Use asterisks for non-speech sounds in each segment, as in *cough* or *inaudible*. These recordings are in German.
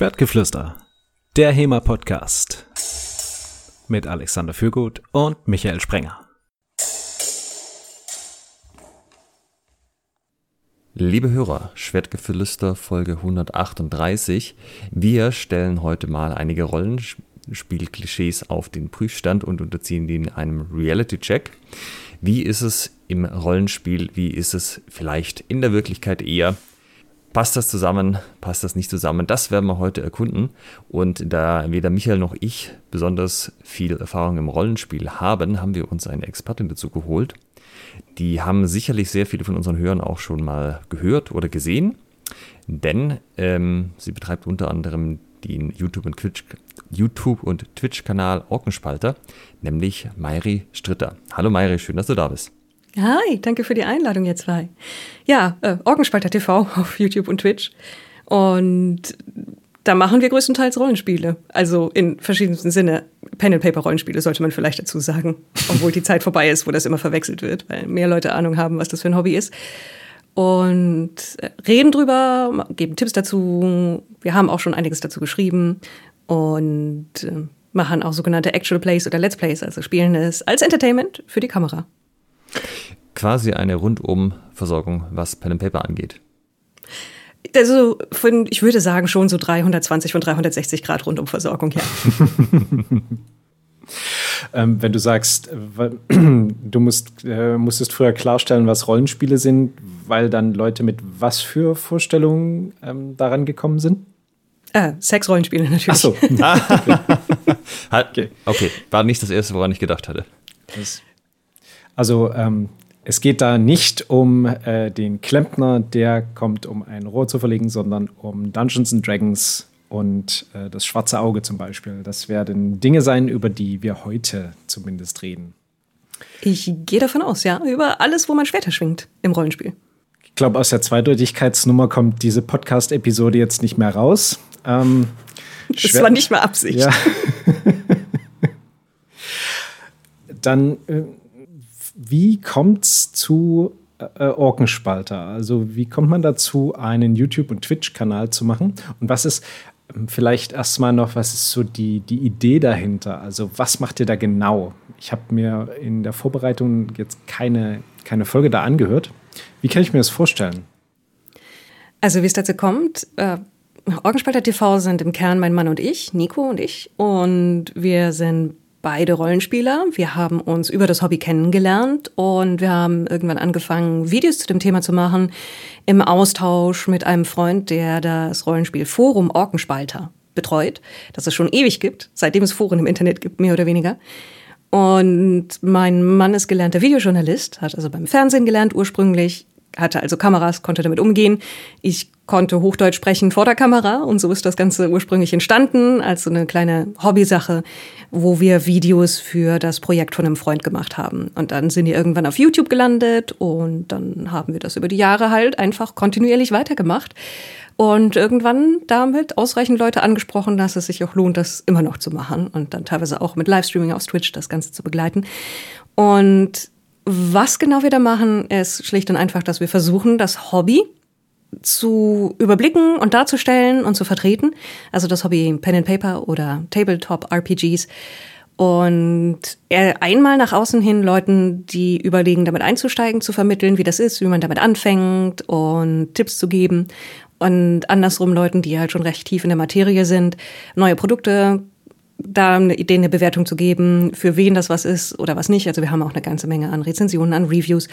Schwertgeflüster, der HEMA-Podcast mit Alexander Fürgut und Michael Sprenger. Liebe Hörer, Schwertgeflüster Folge 138. Wir stellen heute mal einige Rollenspielklischees auf den Prüfstand und unterziehen die in einem Reality-Check. Wie ist es im Rollenspiel? Wie ist es vielleicht in der Wirklichkeit eher? Passt das zusammen? Passt das nicht zusammen? Das werden wir heute erkunden. Und da weder Michael noch ich besonders viel Erfahrung im Rollenspiel haben, haben wir uns eine Expertin dazu geholt. Die haben sicherlich sehr viele von unseren Hörern auch schon mal gehört oder gesehen, denn ähm, sie betreibt unter anderem den YouTube- und Twitch, YouTube und Twitch-Kanal Orkenspalter, nämlich Mairi Stritter. Hallo Mairi, schön, dass du da bist. Hi, danke für die Einladung, ihr zwei. Ja, äh, Orgenspalter TV *laughs* auf YouTube und Twitch. Und da machen wir größtenteils Rollenspiele. Also in verschiedensten Sinne. Pen-and-Paper-Rollenspiele sollte man vielleicht dazu sagen. *laughs* Obwohl die Zeit vorbei ist, wo das immer verwechselt wird, weil mehr Leute Ahnung haben, was das für ein Hobby ist. Und äh, reden drüber, geben Tipps dazu. Wir haben auch schon einiges dazu geschrieben. Und äh, machen auch sogenannte Actual Plays oder Let's Plays, also spielen es als Entertainment für die Kamera. Quasi eine Rundum-Versorgung, was Pen and Paper angeht. Also von, ich würde sagen, schon so 320 von 360 Grad Rundumversorgung, ja. *laughs* ähm, wenn du sagst, äh, *clears throat* du musst, äh, musstest früher klarstellen, was Rollenspiele sind, weil dann Leute mit was für Vorstellungen ähm, daran gekommen sind? Äh, Sexrollenspiele natürlich. Ach so. *laughs* *laughs* okay. okay, war nicht das erste, woran ich gedacht hatte. Das also ähm, es geht da nicht um äh, den Klempner, der kommt, um ein Rohr zu verlegen, sondern um Dungeons and Dragons und äh, das schwarze Auge zum Beispiel. Das werden Dinge sein, über die wir heute zumindest reden. Ich gehe davon aus, ja, über alles, wo man Schwerter schwingt im Rollenspiel. Ich glaube, aus der Zweideutigkeitsnummer kommt diese Podcast-Episode jetzt nicht mehr raus. Ähm, das war nicht mehr Absicht. Ja. *laughs* Dann äh, wie kommt es zu äh, Orkenspalter? Also wie kommt man dazu, einen YouTube- und Twitch-Kanal zu machen? Und was ist ähm, vielleicht erstmal noch, was ist so die, die Idee dahinter? Also was macht ihr da genau? Ich habe mir in der Vorbereitung jetzt keine, keine Folge da angehört. Wie kann ich mir das vorstellen? Also wie es dazu kommt, äh, Orgenspalter TV sind im Kern mein Mann und ich, Nico und ich. Und wir sind beide Rollenspieler. Wir haben uns über das Hobby kennengelernt und wir haben irgendwann angefangen, Videos zu dem Thema zu machen, im Austausch mit einem Freund, der das Rollenspielforum Orkenspalter betreut, das es schon ewig gibt, seitdem es Foren im Internet gibt, mehr oder weniger. Und mein Mann ist gelernter Videojournalist, hat also beim Fernsehen gelernt ursprünglich, hatte also Kameras, konnte damit umgehen. Ich konnte Hochdeutsch sprechen vor der Kamera und so ist das Ganze ursprünglich entstanden als so eine kleine Hobbysache, wo wir Videos für das Projekt von einem Freund gemacht haben. Und dann sind die irgendwann auf YouTube gelandet und dann haben wir das über die Jahre halt einfach kontinuierlich weitergemacht und irgendwann damit ausreichend Leute angesprochen, dass es sich auch lohnt, das immer noch zu machen und dann teilweise auch mit Livestreaming auf Twitch das Ganze zu begleiten. Und was genau wir da machen, ist schlicht und einfach, dass wir versuchen, das Hobby zu überblicken und darzustellen und zu vertreten. Also das Hobby Pen and Paper oder Tabletop RPGs. Und einmal nach außen hin Leuten, die überlegen, damit einzusteigen, zu vermitteln, wie das ist, wie man damit anfängt und Tipps zu geben. Und andersrum Leuten, die halt schon recht tief in der Materie sind, neue Produkte da Idee, eine Bewertung zu geben, für wen das was ist oder was nicht. Also wir haben auch eine ganze Menge an Rezensionen, an Reviews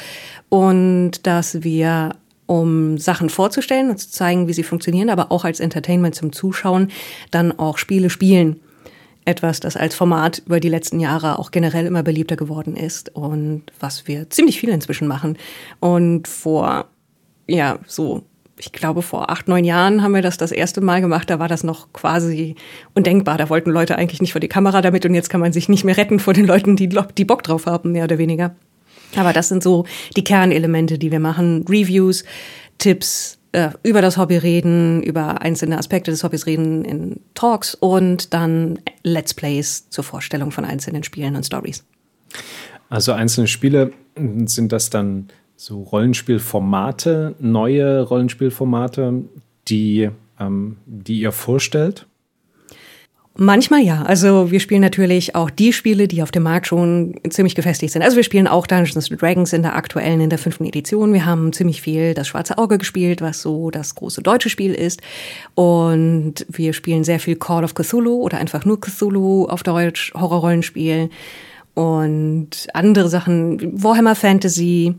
und dass wir um Sachen vorzustellen und zu zeigen, wie sie funktionieren, aber auch als Entertainment zum Zuschauen, dann auch Spiele spielen. Etwas, das als Format über die letzten Jahre auch generell immer beliebter geworden ist und was wir ziemlich viel inzwischen machen. Und vor, ja, so ich glaube, vor acht, neun Jahren haben wir das das erste Mal gemacht. Da war das noch quasi undenkbar. Da wollten Leute eigentlich nicht vor die Kamera damit und jetzt kann man sich nicht mehr retten vor den Leuten, die, die Bock drauf haben, mehr oder weniger. Aber das sind so die Kernelemente, die wir machen. Reviews, Tipps, äh, über das Hobby reden, über einzelne Aspekte des Hobbys reden in Talks und dann Let's Plays zur Vorstellung von einzelnen Spielen und Stories. Also einzelne Spiele, sind das dann so Rollenspielformate, neue Rollenspielformate, die ähm, die ihr vorstellt? Manchmal ja. Also wir spielen natürlich auch die Spiele, die auf dem Markt schon ziemlich gefestigt sind. Also wir spielen auch Dungeons Dragons in der aktuellen, in der fünften Edition. Wir haben ziemlich viel das Schwarze Auge gespielt, was so das große deutsche Spiel ist. Und wir spielen sehr viel Call of Cthulhu oder einfach nur Cthulhu auf Deutsch, Horrorrollenspiel und andere Sachen, Warhammer Fantasy.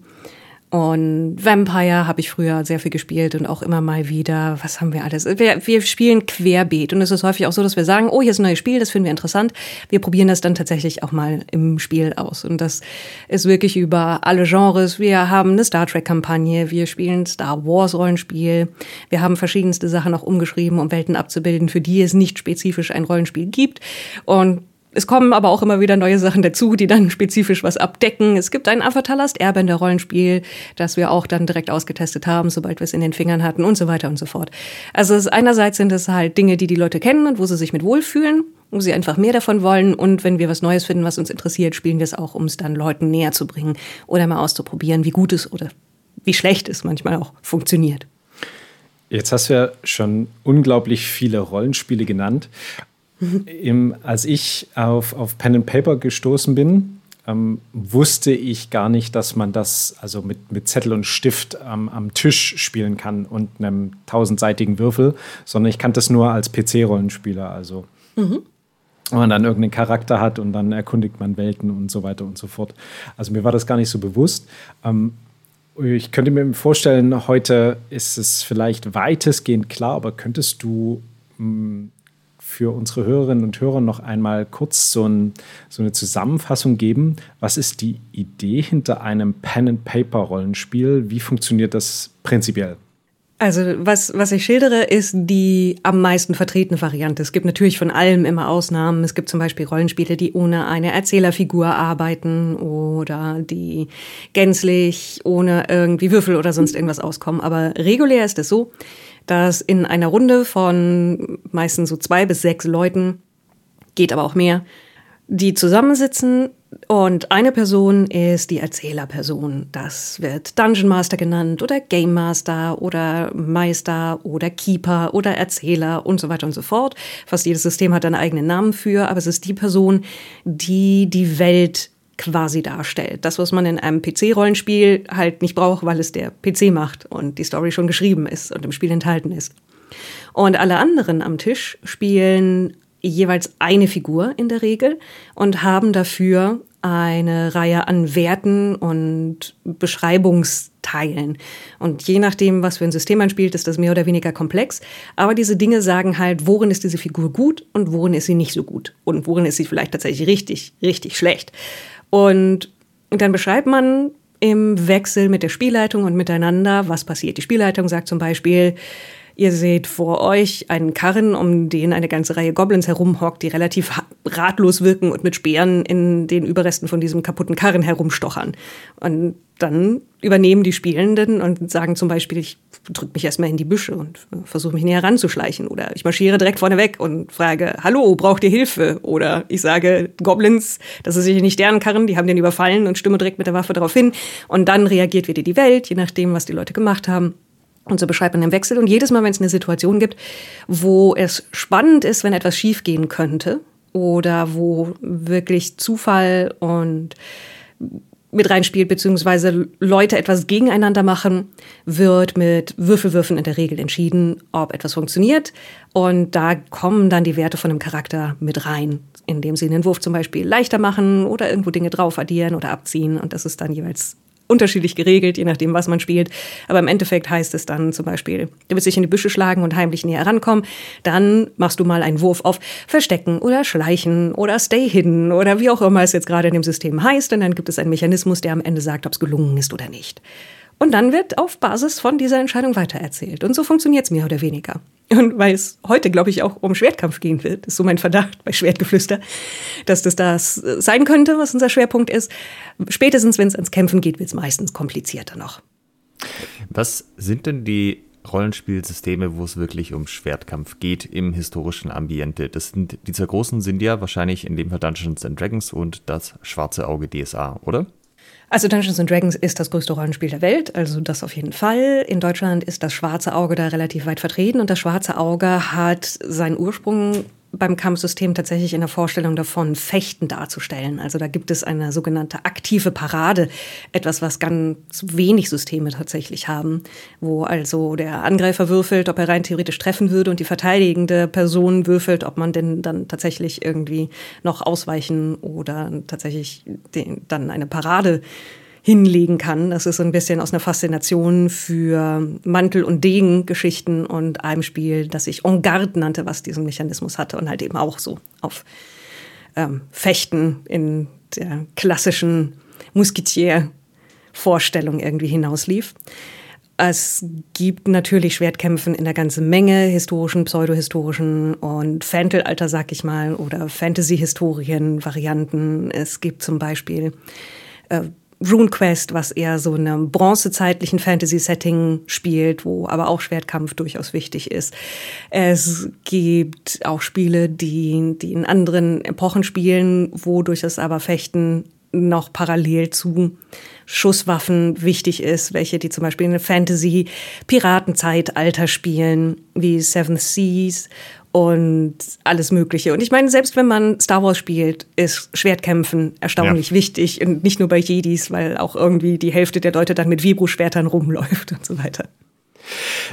Und Vampire habe ich früher sehr viel gespielt und auch immer mal wieder. Was haben wir alles? Wir, wir spielen querbeet und es ist häufig auch so, dass wir sagen, oh, hier ist ein neues Spiel, das finden wir interessant. Wir probieren das dann tatsächlich auch mal im Spiel aus. Und das ist wirklich über alle Genres. Wir haben eine Star Trek-Kampagne, wir spielen Star Wars-Rollenspiel. Wir haben verschiedenste Sachen auch umgeschrieben, um Welten abzubilden, für die es nicht spezifisch ein Rollenspiel gibt. Und es kommen aber auch immer wieder neue Sachen dazu, die dann spezifisch was abdecken. Es gibt ein Avatarlast Airbender Rollenspiel, das wir auch dann direkt ausgetestet haben, sobald wir es in den Fingern hatten und so weiter und so fort. Also es, einerseits sind es halt Dinge, die die Leute kennen und wo sie sich mit wohlfühlen, wo sie einfach mehr davon wollen. Und wenn wir was Neues finden, was uns interessiert, spielen wir es auch, um es dann Leuten näher zu bringen oder mal auszuprobieren, wie gut es oder wie schlecht es manchmal auch funktioniert. Jetzt hast du ja schon unglaublich viele Rollenspiele genannt. Im, als ich auf, auf Pen and Paper gestoßen bin, ähm, wusste ich gar nicht, dass man das also mit, mit Zettel und Stift ähm, am Tisch spielen kann und einem tausendseitigen Würfel, sondern ich kannte das nur als PC-Rollenspieler. Also mhm. wenn man dann irgendeinen Charakter hat und dann erkundigt man Welten und so weiter und so fort. Also mir war das gar nicht so bewusst. Ähm, ich könnte mir vorstellen, heute ist es vielleicht weitestgehend klar, aber könntest du mh, hm, für unsere Hörerinnen und Hörer noch einmal kurz so, ein, so eine Zusammenfassung geben? Was ist die Idee hinter einem Pen-and-Paper-Rollenspiel? Wie funktioniert das prinzipiell? Also was, was ich schildere, ist die am meisten vertretene Variante. Es gibt natürlich von allem immer Ausnahmen. Es gibt zum Beispiel Rollenspiele, die ohne eine Erzählerfigur arbeiten oder die gänzlich ohne irgendwie Würfel oder sonst irgendwas auskommen. Aber regulär ist es so, dass in einer Runde von meistens so zwei bis sechs Leuten, geht aber auch mehr, die zusammensitzen und eine Person ist die Erzählerperson. Das wird Dungeon Master genannt oder Game Master oder Meister oder Keeper oder Erzähler und so weiter und so fort. Fast jedes System hat einen eigenen Namen für, aber es ist die Person, die die Welt quasi darstellt. Das, was man in einem PC-Rollenspiel halt nicht braucht, weil es der PC macht und die Story schon geschrieben ist und im Spiel enthalten ist. Und alle anderen am Tisch spielen jeweils eine Figur in der Regel und haben dafür eine Reihe an Werten und Beschreibungsteilen. Und je nachdem, was für ein System man spielt, ist das mehr oder weniger komplex. Aber diese Dinge sagen halt, worin ist diese Figur gut und worin ist sie nicht so gut. Und worin ist sie vielleicht tatsächlich richtig, richtig schlecht. Und dann beschreibt man im Wechsel mit der Spielleitung und miteinander, was passiert. Die Spielleitung sagt zum Beispiel, Ihr seht vor euch einen Karren, um den eine ganze Reihe Goblins herumhockt, die relativ ratlos wirken und mit Speeren in den Überresten von diesem kaputten Karren herumstochern. Und dann übernehmen die Spielenden und sagen zum Beispiel, ich drücke mich erstmal in die Büsche und versuche mich näher ranzuschleichen. Oder ich marschiere direkt vorne weg und frage, hallo, braucht ihr Hilfe? Oder ich sage, Goblins, das ist sicher nicht deren Karren, die haben den überfallen und stimme direkt mit der Waffe darauf hin. Und dann reagiert wieder die Welt, je nachdem, was die Leute gemacht haben. Und so beschreibt man den Wechsel. Und jedes Mal, wenn es eine Situation gibt, wo es spannend ist, wenn etwas schiefgehen könnte oder wo wirklich Zufall und mit reinspielt, beziehungsweise Leute etwas gegeneinander machen, wird mit Würfelwürfen in der Regel entschieden, ob etwas funktioniert. Und da kommen dann die Werte von einem Charakter mit rein, indem sie den Wurf zum Beispiel leichter machen oder irgendwo Dinge drauf addieren oder abziehen. Und das ist dann jeweils unterschiedlich geregelt, je nachdem, was man spielt. Aber im Endeffekt heißt es dann zum Beispiel, du willst dich in die Büsche schlagen und heimlich näher rankommen, dann machst du mal einen Wurf auf Verstecken oder Schleichen oder Stay Hidden oder wie auch immer es jetzt gerade in dem System heißt. Und dann gibt es einen Mechanismus, der am Ende sagt, ob es gelungen ist oder nicht. Und dann wird auf Basis von dieser Entscheidung weitererzählt. Und so funktioniert es mehr oder weniger. Und weil es heute, glaube ich, auch um Schwertkampf gehen wird, ist so mein Verdacht bei Schwertgeflüster, dass das das sein könnte, was unser Schwerpunkt ist. Spätestens, wenn es ans Kämpfen geht, wird es meistens komplizierter noch. Was sind denn die Rollenspielsysteme, wo es wirklich um Schwertkampf geht im historischen Ambiente? Das sind, die zwei großen sind ja wahrscheinlich in dem Fall Dungeons and Dragons und das Schwarze Auge DSA, oder? Also Dungeons Dragons ist das größte Rollenspiel der Welt, also das auf jeden Fall. In Deutschland ist das Schwarze Auge da relativ weit vertreten und das Schwarze Auge hat seinen Ursprung beim Kampfsystem tatsächlich in der Vorstellung davon, Fechten darzustellen. Also da gibt es eine sogenannte aktive Parade, etwas, was ganz wenig Systeme tatsächlich haben, wo also der Angreifer würfelt, ob er rein theoretisch treffen würde und die verteidigende Person würfelt, ob man denn dann tatsächlich irgendwie noch ausweichen oder tatsächlich den, dann eine Parade hinlegen kann. Das ist so ein bisschen aus einer Faszination für Mantel- und Degen-Geschichten und einem Spiel, das ich En Garde nannte, was diesen Mechanismus hatte und halt eben auch so auf ähm, Fechten in der klassischen Musketier-Vorstellung irgendwie hinauslief. Es gibt natürlich Schwertkämpfen in der ganzen Menge, historischen, pseudohistorischen und Fantalter, sag ich mal, oder Fantasy-Historien-Varianten. Es gibt zum Beispiel äh, RuneQuest, was eher so in einem bronzezeitlichen Fantasy-Setting spielt, wo aber auch Schwertkampf durchaus wichtig ist. Es gibt auch Spiele, die, die in anderen Epochen spielen, wodurch es aber Fechten noch parallel zu Schusswaffen wichtig ist, welche die zum Beispiel in der Fantasy-Piratenzeitalter spielen, wie Seven Seas und alles Mögliche. Und ich meine, selbst wenn man Star Wars spielt, ist Schwertkämpfen erstaunlich ja. wichtig und nicht nur bei Jedis, weil auch irgendwie die Hälfte der Leute dann mit Vibro-Schwertern rumläuft und so weiter.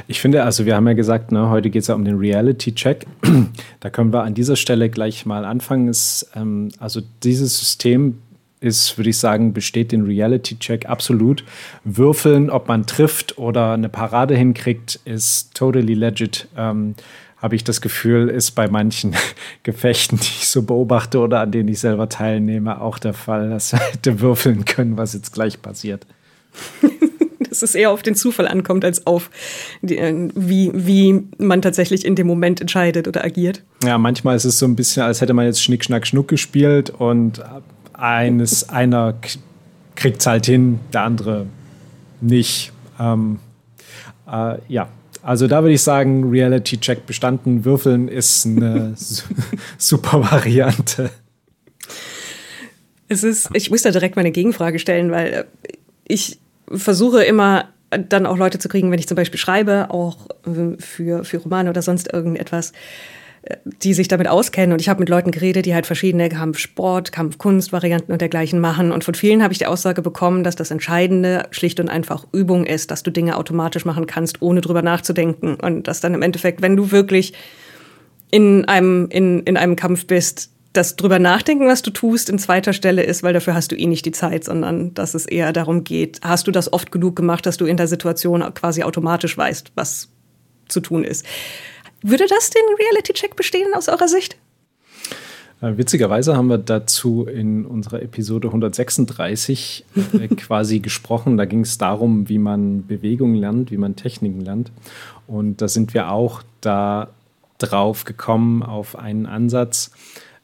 Ich finde, also wir haben ja gesagt, ne, heute geht es ja um den Reality-Check. *clears throat* Da können wir an dieser Stelle gleich mal anfangen. Ist, ähm, also dieses System ist, würde ich sagen, besteht den Reality-Check absolut. Würfeln, ob man trifft oder eine Parade hinkriegt, ist totally legit. Ähm, habe ich das Gefühl, ist bei manchen *laughs* Gefechten, die ich so beobachte oder an denen ich selber teilnehme, auch der Fall, dass wir hätte würfeln können, was jetzt gleich passiert. *laughs* dass es eher auf den Zufall ankommt, als auf die, äh, wie, wie man tatsächlich in dem Moment entscheidet oder agiert. Ja, manchmal ist es so ein bisschen, als hätte man jetzt Schnick, Schnack, Schnuck gespielt und eines, einer kriegt es halt hin, der andere nicht. Ähm, äh, ja, also da würde ich sagen, Reality Check bestanden. Würfeln ist eine *laughs* super Variante. Es ist, ich muss da direkt meine Gegenfrage stellen, weil äh, ich versuche immer dann auch Leute zu kriegen, wenn ich zum Beispiel schreibe, auch äh, für, für Romane oder sonst irgendetwas, die sich damit auskennen. Und ich habe mit Leuten geredet, die halt verschiedene Kampfsport, Kampfkunst-Varianten und dergleichen machen. Und von vielen habe ich die Aussage bekommen, dass das Entscheidende schlicht und einfach Übung ist, dass du Dinge automatisch machen kannst, ohne drüber nachzudenken. Und dass dann im Endeffekt, wenn du wirklich in einem, in, in einem Kampf bist, das drüber nachdenken, was du tust, in zweiter Stelle ist, weil dafür hast du eh nicht die Zeit, sondern dass es eher darum geht, hast du das oft genug gemacht, dass du in der Situation quasi automatisch weißt, was zu tun ist. Würde das den Reality-Check bestehen aus eurer Sicht? Äh, witzigerweise haben wir dazu in unserer Episode 136 äh, *laughs* quasi gesprochen. Da ging es darum, wie man Bewegungen lernt, wie man Techniken lernt. Und da sind wir auch da drauf gekommen auf einen Ansatz,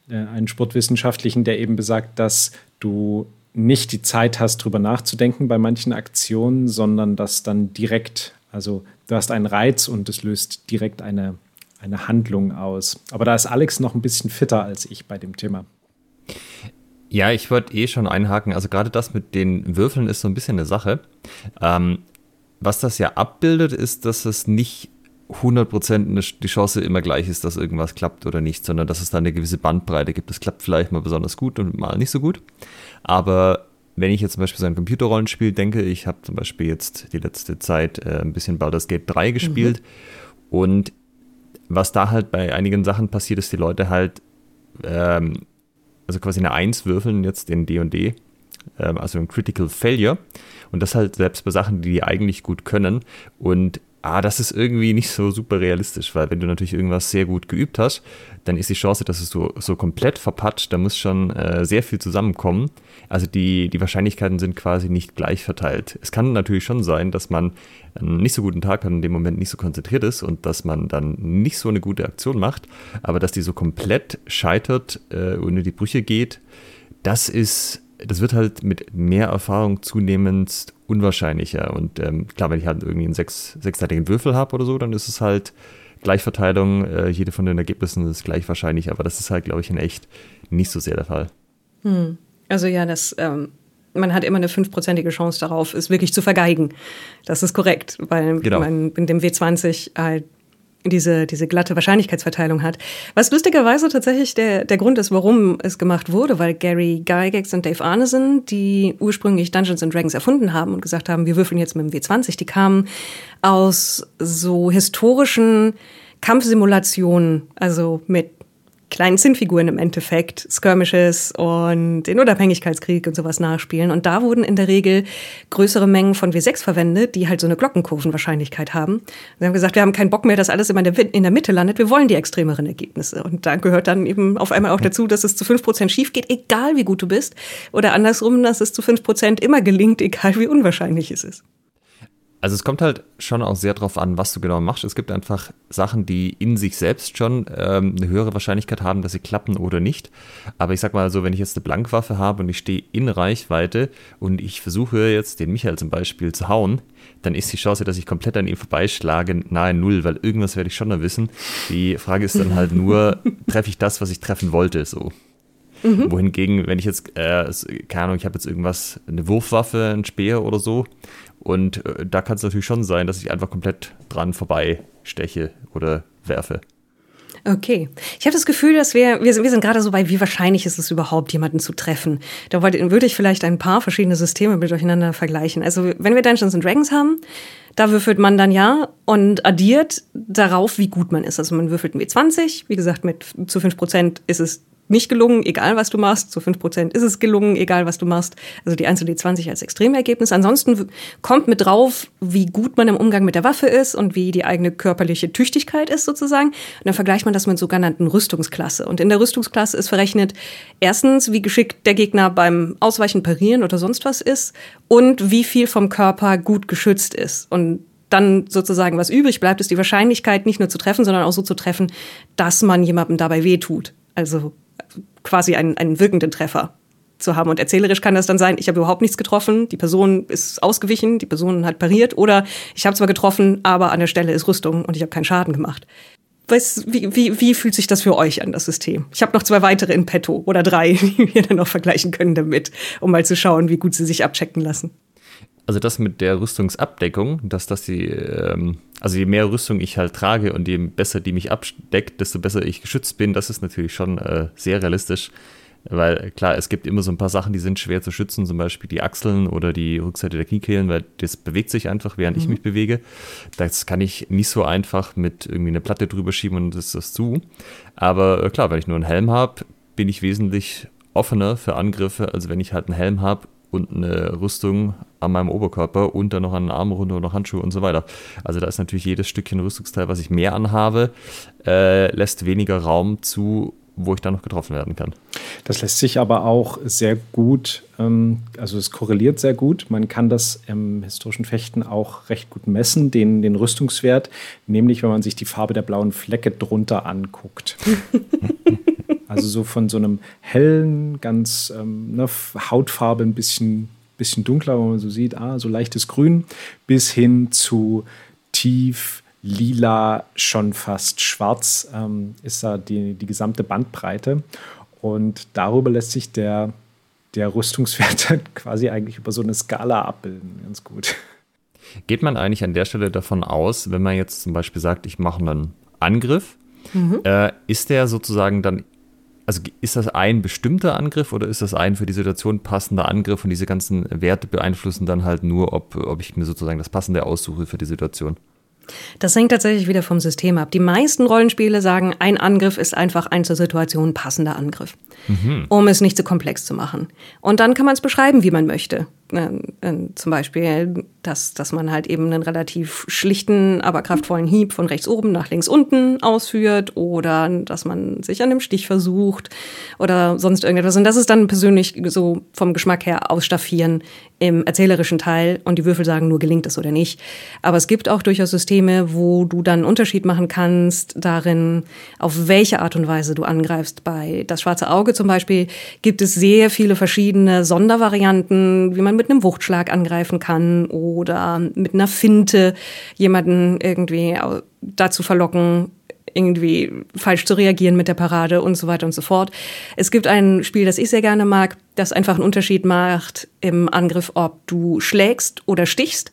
äh, einen sportwissenschaftlichen, der eben besagt, dass du nicht die Zeit hast, drüber nachzudenken bei manchen Aktionen, sondern dass dann direkt, also du hast einen Reiz und es löst direkt eine eine Handlung aus. Aber da ist Alex noch ein bisschen fitter als ich bei dem Thema. Ja, ich wollte eh schon einhaken. Also gerade das mit den Würfeln ist so ein bisschen eine Sache. Ähm, was das ja abbildet, ist, dass es nicht 100% die Chance immer gleich ist, dass irgendwas klappt oder nicht, sondern dass es da eine gewisse Bandbreite gibt. Das klappt vielleicht mal besonders gut und mal nicht so gut. Aber wenn ich jetzt zum Beispiel so ein Computerrollenspiel denke, ich habe zum Beispiel jetzt die letzte Zeit äh, ein bisschen Baldur's Gate 3 gespielt mhm. und was da halt bei einigen Sachen passiert, ist, die Leute halt, ähm, also quasi eine Eins würfeln jetzt in D&D, ähm, also ein Critical Failure. Und das halt selbst bei Sachen, die die eigentlich gut können. Und ah, das ist irgendwie nicht so super realistisch, weil wenn du natürlich irgendwas sehr gut geübt hast, dann ist die Chance, dass es so, so komplett verpatscht, da muss schon äh, sehr viel zusammenkommen. Also die, die Wahrscheinlichkeiten sind quasi nicht gleich verteilt. Es kann natürlich schon sein, dass man einen nicht so guten Tag hat und in dem Moment nicht so konzentriert ist und dass man dann nicht so eine gute Aktion macht, aber dass die so komplett scheitert äh, und in die Brüche geht, das ist das wird halt mit mehr Erfahrung zunehmend unwahrscheinlicher. Und ähm, klar, wenn ich halt irgendwie einen sechs, sechsseitigen Würfel habe oder so, dann ist es halt Gleichverteilung. Äh, jede von den Ergebnissen ist gleich wahrscheinlich, aber das ist halt, glaube ich, in echt nicht so sehr der Fall. Hm. Also ja, das ähm, man hat immer eine fünfprozentige Chance darauf, es wirklich zu vergeigen. Das ist korrekt, weil genau. man in dem W20 halt diese, diese glatte Wahrscheinlichkeitsverteilung hat. Was lustigerweise tatsächlich der, der Grund ist, warum es gemacht wurde, weil Gary Gygax und Dave Arneson, die ursprünglich Dungeons and Dragons erfunden haben und gesagt haben, wir würfeln jetzt mit dem W20, die kamen aus so historischen Kampfsimulationen, also mit kleinen Zinnfiguren im Endeffekt, Skirmishes und den Unabhängigkeitskrieg und sowas nachspielen. Und da wurden in der Regel größere Mengen von W6 verwendet, die halt so eine Glockenkurvenwahrscheinlichkeit haben. Wir haben gesagt, wir haben keinen Bock mehr, dass alles immer in der Mitte landet. Wir wollen die extremeren Ergebnisse. Und da gehört dann eben auf einmal auch dazu, dass es zu fünf Prozent schief geht, egal wie gut du bist. Oder andersrum, dass es zu fünf Prozent immer gelingt, egal wie unwahrscheinlich es ist. Also es kommt halt schon auch sehr drauf an, was du genau machst. Es gibt einfach Sachen, die in sich selbst schon ähm, eine höhere Wahrscheinlichkeit haben, dass sie klappen oder nicht. Aber ich sag mal so, wenn ich jetzt eine Blankwaffe habe und ich stehe in Reichweite und ich versuche jetzt den Michael zum Beispiel zu hauen, dann ist die Chance, dass ich komplett an ihm vorbeischlage, nahe Null, weil irgendwas werde ich schon noch wissen. Die Frage ist dann halt nur, *laughs* treffe ich das, was ich treffen wollte, so. Mhm. Wohingegen, wenn ich jetzt, äh, keine Ahnung, ich habe jetzt irgendwas, eine Wurfwaffe, ein Speer oder so, und äh, da kann es natürlich schon sein, dass ich einfach komplett dran vorbei steche oder werfe. Okay. Ich habe das Gefühl, dass wir, wir sind, wir sind gerade so bei, wie wahrscheinlich ist es überhaupt, jemanden zu treffen. Da würde ich vielleicht ein paar verschiedene Systeme mit durcheinander vergleichen. Also, wenn wir Dungeons and Dragons haben, da würfelt man dann ja und addiert darauf, wie gut man ist. Also man würfelt ein W20, wie gesagt, mit zu fünf Prozent ist es nicht gelungen, egal was du machst. Zu fünf Prozent ist es gelungen, egal was du machst. Also die 1 D20 als Extremergebnis. Ansonsten kommt mit drauf, wie gut man im Umgang mit der Waffe ist und wie die eigene körperliche Tüchtigkeit ist sozusagen. Und dann vergleicht man das mit sogenannten Rüstungsklasse. Und in der Rüstungsklasse ist verrechnet erstens, wie geschickt der Gegner beim Ausweichen, Parieren oder sonst was ist und wie viel vom Körper gut geschützt ist. Und dann sozusagen was übrig bleibt, ist die Wahrscheinlichkeit, nicht nur zu treffen, sondern auch so zu treffen, dass man jemandem dabei wehtut. Also quasi einen, einen wirkenden Treffer zu haben. Und erzählerisch kann das dann sein, ich habe überhaupt nichts getroffen, die Person ist ausgewichen, die Person hat pariert oder ich habe zwar getroffen, aber an der Stelle ist Rüstung und ich habe keinen Schaden gemacht. Weiß, wie, wie, wie fühlt sich das für euch an, das System? Ich habe noch zwei weitere in petto oder drei, *laughs* die wir dann noch vergleichen können damit, um mal zu schauen, wie gut sie sich abchecken lassen. Also das mit der Rüstungsabdeckung, dass das die, ähm, also je mehr Rüstung ich halt trage und je besser die mich abdeckt, desto besser ich geschützt bin, das ist natürlich schon äh, sehr realistisch. Weil klar, es gibt immer so ein paar Sachen, die sind schwer zu schützen, zum Beispiel die Achseln oder die Rückseite der Kniekehlen, weil das bewegt sich einfach, während mhm. ich mich bewege. Das kann ich nicht so einfach mit irgendwie eine Platte drüber schieben und das ist das zu. Aber äh, klar, wenn ich nur einen Helm habe, bin ich wesentlich offener für Angriffe, als wenn ich halt einen Helm habe und eine Rüstung an meinem Oberkörper und dann noch an den Arm runter und noch Handschuhe und so weiter. Also da ist natürlich jedes Stückchen Rüstungsteil, was ich mehr anhabe, äh, lässt weniger Raum zu, wo ich dann noch getroffen werden kann. Das lässt sich aber auch sehr gut, ähm, also es korreliert sehr gut. Man kann das im historischen Fechten auch recht gut messen, den, den Rüstungswert, nämlich wenn man sich die Farbe der blauen Flecke drunter anguckt. *laughs* Also so von so einem hellen, ganz ähm, ne, Hautfarbe ein bisschen, bisschen dunkler, wo man so sieht, ah, so leichtes Grün, bis hin zu tief lila, schon fast schwarz ähm, ist da die, die gesamte Bandbreite. Und darüber lässt sich der, der Rüstungswert *laughs* quasi eigentlich über so eine Skala abbilden, ganz gut. Geht man eigentlich an der Stelle davon aus, wenn man jetzt zum Beispiel sagt, ich mache einen Angriff, mhm. äh, ist der sozusagen dann also ist das ein bestimmter Angriff oder ist das ein für die Situation passender Angriff und diese ganzen Werte beeinflussen dann halt nur, ob, ob ich mir sozusagen das Passende aussuche für die Situation? Das hängt tatsächlich wieder vom System ab. Die meisten Rollenspiele sagen, ein Angriff ist einfach ein zur Situation passender Angriff, mhm. um es nicht zu komplex zu machen. Und dann kann man es beschreiben, wie man möchte. Äh, zum Beispiel, dass, dass man halt eben einen relativ schlichten, aber kraftvollen Hieb von rechts oben nach links unten ausführt oder dass man sich an einem Stich versucht oder sonst irgendetwas. Und das ist dann persönlich so vom Geschmack her ausstaffieren im erzählerischen Teil und die Würfel sagen nur, gelingt es oder nicht. Aber es gibt auch durchaus Systeme, wo du dann einen Unterschied machen kannst darin, auf welche Art und Weise du angreifst. Bei Das Schwarze Auge zum Beispiel gibt es sehr viele verschiedene Sondervarianten, wie man mit einem Wuchtschlag angreifen kann oder mit einer Finte jemanden irgendwie dazu verlocken, irgendwie falsch zu reagieren mit der Parade und so weiter und so fort. Es gibt ein Spiel, das ich sehr gerne mag. das einfach einen Unterschied macht im Angriff, ob du schlägst oder stichst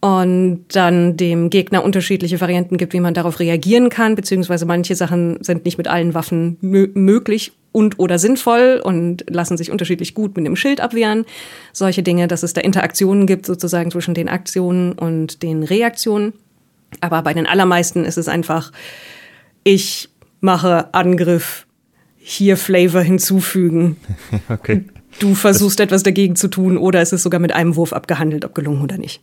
und dann dem Gegner unterschiedliche Varianten gibt, wie man darauf reagieren kann, beziehungsweise manche Sachen sind nicht mit allen Waffen möglich und oder sinnvoll und lassen sich unterschiedlich gut mit dem Schild abwehren. Solche Dinge, dass es da Interaktionen gibt sozusagen zwischen den Aktionen und den Reaktionen. Aber bei den allermeisten ist es einfach, ich mache Angriff, hier Flavor hinzufügen. *laughs* okay. Du versuchst das etwas dagegen zu tun oder es ist sogar mit einem Wurf abgehandelt, ob gelungen oder nicht.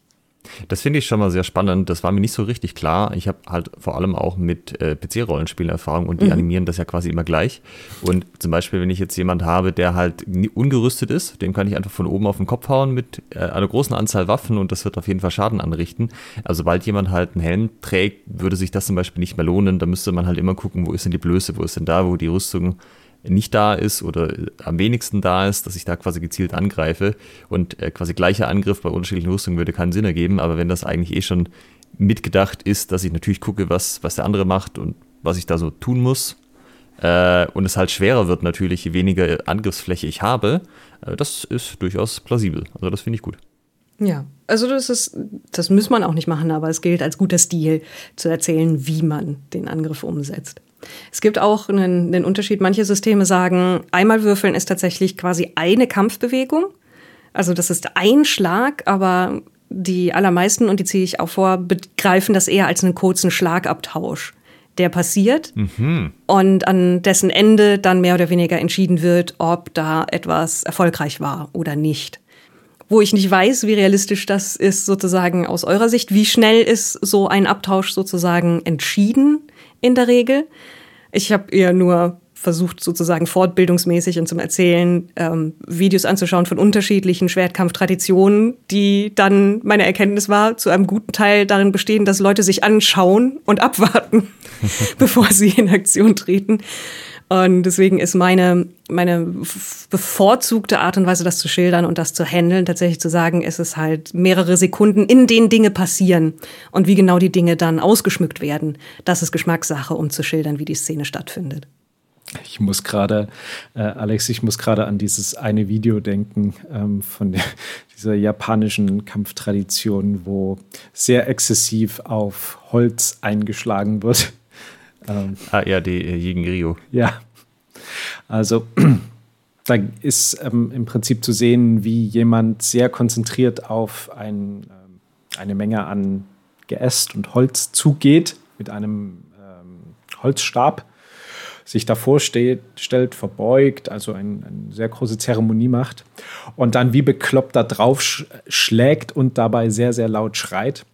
Das finde ich schon mal sehr spannend. Das war mir nicht so richtig klar. Ich habe halt vor allem auch mit äh, PC-Rollenspielen Erfahrung und die mhm. animieren das ja quasi immer gleich. Und zum Beispiel, wenn ich jetzt jemand habe, der halt ungerüstet ist, dem kann ich einfach von oben auf den Kopf hauen mit äh, einer großen Anzahl Waffen und das wird auf jeden Fall Schaden anrichten. Also sobald jemand halt einen Helm trägt, würde sich das zum Beispiel nicht mehr lohnen. Da müsste man halt immer gucken, wo ist denn die Blöße, wo ist denn da, wo die Rüstung nicht da ist oder am wenigsten da ist, dass ich da quasi gezielt angreife und äh, quasi gleicher Angriff bei unterschiedlichen Rüstungen würde keinen Sinn ergeben, aber wenn das eigentlich eh schon mitgedacht ist, dass ich natürlich gucke, was, was der andere macht und was ich da so tun muss äh, und es halt schwerer wird natürlich, je weniger Angriffsfläche ich habe, äh, das ist durchaus plausibel. Also das finde ich gut. Ja, also das ist, das muss man auch nicht machen, aber es gilt als guter Stil zu erzählen, wie man den Angriff umsetzt. Es gibt auch einen, einen Unterschied. Manche Systeme sagen, einmal würfeln ist tatsächlich quasi eine Kampfbewegung. Also das ist ein Schlag, aber die allermeisten, und die ziehe ich auch vor, begreifen das eher als einen kurzen Schlagabtausch, der passiert mhm. und an dessen Ende dann mehr oder weniger entschieden wird, ob da etwas erfolgreich war oder nicht. Wo ich nicht weiß, wie realistisch das ist, sozusagen aus eurer Sicht, wie schnell ist so ein Abtausch sozusagen entschieden in der Regel. Ich habe eher nur versucht, sozusagen fortbildungsmäßig und zum Erzählen ähm, Videos anzuschauen von unterschiedlichen Schwertkampftraditionen, die dann meine Erkenntnis war, zu einem guten Teil darin bestehen, dass Leute sich anschauen und abwarten, *laughs* bevor sie in Aktion treten. Und deswegen ist meine, meine bevorzugte Art und Weise, das zu schildern und das zu handeln, tatsächlich zu sagen, es ist halt mehrere Sekunden, in denen Dinge passieren und wie genau die Dinge dann ausgeschmückt werden. Das ist Geschmackssache, um zu schildern, wie die Szene stattfindet. Ich muss gerade, äh, Alex, ich muss gerade an dieses eine Video denken ähm, von der, *laughs* dieser japanischen Kampftradition, wo sehr exzessiv auf Holz eingeschlagen wird. Ähm, ah, ja, die äh, Ryo. Ja. Also, *clears throat* da ist ähm, im Prinzip zu sehen, wie jemand sehr konzentriert auf ein, ähm, eine Menge an Geäst und Holz zugeht mit einem ähm, Holzstab, sich davor steht, stellt, verbeugt, also ein, eine sehr große Zeremonie macht und dann wie bekloppt da drauf sch schlägt und dabei sehr, sehr laut schreit.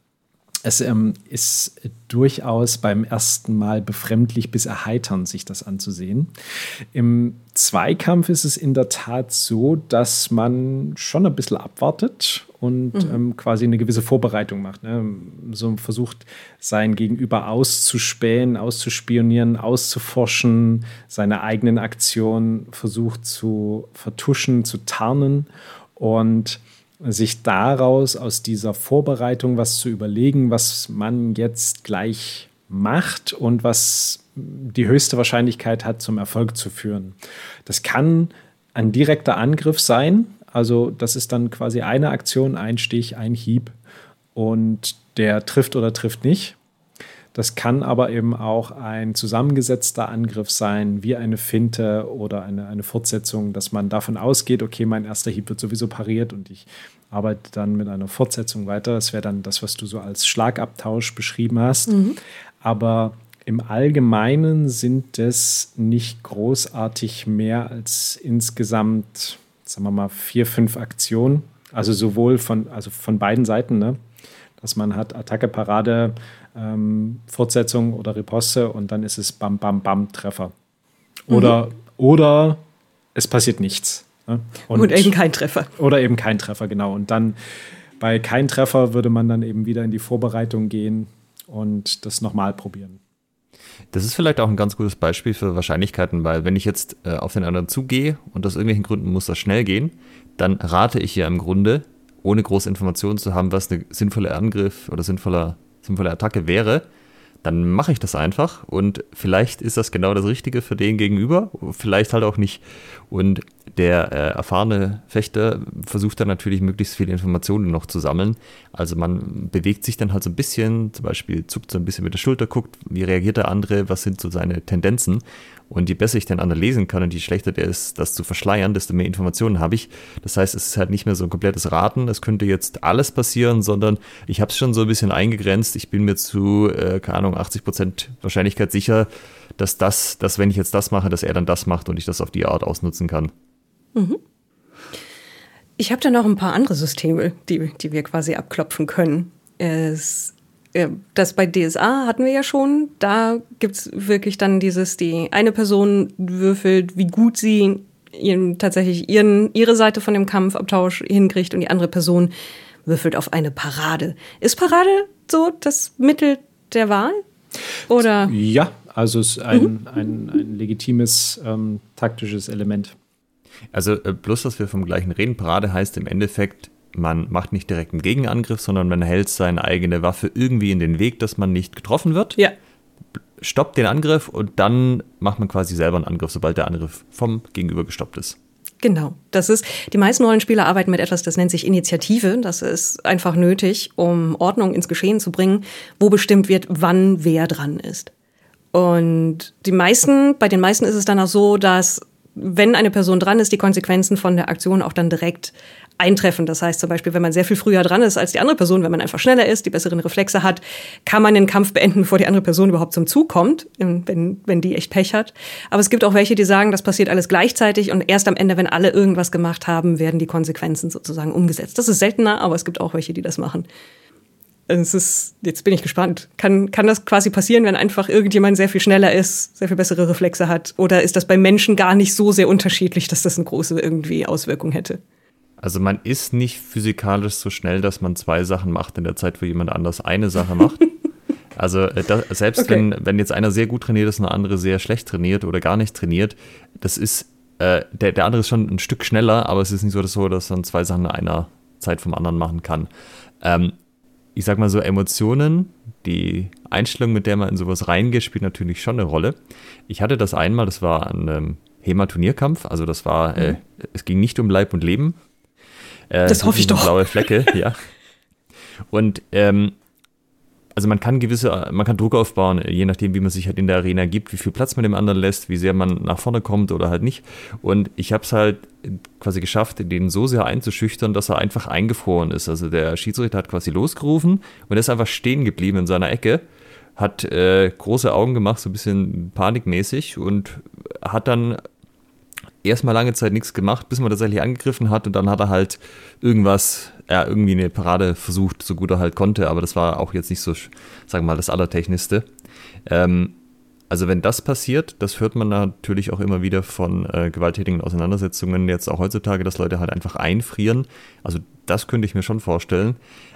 Es ähm, ist durchaus beim ersten Mal befremdlich bis erheiternd, sich das anzusehen. Im Zweikampf ist es in der Tat so, dass man schon ein bisschen abwartet und mhm. ähm, quasi eine gewisse Vorbereitung macht. Ne? So versucht, sein Gegenüber auszuspähen, auszuspionieren, auszuforschen, seine eigenen Aktionen versucht zu vertuschen, zu tarnen und sich daraus, aus dieser Vorbereitung, was zu überlegen, was man jetzt gleich macht und was die höchste Wahrscheinlichkeit hat, zum Erfolg zu führen. Das kann ein direkter Angriff sein. Also das ist dann quasi eine Aktion, ein Stich, ein Hieb und der trifft oder trifft nicht. Das kann aber eben auch ein zusammengesetzter Angriff sein, wie eine Finte oder eine, eine Fortsetzung, dass man davon ausgeht, okay, mein erster Hieb wird sowieso pariert und ich arbeite dann mit einer Fortsetzung weiter. Das wäre dann das, was du so als Schlagabtausch beschrieben hast. Mhm. Aber im Allgemeinen sind es nicht großartig mehr als insgesamt, sagen wir mal, vier, fünf Aktionen. Also sowohl von, also von beiden Seiten, ne? dass man hat Attacke, Parade, ähm, Fortsetzung oder Riposte und dann ist es Bam, Bam, Bam Treffer. Oder, mhm. oder es passiert nichts. Ne? Und, und, eben kein Treffer. Oder eben kein Treffer, genau. Und dann bei kein Treffer würde man dann eben wieder in die Vorbereitung gehen und das nochmal probieren. Das ist vielleicht auch ein ganz gutes Beispiel für Wahrscheinlichkeiten, weil wenn ich jetzt äh, auf den anderen zugehe und aus irgendwelchen Gründen muss das schnell gehen, dann rate ich ja im Grunde, ohne große Informationen zu haben, was eine sinnvolle Angriff oder sinnvoller sinnvolle Attacke wäre, dann mache ich das einfach und vielleicht ist das genau das Richtige für den gegenüber, vielleicht halt auch nicht. Und der äh, erfahrene Fechter versucht dann natürlich möglichst viele Informationen noch zu sammeln. Also man bewegt sich dann halt so ein bisschen, zum Beispiel zuckt so ein bisschen mit der Schulter, guckt, wie reagiert der andere, was sind so seine Tendenzen. Und je besser ich den anderen lesen kann und je schlechter der ist, das zu verschleiern, desto mehr Informationen habe ich. Das heißt, es ist halt nicht mehr so ein komplettes Raten, es könnte jetzt alles passieren, sondern ich habe es schon so ein bisschen eingegrenzt. Ich bin mir zu, äh, keine Ahnung, 80% Wahrscheinlichkeit sicher, dass das, dass wenn ich jetzt das mache, dass er dann das macht und ich das auf die Art ausnutzen kann. Mhm. Ich habe da noch ein paar andere Systeme, die, die wir quasi abklopfen können. Es, das bei DSA hatten wir ja schon. Da gibt es wirklich dann dieses, die eine Person würfelt, wie gut sie ihren, tatsächlich ihren, ihre Seite von dem Kampfabtausch hinkriegt und die andere Person würfelt auf eine Parade. Ist Parade so das Mittel der Wahl? Oder? Ja, also es ist ein, mhm. ein, ein legitimes ähm, taktisches Element. Also äh, bloß, dass wir vom gleichen reden, Parade heißt im Endeffekt, man macht nicht direkt einen Gegenangriff, sondern man hält seine eigene Waffe irgendwie in den Weg, dass man nicht getroffen wird. Ja. Stoppt den Angriff und dann macht man quasi selber einen Angriff, sobald der Angriff vom Gegenüber gestoppt ist. Genau. Das ist, die meisten Rollenspieler arbeiten mit etwas, das nennt sich Initiative. Das ist einfach nötig, um Ordnung ins Geschehen zu bringen, wo bestimmt wird, wann wer dran ist. Und die meisten, bei den meisten ist es dann auch so, dass wenn eine Person dran ist, die Konsequenzen von der Aktion auch dann direkt eintreffen. Das heißt zum Beispiel, wenn man sehr viel früher dran ist als die andere Person, wenn man einfach schneller ist, die besseren Reflexe hat, kann man den Kampf beenden, bevor die andere Person überhaupt zum Zug kommt, wenn, wenn die echt Pech hat. Aber es gibt auch welche, die sagen, das passiert alles gleichzeitig und erst am Ende, wenn alle irgendwas gemacht haben, werden die Konsequenzen sozusagen umgesetzt. Das ist seltener, aber es gibt auch welche, die das machen. Es ist, jetzt bin ich gespannt. Kann, kann das quasi passieren, wenn einfach irgendjemand sehr viel schneller ist, sehr viel bessere Reflexe hat? Oder ist das bei Menschen gar nicht so sehr unterschiedlich, dass das eine große irgendwie Auswirkung hätte? Also man ist nicht physikalisch so schnell, dass man zwei Sachen macht in der Zeit, wo jemand anders eine Sache macht. *laughs* also äh, da, selbst okay. wenn, wenn jetzt einer sehr gut trainiert ist und der andere sehr schlecht trainiert oder gar nicht trainiert, das ist, äh, der, der andere ist schon ein Stück schneller, aber es ist nicht so, dass, so, dass man zwei Sachen in einer Zeit vom anderen machen kann. Ähm, ich sag mal so, Emotionen, die Einstellung, mit der man in sowas reingeht, spielt natürlich schon eine Rolle. Ich hatte das einmal, das war ein ähm, HEMA-Turnierkampf, also das war, äh, mhm. äh, es ging nicht um Leib und Leben. Äh, das hoffe ich doch. Blaue Flecke, *laughs* ja. Und ähm, also man kann gewisse, man kann Druck aufbauen, je nachdem, wie man sich halt in der Arena gibt, wie viel Platz man dem anderen lässt, wie sehr man nach vorne kommt oder halt nicht. Und ich habe es halt quasi geschafft, den so sehr einzuschüchtern, dass er einfach eingefroren ist. Also der Schiedsrichter hat quasi losgerufen und er ist einfach stehen geblieben in seiner Ecke, hat äh, große Augen gemacht, so ein bisschen panikmäßig und hat dann erstmal lange Zeit nichts gemacht, bis man tatsächlich angegriffen hat und dann hat er halt irgendwas, ja, irgendwie eine Parade versucht, so gut er halt konnte, aber das war auch jetzt nicht so, sagen wir mal, das Allertechnischste. Ähm, also wenn das passiert, das hört man natürlich auch immer wieder von äh, gewalttätigen Auseinandersetzungen jetzt auch heutzutage, dass Leute halt einfach einfrieren. Also das könnte ich mir schon vorstellen.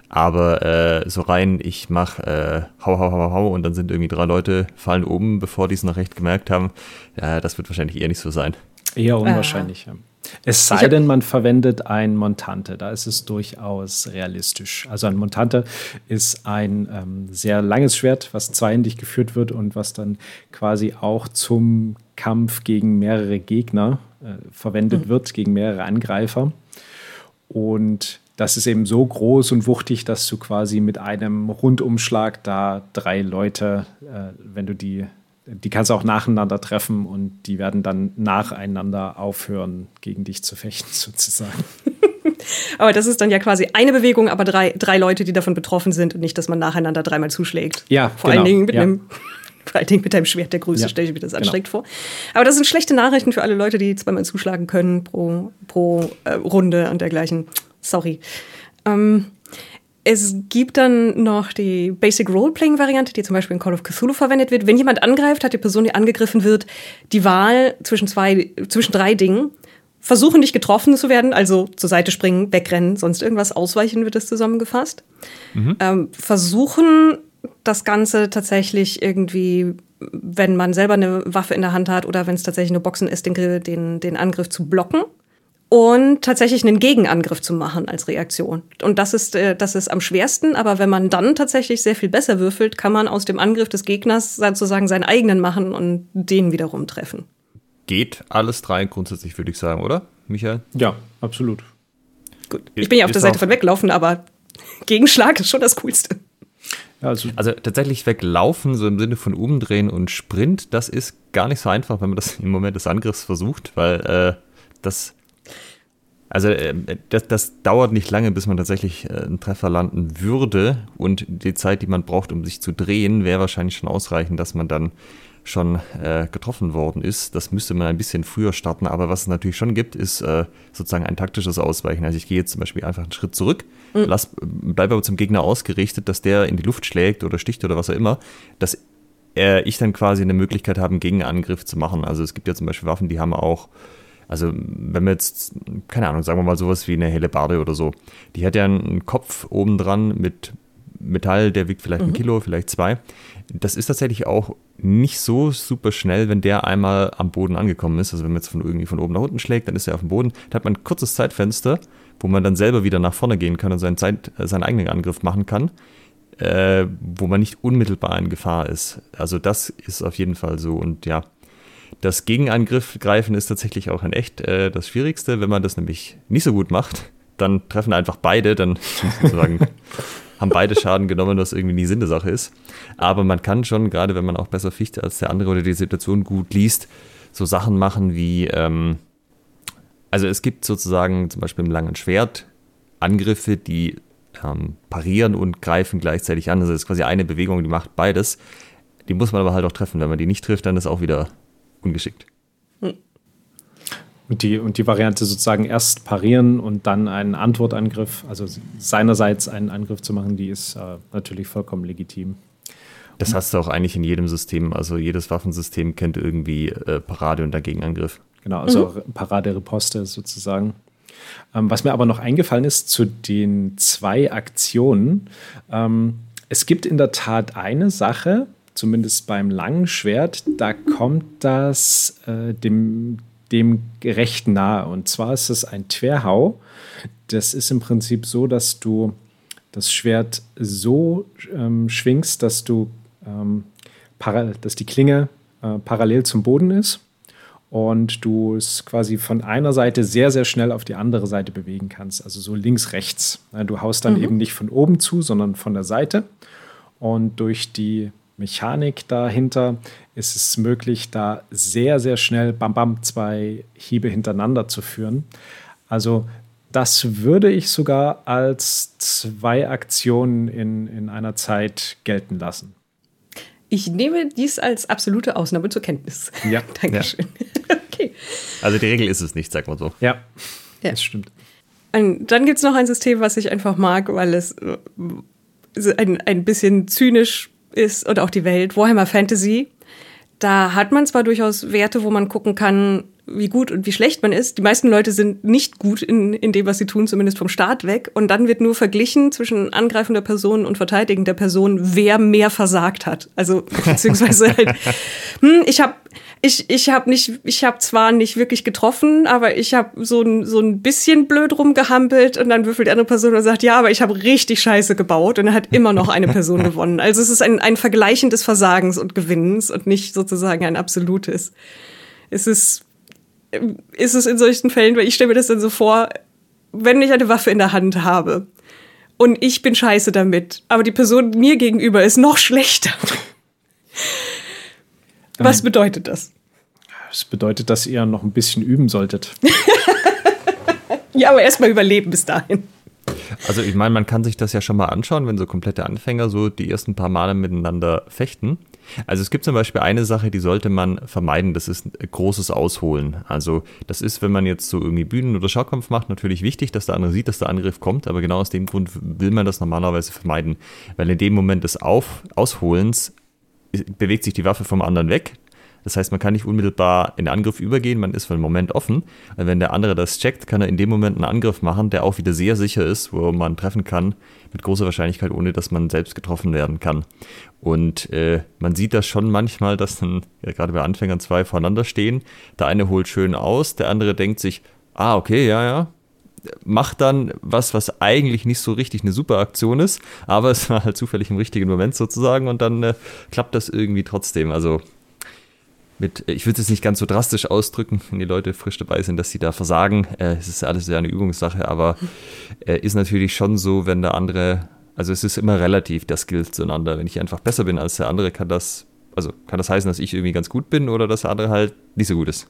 Aber äh, so rein, ich mach äh, hau, hau, hau, hau und dann sind irgendwie drei Leute fallen oben, bevor die es noch recht gemerkt haben. Ja, das wird wahrscheinlich eher nicht so sein. Eher unwahrscheinlich, ja. Es sei denn, man verwendet ein Montante, da ist es durchaus realistisch. Also ein Montante ist ein ähm, sehr langes Schwert, was zweihändig geführt wird und was dann quasi auch zum Kampf gegen mehrere Gegner äh, verwendet mhm. wird, gegen mehrere Angreifer. Und das ist eben so groß und wuchtig, dass du quasi mit einem Rundumschlag da drei Leute, äh, wenn du die die kannst du auch nacheinander treffen und die werden dann nacheinander aufhören, gegen dich zu fechten, *laughs* sozusagen. aber das ist dann ja quasi eine Bewegung, aber drei, drei Leute, die davon betroffen sind und nicht, dass man nacheinander dreimal zuschlägt. Ja, vor genau. allen Dingen mit ja. einem *laughs* vor allen Dingen mit einem Schwert der Größe ja, stelle ich mir das genau. anstrengend vor. Aber das sind schlechte Nachrichten für alle Leute, die zweimal zuschlagen können pro, pro äh, Runde und dergleichen. Sorry. Ähm, es gibt dann noch die Basic Role-Playing-Variante, die zum Beispiel in Call of Cthulhu verwendet wird. Wenn jemand angreift, hat die Person, die angegriffen wird, die Wahl zwischen zwei, zwischen drei Dingen. Versuchen nicht getroffen zu werden, also zur Seite springen, wegrennen, sonst irgendwas ausweichen, wird das zusammengefasst. Mhm. Ähm, versuchen das Ganze tatsächlich irgendwie, wenn man selber eine Waffe in der Hand hat oder wenn es tatsächlich nur Boxen ist, den, den, den Angriff zu blocken und tatsächlich einen Gegenangriff zu machen als Reaktion. Und das ist, äh, das ist am schwersten, aber wenn man dann tatsächlich sehr viel besser würfelt, kann man aus dem Angriff des Gegners sozusagen seinen eigenen machen und den wiederum treffen. Geht alles drei grundsätzlich, würde ich sagen, oder, Michael? Ja, absolut. Gut. Ich bin ja auf der Seite von weglaufen, aber *laughs* Gegenschlag ist schon das Coolste. Also, also, tatsächlich weglaufen, so im Sinne von umdrehen und Sprint, das ist gar nicht so einfach, wenn man das *laughs* im Moment des Angriffs versucht, weil äh, das also äh, das, das dauert nicht lange, bis man tatsächlich äh, einen Treffer landen würde und die Zeit, die man braucht, um sich zu drehen, wäre wahrscheinlich schon ausreichend, dass man dann schon äh, getroffen worden ist. Das müsste man ein bisschen früher starten, aber was es natürlich schon gibt, ist äh, sozusagen ein taktisches Ausweichen. Also ich gehe jetzt zum Beispiel einfach einen Schritt zurück, mhm. lass, bleibe aber zum Gegner ausgerichtet, dass der in die Luft schlägt oder sticht oder was auch immer, dass äh, ich dann quasi eine Möglichkeit habe, einen Gegenangriff zu machen. Also es gibt ja zum Beispiel Waffen, die haben auch also wenn wir jetzt, keine Ahnung, sagen wir mal sowas wie eine Hellebarde oder so, die hat ja einen Kopf oben dran mit Metall, der wiegt vielleicht mhm. ein Kilo, vielleicht zwei. Das ist tatsächlich auch nicht so super schnell, wenn der einmal am Boden angekommen ist. Also wenn man jetzt von irgendwie von oben nach unten schlägt, dann ist er auf dem Boden. Da hat man ein kurzes Zeitfenster, wo man dann selber wieder nach vorne gehen kann und seinen, Zeit, äh, seinen eigenen Angriff machen kann, äh, wo man nicht unmittelbar in Gefahr ist. Also das ist auf jeden Fall so. Und ja, das Gegenangriff-Greifen ist tatsächlich auch in echt äh, das Schwierigste. Wenn man das nämlich nicht so gut macht, dann treffen einfach beide, dann sozusagen *laughs* haben beide Schaden genommen, was irgendwie nie Sinn der Sache ist. Aber man kann schon, gerade wenn man auch besser ficht als der andere oder die Situation gut liest, so Sachen machen wie, ähm, also es gibt sozusagen zum Beispiel im langen Schwert Angriffe, die ähm, parieren und greifen gleichzeitig an. Also es ist quasi eine Bewegung, die macht beides. Die muss man aber halt auch treffen. Wenn man die nicht trifft, dann ist auch wieder ungeschickt. Und die, und die Variante sozusagen erst parieren und dann einen Antwortangriff, also seinerseits einen Angriff zu machen, die ist äh, natürlich vollkommen legitim. Das hast du auch eigentlich in jedem System. Also jedes Waffensystem kennt irgendwie äh, Parade und Dagegenangriff. Genau, also mhm. Parade-Riposte sozusagen. Ähm, was mir aber noch eingefallen ist zu den zwei Aktionen. Ähm, es gibt in der Tat eine Sache, zumindest beim langen Schwert, da kommt das äh, dem, dem recht nahe. Und zwar ist es ein Twerhau. Das ist im Prinzip so, dass du das Schwert so ähm, schwingst, dass du ähm, dass die Klinge äh, parallel zum Boden ist und du es quasi von einer Seite sehr, sehr schnell auf die andere Seite bewegen kannst. Also so links, rechts. Du haust dann mhm. eben nicht von oben zu, sondern von der Seite. Und durch die Mechanik dahinter ist es möglich, da sehr, sehr schnell bam, bam, zwei Hiebe hintereinander zu führen. Also das würde ich sogar als zwei Aktionen in, in einer Zeit gelten lassen. Ich nehme dies als absolute Ausnahme zur Kenntnis. Ja. *laughs* Dankeschön. Ja. *laughs* okay. Also die Regel ist es nicht, sag mal so. Ja, ja. das stimmt. Und dann gibt es noch ein System, was ich einfach mag, weil es äh, ein, ein bisschen zynisch ist und auch die Welt, Warhammer Fantasy, da hat man zwar durchaus Werte, wo man gucken kann, wie gut und wie schlecht man ist. Die meisten Leute sind nicht gut in, in dem, was sie tun, zumindest vom Start weg. Und dann wird nur verglichen zwischen angreifender Person und verteidigender Person, wer mehr versagt hat. Also *laughs* beziehungsweise halt, *laughs* hm, ich habe ich, ich habe nicht, ich habe zwar nicht wirklich getroffen, aber ich habe so ein, so ein bisschen blöd rumgehampelt und dann würfelt die andere Person und sagt, ja, aber ich habe richtig Scheiße gebaut und dann hat immer noch eine Person *laughs* gewonnen. Also es ist ein, ein Vergleichen des Versagens und Gewinnens und nicht sozusagen ein absolutes. Es ist, ist es in solchen Fällen, weil ich stelle mir das dann so vor, wenn ich eine Waffe in der Hand habe und ich bin scheiße damit, aber die Person mir gegenüber ist noch schlechter. Was bedeutet das? Das bedeutet, dass ihr noch ein bisschen üben solltet. *laughs* ja, aber erstmal überleben bis dahin. Also ich meine, man kann sich das ja schon mal anschauen, wenn so komplette Anfänger so die ersten paar Male miteinander fechten. Also es gibt zum Beispiel eine Sache, die sollte man vermeiden, das ist großes Ausholen. Also das ist, wenn man jetzt so irgendwie Bühnen- oder Schaukampf macht, natürlich wichtig, dass der andere sieht, dass der Angriff kommt, aber genau aus dem Grund will man das normalerweise vermeiden. Weil in dem Moment des Auf Ausholens bewegt sich die Waffe vom anderen weg. Das heißt, man kann nicht unmittelbar in Angriff übergehen, man ist für einen Moment offen. Wenn der andere das checkt, kann er in dem Moment einen Angriff machen, der auch wieder sehr sicher ist, wo man treffen kann, mit großer Wahrscheinlichkeit, ohne dass man selbst getroffen werden kann. Und äh, man sieht das schon manchmal, dass dann ja, gerade bei Anfängern zwei voneinander stehen. Der eine holt schön aus, der andere denkt sich, ah, okay, ja, ja. Macht dann was, was eigentlich nicht so richtig eine super Aktion ist, aber es war halt zufällig im richtigen Moment sozusagen und dann äh, klappt das irgendwie trotzdem. Also mit, ich würde es nicht ganz so drastisch ausdrücken, wenn die Leute frisch dabei sind, dass sie da versagen. Äh, es ist alles ja eine Übungssache, aber *laughs* äh, ist natürlich schon so, wenn der andere, also es ist immer relativ, der Skill zueinander. Wenn ich einfach besser bin als der andere, kann das, also kann das heißen, dass ich irgendwie ganz gut bin oder dass der andere halt nicht so gut ist.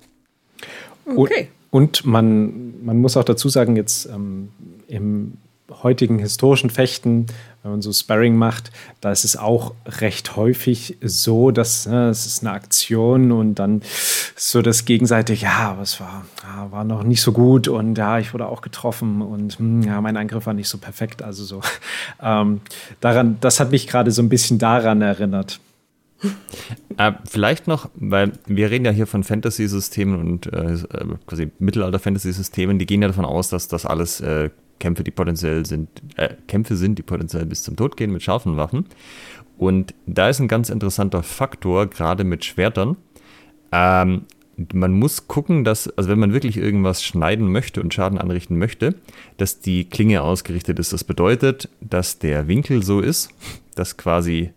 Okay. Und, und man, man muss auch dazu sagen, jetzt ähm, im heutigen historischen Fechten, wenn man so Sparring macht, da ist es auch recht häufig so, dass ne, es ist eine Aktion und dann so das gegenseitig, ja, aber es war, war noch nicht so gut und ja, ich wurde auch getroffen und hm, ja, mein Angriff war nicht so perfekt. Also so *laughs* ähm, daran, das hat mich gerade so ein bisschen daran erinnert. Äh, vielleicht noch, weil wir reden ja hier von Fantasy-Systemen und äh, quasi Mittelalter-Fantasy-Systemen, die gehen ja davon aus, dass das alles äh, Kämpfe, die potenziell sind, äh, Kämpfe sind, die potenziell bis zum Tod gehen mit scharfen Waffen. Und da ist ein ganz interessanter Faktor, gerade mit Schwertern. Ähm, man muss gucken, dass, also wenn man wirklich irgendwas schneiden möchte und Schaden anrichten möchte, dass die Klinge ausgerichtet ist. Das bedeutet, dass der Winkel so ist, dass quasi,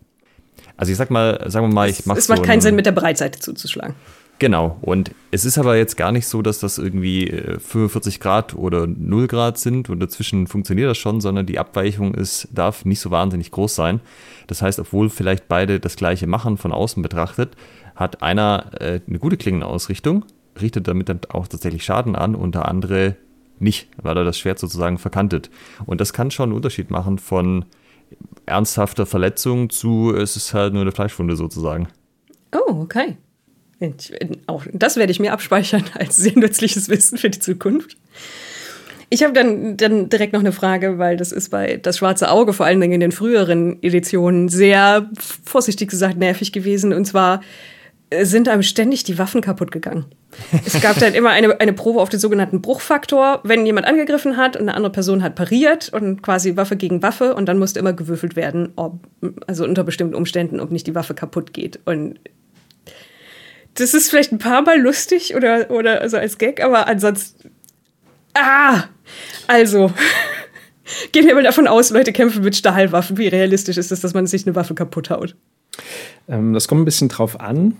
also ich sag mal, sagen wir mal, ich mache Es macht so keinen Sinn, mit der Breitseite zuzuschlagen. Genau, und es ist aber jetzt gar nicht so, dass das irgendwie 45 äh, Grad oder 0 Grad sind und dazwischen funktioniert das schon, sondern die Abweichung ist, darf nicht so wahnsinnig groß sein. Das heißt, obwohl vielleicht beide das gleiche machen von außen betrachtet, hat einer äh, eine gute Klingenausrichtung, richtet damit dann auch tatsächlich Schaden an und der andere nicht, weil er das Schwert sozusagen verkantet. Und das kann schon einen Unterschied machen von ernsthafter Verletzung zu, es ist halt nur eine Fleischwunde sozusagen. Oh, okay. Auch das werde ich mir abspeichern *laughs* als sehr nützliches Wissen für die Zukunft. Ich habe dann, dann direkt noch eine Frage, weil das ist bei Das Schwarze Auge vor allen Dingen in den früheren Editionen sehr, vorsichtig gesagt, nervig gewesen. Und zwar äh, sind einem ständig die Waffen kaputt gegangen. Es gab dann immer eine, eine Probe auf den sogenannten Bruchfaktor, wenn jemand angegriffen hat und eine andere Person hat pariert und quasi Waffe gegen Waffe und dann musste immer gewürfelt werden, ob, also unter bestimmten Umständen, ob nicht die Waffe kaputt geht. Und das ist vielleicht ein paar Mal lustig oder, oder also als Gag, aber ansonsten. Ah! Also. *laughs* Gehen wir mal davon aus, Leute kämpfen mit Stahlwaffen. Wie realistisch ist es, dass man sich eine Waffe kaputt haut? Ähm, das kommt ein bisschen drauf an.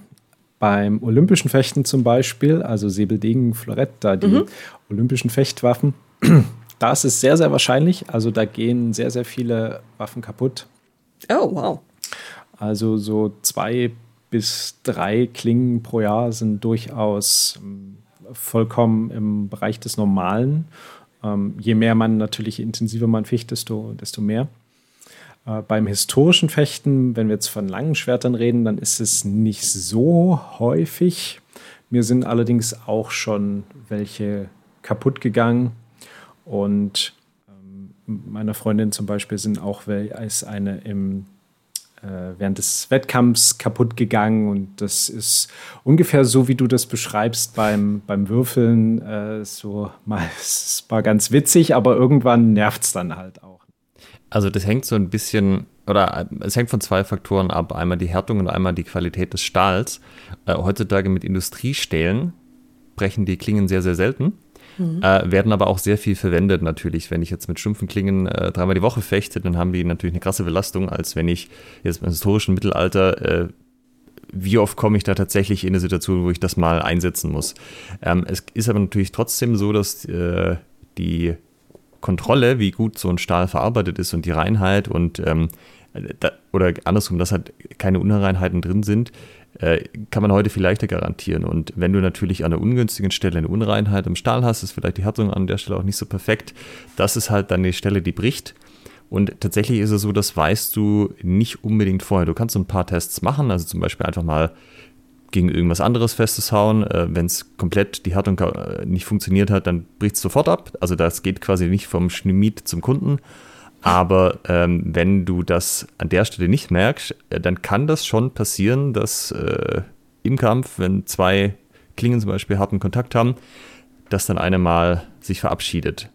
Beim olympischen Fechten zum Beispiel, also Säbeldegen, Florett, da die mhm. olympischen Fechtwaffen, *clears throat* da ist es sehr, sehr wahrscheinlich. Also da gehen sehr, sehr viele Waffen kaputt. Oh, wow. Also so zwei bis drei Klingen pro Jahr sind durchaus ähm, vollkommen im Bereich des Normalen. Ähm, je mehr man natürlich intensiver man ficht, desto, desto mehr. Äh, beim historischen Fechten, wenn wir jetzt von langen Schwertern reden, dann ist es nicht so häufig. Mir sind allerdings auch schon welche kaputt gegangen und ähm, meiner Freundin zum Beispiel sind auch ist eine im während des Wettkampfs kaputt gegangen. Und das ist ungefähr so, wie du das beschreibst beim, beim Würfeln. Äh, so mal, *laughs* es war ganz witzig, aber irgendwann nervt es dann halt auch. Also das hängt so ein bisschen, oder äh, es hängt von zwei Faktoren ab. Einmal die Härtung und einmal die Qualität des Stahls. Äh, heutzutage mit Industriestählen brechen die Klingen sehr, sehr selten. Mhm. Äh, werden aber auch sehr viel verwendet natürlich. Wenn ich jetzt mit stumpfen Klingen äh, dreimal die Woche fechte, dann haben die natürlich eine krasse Belastung, als wenn ich jetzt im historischen Mittelalter, äh, wie oft komme ich da tatsächlich in eine Situation, wo ich das mal einsetzen muss. Ähm, es ist aber natürlich trotzdem so, dass äh, die Kontrolle, wie gut so ein Stahl verarbeitet ist und die Reinheit und ähm, da, oder andersrum, dass halt keine Unreinheiten drin sind, äh, kann man heute viel leichter garantieren. Und wenn du natürlich an einer ungünstigen Stelle eine Unreinheit im Stahl hast, ist vielleicht die Härtung an der Stelle auch nicht so perfekt. Das ist halt dann die Stelle, die bricht. Und tatsächlich ist es so, das weißt du nicht unbedingt vorher. Du kannst so ein paar Tests machen, also zum Beispiel einfach mal gegen irgendwas anderes festes hauen. Äh, Wenn es komplett die Härtung äh, nicht funktioniert hat, dann bricht es sofort ab. Also das geht quasi nicht vom Schmied zum Kunden. Aber ähm, wenn du das an der Stelle nicht merkst, äh, dann kann das schon passieren, dass äh, im Kampf, wenn zwei Klingen zum Beispiel harten Kontakt haben, dass dann eine mal sich verabschiedet.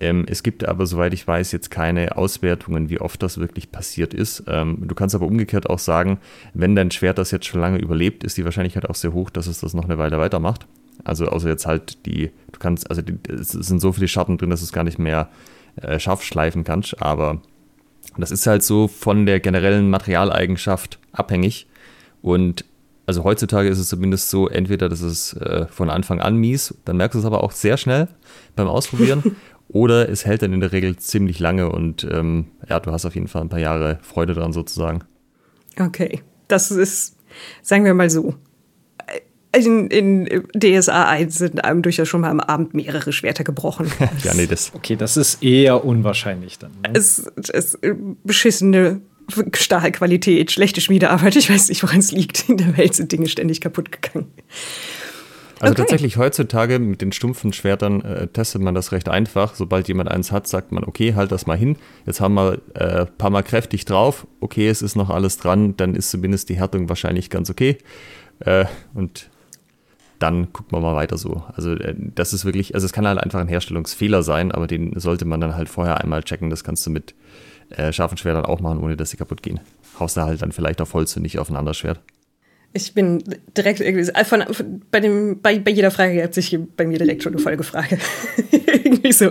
Ähm, es gibt aber, soweit ich weiß, jetzt keine Auswertungen, wie oft das wirklich passiert ist. Ähm, du kannst aber umgekehrt auch sagen, wenn dein Schwert das jetzt schon lange überlebt, ist die Wahrscheinlichkeit auch sehr hoch, dass es das noch eine Weile weitermacht. Also außer jetzt halt die, du kannst, also die, es sind so viele Schatten drin, dass es gar nicht mehr äh, scharf schleifen kannst, aber das ist halt so von der generellen Materialeigenschaft abhängig. Und also heutzutage ist es zumindest so, entweder das ist äh, von Anfang an mies, dann merkst du es aber auch sehr schnell beim Ausprobieren, *laughs* oder es hält dann in der Regel ziemlich lange und ähm, ja, du hast auf jeden Fall ein paar Jahre Freude dran sozusagen. Okay, das ist, sagen wir mal so, in, in DSA 1 sind einem durchaus schon mal am Abend mehrere Schwerter gebrochen. *laughs* ja, nee, das. Okay, das ist eher unwahrscheinlich dann. Ne? Es, es beschissene Stahlqualität, schlechte Schmiedearbeit, ich weiß nicht, woran es liegt. In der Welt sind Dinge ständig kaputt gegangen. Also okay. tatsächlich heutzutage mit den stumpfen Schwertern äh, testet man das recht einfach. Sobald jemand eins hat, sagt man, okay, halt das mal hin. Jetzt haben wir ein äh, paar Mal kräftig drauf. Okay, es ist noch alles dran, dann ist zumindest die Härtung wahrscheinlich ganz okay. Äh, und dann guckt man mal weiter so. Also äh, das ist wirklich, also es kann halt einfach ein Herstellungsfehler sein, aber den sollte man dann halt vorher einmal checken. Das kannst du mit äh, scharfen Schwertern auch machen, ohne dass sie kaputt gehen. Haust du halt dann vielleicht auf Holz und nicht auf ein anderes Schwert. Ich bin direkt irgendwie von, von, bei, dem, bei, bei jeder Frage hat sich bei mir direkt schon eine Folgefrage. *laughs* irgendwie so,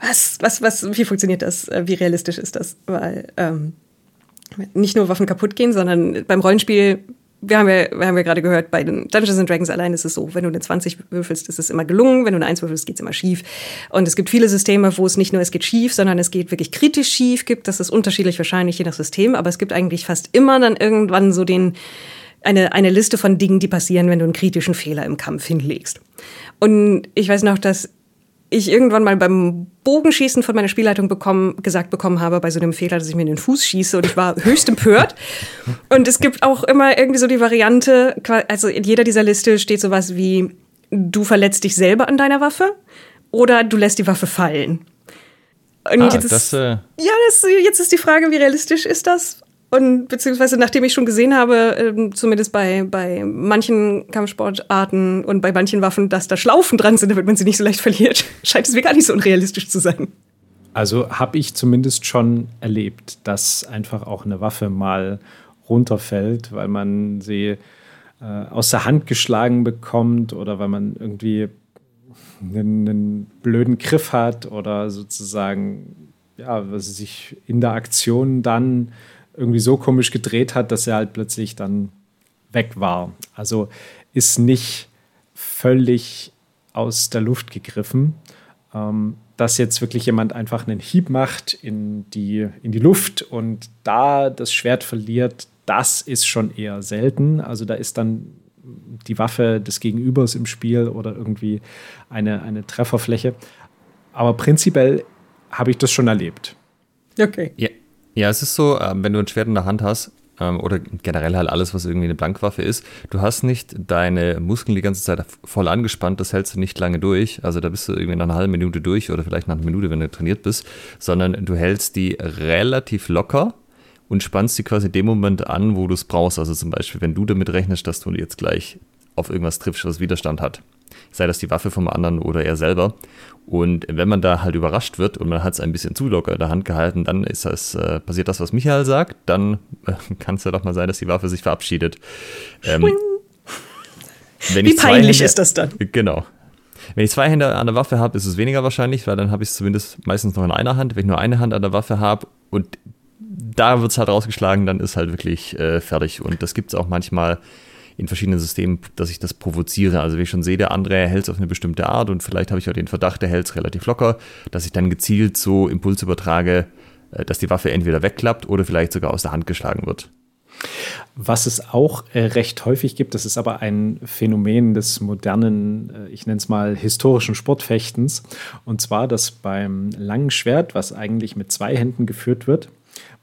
was, was, was, wie funktioniert das? Äh, wie realistisch ist das? Weil ähm, nicht nur Waffen kaputt gehen, sondern beim Rollenspiel wir haben ja, wir haben ja gerade gehört, bei den Dungeons and Dragons allein ist es so, wenn du eine 20 würfelst, ist es immer gelungen, wenn du eine 1 würfelst, geht es immer schief. Und es gibt viele Systeme, wo es nicht nur es geht schief, sondern es geht wirklich kritisch schief gibt. Das ist unterschiedlich wahrscheinlich je nach System, aber es gibt eigentlich fast immer dann irgendwann so den, eine, eine Liste von Dingen, die passieren, wenn du einen kritischen Fehler im Kampf hinlegst. Und ich weiß noch, dass ich irgendwann mal beim Bogenschießen von meiner Spielleitung bekommen, gesagt bekommen habe, bei so einem Fehler, dass ich mir in den Fuß schieße und ich war höchst empört. Und es gibt auch immer irgendwie so die Variante, also in jeder dieser Liste steht sowas wie, du verletzt dich selber an deiner Waffe oder du lässt die Waffe fallen. Und ah, jetzt, das, ist, äh ja, das, jetzt ist die Frage, wie realistisch ist das? Und beziehungsweise nachdem ich schon gesehen habe, äh, zumindest bei, bei manchen Kampfsportarten und bei manchen Waffen, dass da Schlaufen dran sind, damit man sie nicht so leicht verliert, *laughs* scheint es mir gar nicht so unrealistisch zu sein. Also habe ich zumindest schon erlebt, dass einfach auch eine Waffe mal runterfällt, weil man sie äh, aus der Hand geschlagen bekommt oder weil man irgendwie einen, einen blöden Griff hat oder sozusagen ja, sich in der Aktion dann irgendwie so komisch gedreht hat, dass er halt plötzlich dann weg war. Also ist nicht völlig aus der Luft gegriffen. Ähm, dass jetzt wirklich jemand einfach einen Hieb macht in die, in die Luft und da das Schwert verliert, das ist schon eher selten. Also da ist dann die Waffe des Gegenübers im Spiel oder irgendwie eine, eine Trefferfläche. Aber prinzipiell habe ich das schon erlebt. Okay. Ja, ja, es ist so, ähm, wenn du ein Schwert in der Hand hast, ähm, oder generell halt alles, was irgendwie eine Blankwaffe ist, du hast nicht deine Muskeln die ganze Zeit voll angespannt, das hältst du nicht lange durch. Also da bist du irgendwie nach einer halben Minute durch oder vielleicht nach einer Minute, wenn du trainiert bist, sondern du hältst die relativ locker und spannst sie quasi in dem Moment an, wo du es brauchst. Also zum Beispiel, wenn du damit rechnest, dass du jetzt gleich auf irgendwas triffst, was Widerstand hat. Sei das die Waffe vom anderen oder er selber. Und wenn man da halt überrascht wird und man hat es ein bisschen zu locker in der Hand gehalten, dann ist das, äh, passiert das, was Michael sagt. Dann äh, kann es ja doch mal sein, dass die Waffe sich verabschiedet. Ähm, Wie peinlich Hände, ist das dann? Genau. Wenn ich zwei Hände an der Waffe habe, ist es weniger wahrscheinlich, weil dann habe ich es zumindest meistens noch in einer Hand. Wenn ich nur eine Hand an der Waffe habe und da wird es halt rausgeschlagen, dann ist halt wirklich äh, fertig. Und das gibt es auch manchmal in verschiedenen Systemen, dass ich das provoziere. Also wie ich schon sehe, der andere hält es auf eine bestimmte Art und vielleicht habe ich auch den Verdacht, der hält es relativ locker, dass ich dann gezielt so Impuls übertrage, äh, dass die Waffe entweder wegklappt oder vielleicht sogar aus der Hand geschlagen wird. Was es auch äh, recht häufig gibt, das ist aber ein Phänomen des modernen, äh, ich nenne es mal historischen Sportfechtens. Und zwar, dass beim langen Schwert, was eigentlich mit zwei Händen geführt wird,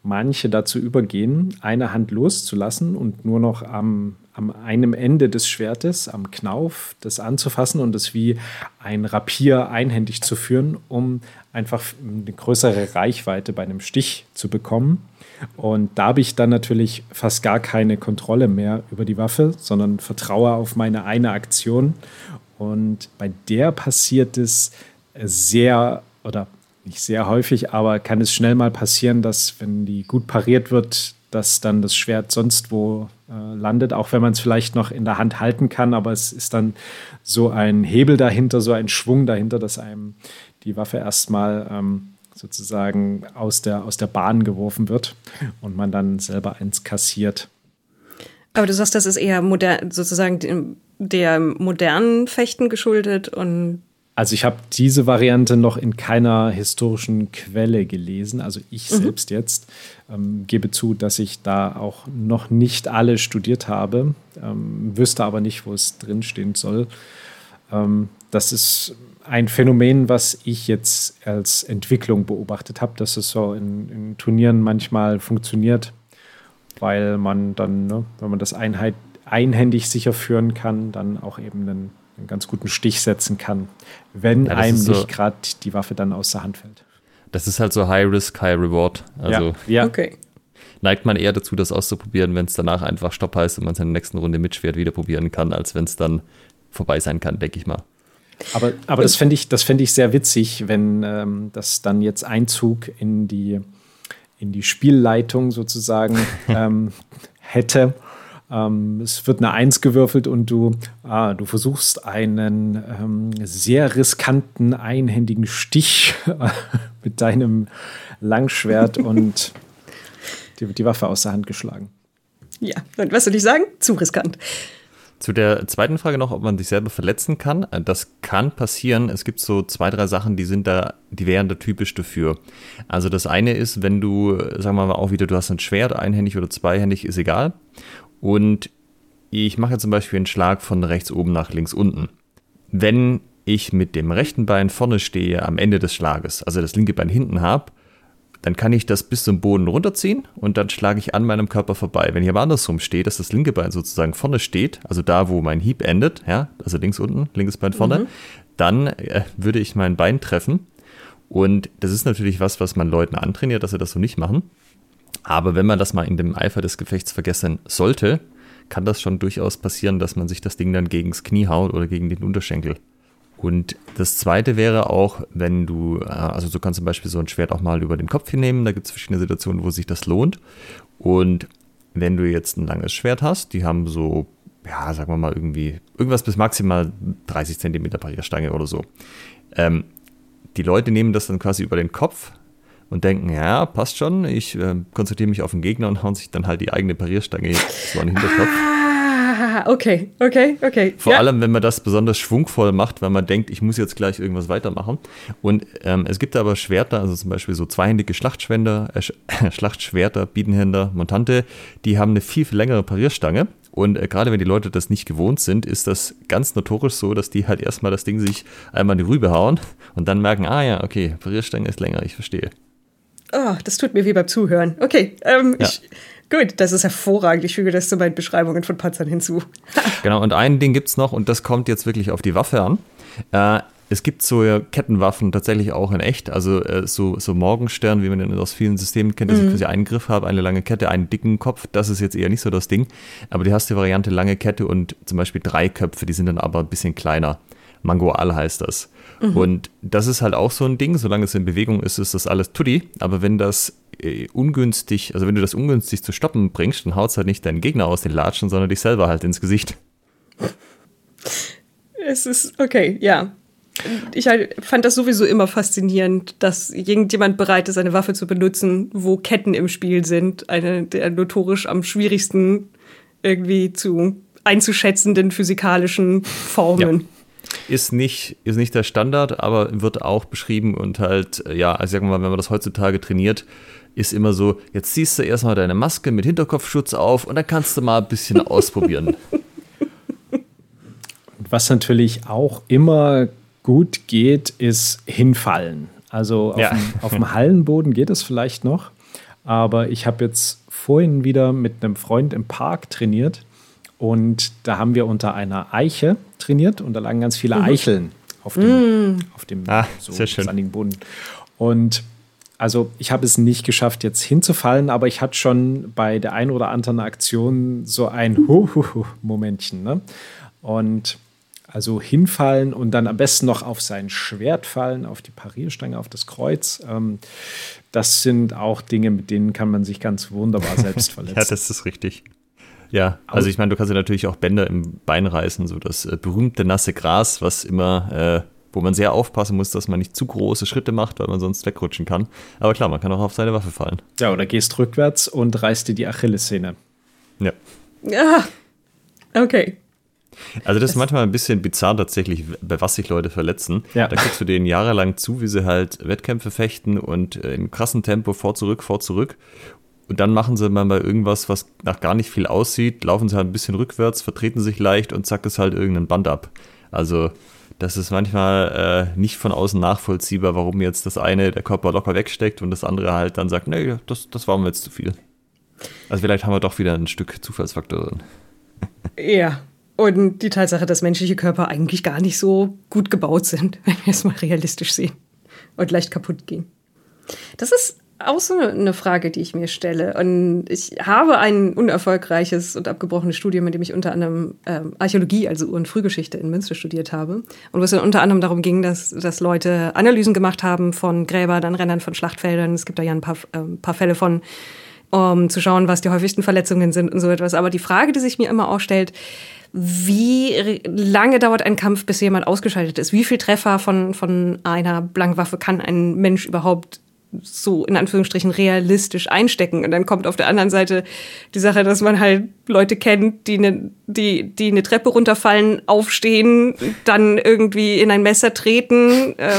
manche dazu übergehen, eine Hand loszulassen und nur noch am am einem Ende des Schwertes, am Knauf, das anzufassen und es wie ein Rapier einhändig zu führen, um einfach eine größere Reichweite bei einem Stich zu bekommen. Und da habe ich dann natürlich fast gar keine Kontrolle mehr über die Waffe, sondern vertraue auf meine eine Aktion. Und bei der passiert es sehr oder nicht sehr häufig, aber kann es schnell mal passieren, dass wenn die gut pariert wird, dass dann das Schwert sonst wo äh, landet, auch wenn man es vielleicht noch in der Hand halten kann, aber es ist dann so ein Hebel dahinter, so ein Schwung dahinter, dass einem die Waffe erstmal ähm, sozusagen aus der, aus der Bahn geworfen wird und man dann selber eins kassiert. Aber du sagst, das ist eher modern, sozusagen dem, der modernen Fechten geschuldet und also ich habe diese Variante noch in keiner historischen Quelle gelesen, also ich mhm. selbst jetzt. Ähm, gebe zu, dass ich da auch noch nicht alle studiert habe, ähm, wüsste aber nicht, wo es drinstehen soll. Ähm, das ist ein Phänomen, was ich jetzt als Entwicklung beobachtet habe, dass es so in, in Turnieren manchmal funktioniert, weil man dann, ne, wenn man das Einheit, einhändig sicher führen kann, dann auch eben einen, einen ganz guten Stich setzen kann, wenn ja, einem so, nicht gerade die Waffe dann aus der Hand fällt. Das ist halt so High Risk, High Reward. Also ja, ja. okay. neigt man eher dazu, das auszuprobieren, wenn es danach einfach Stopp heißt und man es in der nächsten Runde mit Schwert wieder probieren kann, als wenn es dann vorbei sein kann, denke ich mal. Aber, aber das fände ich, fänd ich sehr witzig, wenn ähm, das dann jetzt Einzug in die, in die Spielleitung sozusagen *laughs* ähm, hätte. Ähm, es wird eine Eins gewürfelt und du, ah, du versuchst einen ähm, sehr riskanten, einhändigen Stich mit deinem Langschwert und die, die Waffe aus der Hand geschlagen. Ja, und was soll ich sagen? Zu riskant. Zu der zweiten Frage noch, ob man sich selber verletzen kann. Äh, das kann passieren. Es gibt so zwei, drei Sachen, die sind da, die wären da typisch dafür. Also das eine ist, wenn du, sagen wir mal auch wieder, du hast ein Schwert, einhändig oder zweihändig, ist egal. Und ich mache zum Beispiel einen Schlag von rechts oben nach links unten. Wenn ich mit dem rechten Bein vorne stehe am Ende des Schlages, also das linke Bein hinten habe, dann kann ich das bis zum Boden runterziehen und dann schlage ich an meinem Körper vorbei. Wenn ich aber andersrum stehe, dass das linke Bein sozusagen vorne steht, also da, wo mein Hieb endet, ja, also links unten, linkes Bein vorne, mhm. dann äh, würde ich mein Bein treffen. Und das ist natürlich was, was man Leuten antrainiert, dass sie das so nicht machen. Aber wenn man das mal in dem Eifer des Gefechts vergessen sollte, kann das schon durchaus passieren, dass man sich das Ding dann gegens Knie haut oder gegen den Unterschenkel. Und das zweite wäre auch, wenn du, äh, also du kannst zum Beispiel so ein Schwert auch mal über den Kopf hinnehmen, da gibt es verschiedene Situationen, wo sich das lohnt. Und wenn du jetzt ein langes Schwert hast, die haben so, ja, sagen wir mal irgendwie, irgendwas bis maximal 30 Zentimeter Parierstange oder so. Ähm, die Leute nehmen das dann quasi über den Kopf und denken, ja, passt schon, ich äh, konzentriere mich auf den Gegner und hauen sich dann halt die eigene Parierstange so an den Hinterkopf. Ah, okay, okay, okay. Vor ja. allem, wenn man das besonders schwungvoll macht, weil man denkt, ich muss jetzt gleich irgendwas weitermachen. Und ähm, es gibt aber Schwerter, also zum Beispiel so zweihändige Schlachtschwender, äh, *laughs* Schlachtschwerter, Biedenhänder, Montante, die haben eine viel, viel längere Parierstange. Und äh, gerade wenn die Leute das nicht gewohnt sind, ist das ganz notorisch so, dass die halt erstmal das Ding sich einmal in die Rübe hauen und dann merken, ah ja, okay, Parierstange ist länger, ich verstehe. Oh, das tut mir wie beim Zuhören. Okay, ähm, ja. ich Gut, das ist hervorragend. Ich füge das zu meinen Beschreibungen von Panzern hinzu. *laughs* genau, und ein Ding gibt es noch, und das kommt jetzt wirklich auf die Waffe an. Äh, es gibt so Kettenwaffen tatsächlich auch in echt, also äh, so, so Morgenstern, wie man den aus vielen Systemen kennt, dass mhm. ich quasi einen Griff habe, eine lange Kette, einen dicken Kopf. Das ist jetzt eher nicht so das Ding. Aber die hast die Variante lange Kette und zum Beispiel drei Köpfe, die sind dann aber ein bisschen kleiner. Mangoal heißt das. Mhm. Und das ist halt auch so ein Ding, solange es in Bewegung ist, ist das alles tutti. Aber wenn das äh, ungünstig, also wenn du das ungünstig zu stoppen bringst, dann haut es halt nicht deinen Gegner aus den Latschen, sondern dich selber halt ins Gesicht. Es ist, okay, ja. Ich halt, fand das sowieso immer faszinierend, dass irgendjemand bereit ist, eine Waffe zu benutzen, wo Ketten im Spiel sind. Eine der notorisch am schwierigsten irgendwie zu einzuschätzenden physikalischen Formen. Ist nicht, ist nicht der Standard, aber wird auch beschrieben und halt, ja, also sagen wir mal, wenn man das heutzutage trainiert, ist immer so, jetzt ziehst du erstmal deine Maske mit Hinterkopfschutz auf und dann kannst du mal ein bisschen *laughs* ausprobieren. Was natürlich auch immer gut geht, ist hinfallen. Also auf, ja. dem, auf dem Hallenboden geht es vielleicht noch, aber ich habe jetzt vorhin wieder mit einem Freund im Park trainiert und da haben wir unter einer Eiche trainiert und da lagen ganz viele mhm. Eicheln auf dem, mm. auf dem ah, so sandigen Boden. Und also ich habe es nicht geschafft, jetzt hinzufallen, aber ich hatte schon bei der einen oder anderen Aktion so ein Hu-Hu-Momentchen. Ne? Und also hinfallen und dann am besten noch auf sein Schwert fallen, auf die Parierstange, auf das Kreuz. Ähm, das sind auch Dinge, mit denen kann man sich ganz wunderbar *laughs* selbst verletzen. ja, das ist richtig. Ja, also ich meine, du kannst ja natürlich auch Bänder im Bein reißen, so das äh, berühmte nasse Gras, was immer, äh, wo man sehr aufpassen muss, dass man nicht zu große Schritte macht, weil man sonst wegrutschen kann. Aber klar, man kann auch auf seine Waffe fallen. Ja, oder gehst rückwärts und reißt dir die Achillessehne. Ja. Ja. Okay. Also das ist manchmal ein bisschen bizarr tatsächlich, bei was sich Leute verletzen. Ja. Da guckst du denen jahrelang zu, wie sie halt Wettkämpfe fechten und äh, in krassem Tempo vor, zurück, vor, zurück. Und dann machen sie mal bei irgendwas, was nach gar nicht viel aussieht, laufen sie halt ein bisschen rückwärts, vertreten sich leicht und zack ist halt irgendein Band ab. Also das ist manchmal äh, nicht von außen nachvollziehbar, warum jetzt das eine der Körper locker wegsteckt und das andere halt dann sagt, nee, das, das war mir jetzt zu viel. Also vielleicht haben wir doch wieder ein Stück Zufallsfaktor drin. *laughs* Ja. Und die Tatsache, dass menschliche Körper eigentlich gar nicht so gut gebaut sind, *laughs* wenn wir es mal realistisch sehen. Und leicht kaputt gehen. Das ist auch so eine Frage, die ich mir stelle. Und ich habe ein unerfolgreiches und abgebrochenes Studium, in dem ich unter anderem ähm, Archäologie, also Ur- und Frühgeschichte in Münster studiert habe. Und wo es dann unter anderem darum ging, dass, dass Leute Analysen gemacht haben von Gräbern, an Rändern von Schlachtfeldern. Es gibt da ja ein paar, ähm, paar Fälle von, um zu schauen, was die häufigsten Verletzungen sind und so etwas. Aber die Frage, die sich mir immer auch stellt, wie lange dauert ein Kampf, bis jemand ausgeschaltet ist? Wie viel Treffer von, von einer Blankwaffe kann ein Mensch überhaupt so in Anführungsstrichen realistisch einstecken. Und dann kommt auf der anderen Seite die Sache, dass man halt Leute kennt, die eine, die, die eine Treppe runterfallen, aufstehen, dann irgendwie in ein Messer treten, äh,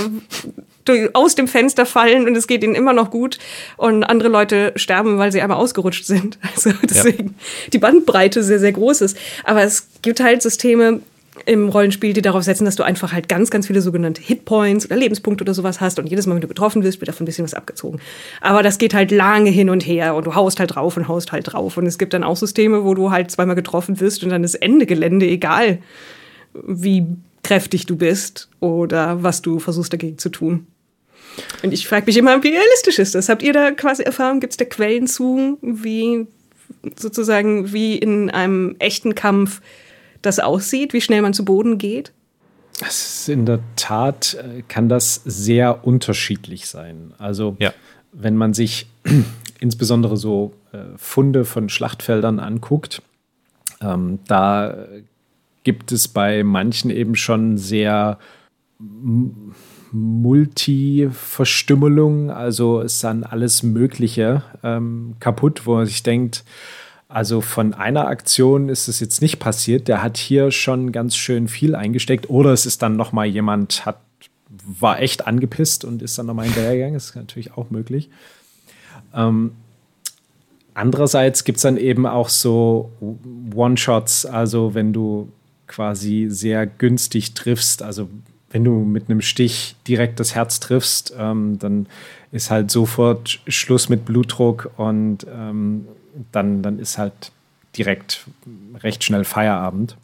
durch, aus dem Fenster fallen und es geht ihnen immer noch gut. Und andere Leute sterben, weil sie einmal ausgerutscht sind. *laughs* Also deswegen ja. die Bandbreite sehr, sehr groß ist. Aber es gibt halt Systeme, im Rollenspiel, die darauf setzen, dass du einfach halt ganz, ganz viele sogenannte Hitpoints oder Lebenspunkte oder sowas hast und jedes Mal, wenn du getroffen wirst, wird davon ein bisschen was abgezogen. Aber das geht halt lange hin und her und du haust halt drauf und haust halt drauf und es gibt dann auch Systeme, wo du halt zweimal getroffen wirst und dann ist Ende Gelände, egal wie kräftig du bist oder was du versuchst dagegen zu tun. Und ich frage mich immer, wie realistisch ist das? Habt ihr da quasi Erfahrung? Gibt es da Quellen zu, wie sozusagen wie in einem echten Kampf das aussieht, wie schnell man zu Boden geht? In der Tat äh, kann das sehr unterschiedlich sein. Also ja. wenn man sich *clears throat* insbesondere so äh, Funde von Schlachtfeldern anguckt, ähm, da gibt es bei manchen eben schon sehr Multi-Verstümmelung, also es ist dann alles Mögliche ähm, kaputt, wo man sich denkt, also von einer Aktion ist es jetzt nicht passiert. Der hat hier schon ganz schön viel eingesteckt. Oder es ist dann noch mal jemand hat war echt angepisst und ist dann noch mal hinterhergegangen. Das ist natürlich auch möglich. Ähm, andererseits gibt es dann eben auch so One-Shots, also wenn du quasi sehr günstig triffst, also wenn du mit einem Stich direkt das Herz triffst, ähm, dann ist halt sofort Schluss mit Blutdruck und ähm, dann, dann ist halt direkt recht schnell Feierabend.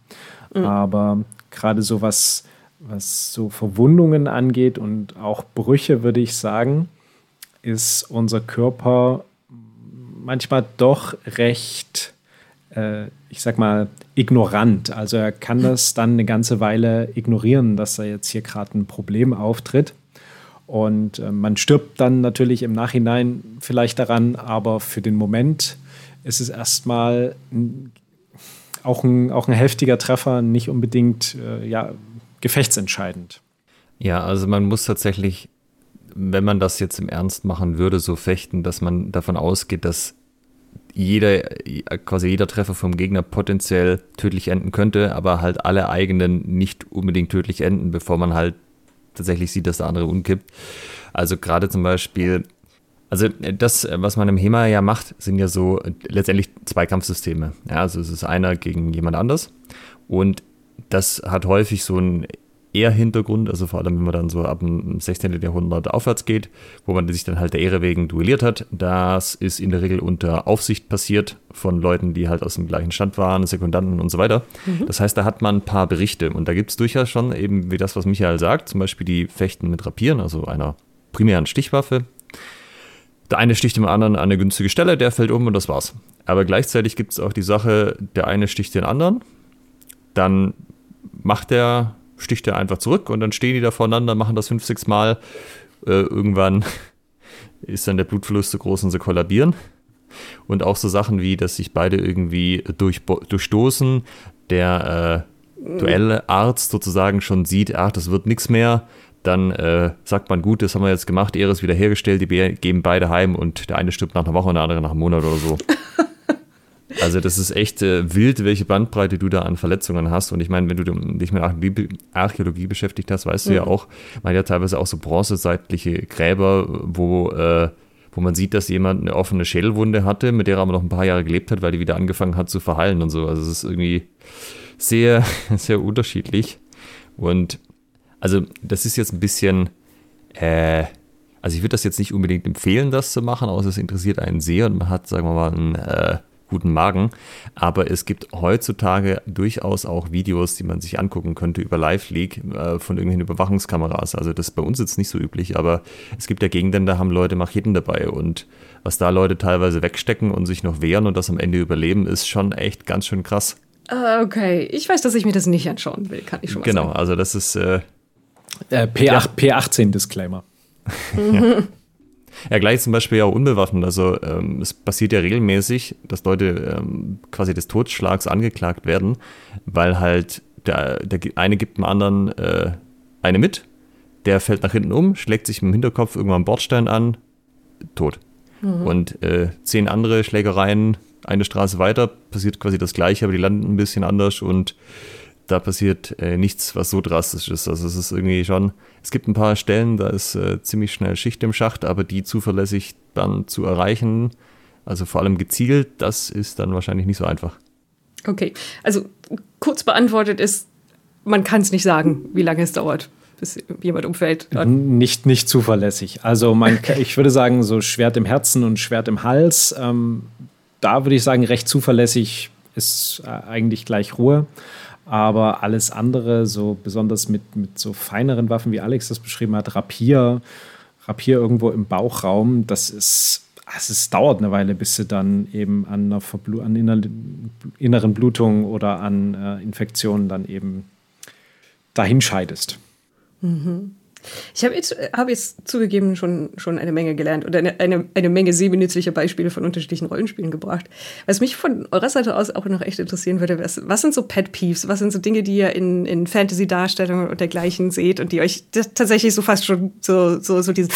Mhm. Aber gerade so was, was so Verwundungen angeht und auch Brüche, würde ich sagen, ist unser Körper manchmal doch recht, äh, ich sag mal, ignorant. Also er kann das dann eine ganze Weile ignorieren, dass da jetzt hier gerade ein Problem auftritt. Und äh, man stirbt dann natürlich im Nachhinein vielleicht daran, aber für den Moment ist es erstmal auch ein, auch ein heftiger Treffer, nicht unbedingt äh, ja, gefechtsentscheidend. Ja, also man muss tatsächlich, wenn man das jetzt im Ernst machen würde, so fechten, dass man davon ausgeht, dass jeder, quasi jeder Treffer vom Gegner potenziell tödlich enden könnte, aber halt alle eigenen nicht unbedingt tödlich enden, bevor man halt tatsächlich sieht, dass der andere umkippt. Also gerade zum Beispiel, also das, was man im HEMA ja macht, sind ja so letztendlich Zweikampfsysteme. Ja, also es ist einer gegen jemand anders und das hat häufig so ein eher Hintergrund, also vor allem, wenn man dann so ab dem 16. Jahrhundert aufwärts geht, wo man sich dann halt der Ehre wegen duelliert hat. Das ist in der Regel unter Aufsicht passiert von Leuten, die halt aus dem gleichen Stand waren, Sekundanten und so weiter. Mhm. Das heißt, da hat man ein paar Berichte und da gibt es durchaus schon eben wie das, was Michael sagt, zum Beispiel die Fechten mit Rapieren, also einer primären Stichwaffe. Der eine sticht dem anderen an eine günstige Stelle, der fällt um und das war's. Aber gleichzeitig gibt es auch die Sache, der eine sticht den anderen, dann macht der sticht er einfach zurück und dann stehen die da voneinander, machen das fünf, sechs Mal. Äh, irgendwann *laughs* ist dann der Blutverlust so groß und sie kollabieren. Und auch so Sachen wie, dass sich beide irgendwie durch, durchstoßen, der äh, Duellarzt sozusagen schon sieht, ach, das wird nichts mehr. Dann äh, sagt man, gut, das haben wir jetzt gemacht, Ehre ist wiederhergestellt, die gehen beide heim und der eine stirbt nach einer Woche und der andere nach einem Monat oder so. *laughs* Also das ist echt äh, wild, welche Bandbreite du da an Verletzungen hast. Und ich meine, wenn du dich mit Archäologie beschäftigt hast, weißt mhm. du ja mhm. auch, man hat ja teilweise auch so bronzezeitliche Gräber, wo, äh, wo man sieht, dass jemand eine offene Schädelwunde hatte, mit der er aber noch ein paar Jahre gelebt hat, weil die wieder angefangen hat zu verheilen und so. Also es ist irgendwie sehr, *laughs* sehr unterschiedlich. Und also das ist jetzt ein bisschen, äh, also ich würde das jetzt nicht unbedingt empfehlen, das zu machen, außer es interessiert einen sehr und man hat, sagen wir mal, ein äh, guten Magen. Aber es gibt heutzutage durchaus auch Videos, die man sich angucken könnte über Live-League äh, von irgendwelchen Überwachungskameras. Also das ist bei uns jetzt nicht so üblich, aber es gibt ja Gegenden, da haben Leute Macheten dabei und was da Leute teilweise wegstecken und sich noch wehren und das am Ende überleben, ist schon echt ganz schön krass. Uh, okay, ich weiß, dass ich mir das nicht anschauen will, kann ich schon mal genau, sagen. Genau, also das ist äh, äh, P8, ja. P18-Disclaimer. Ja, gleich zum Beispiel auch unbewaffnet. Also ähm, es passiert ja regelmäßig, dass Leute ähm, quasi des Totschlags angeklagt werden, weil halt der, der eine gibt dem anderen äh, eine mit, der fällt nach hinten um, schlägt sich im Hinterkopf irgendwann einen Bordstein an, tot. Mhm. Und äh, zehn andere Schlägereien, eine Straße weiter, passiert quasi das gleiche, aber die landen ein bisschen anders und da passiert äh, nichts, was so drastisch ist. Also es ist irgendwie schon, es gibt ein paar Stellen, da ist äh, ziemlich schnell Schicht im Schacht, aber die zuverlässig dann zu erreichen, also vor allem gezielt, das ist dann wahrscheinlich nicht so einfach. Okay, also kurz beantwortet ist, man kann es nicht sagen, wie lange es dauert, bis jemand umfällt. Nicht, nicht zuverlässig. Also man, ich würde sagen, so Schwert im Herzen und Schwert im Hals, ähm, da würde ich sagen, recht zuverlässig ist äh, eigentlich gleich Ruhe. Aber alles andere, so besonders mit, mit so feineren Waffen, wie Alex das beschrieben hat, Rapier, Rapier irgendwo im Bauchraum, das ist, also es dauert eine Weile, bis du dann eben an, einer Verblu an inneren Blutungen oder an äh, Infektionen dann eben dahinscheidest. Mhm. Ich habe jetzt, hab jetzt zugegeben schon, schon eine Menge gelernt und eine, eine, eine Menge sehbenützlicher Beispiele von unterschiedlichen Rollenspielen gebracht. Was mich von eurer Seite aus auch noch echt interessieren würde, was, was sind so Pet Peeves? Was sind so Dinge, die ihr in, in Fantasy-Darstellungen und dergleichen seht und die euch tatsächlich so fast schon so, so, so diese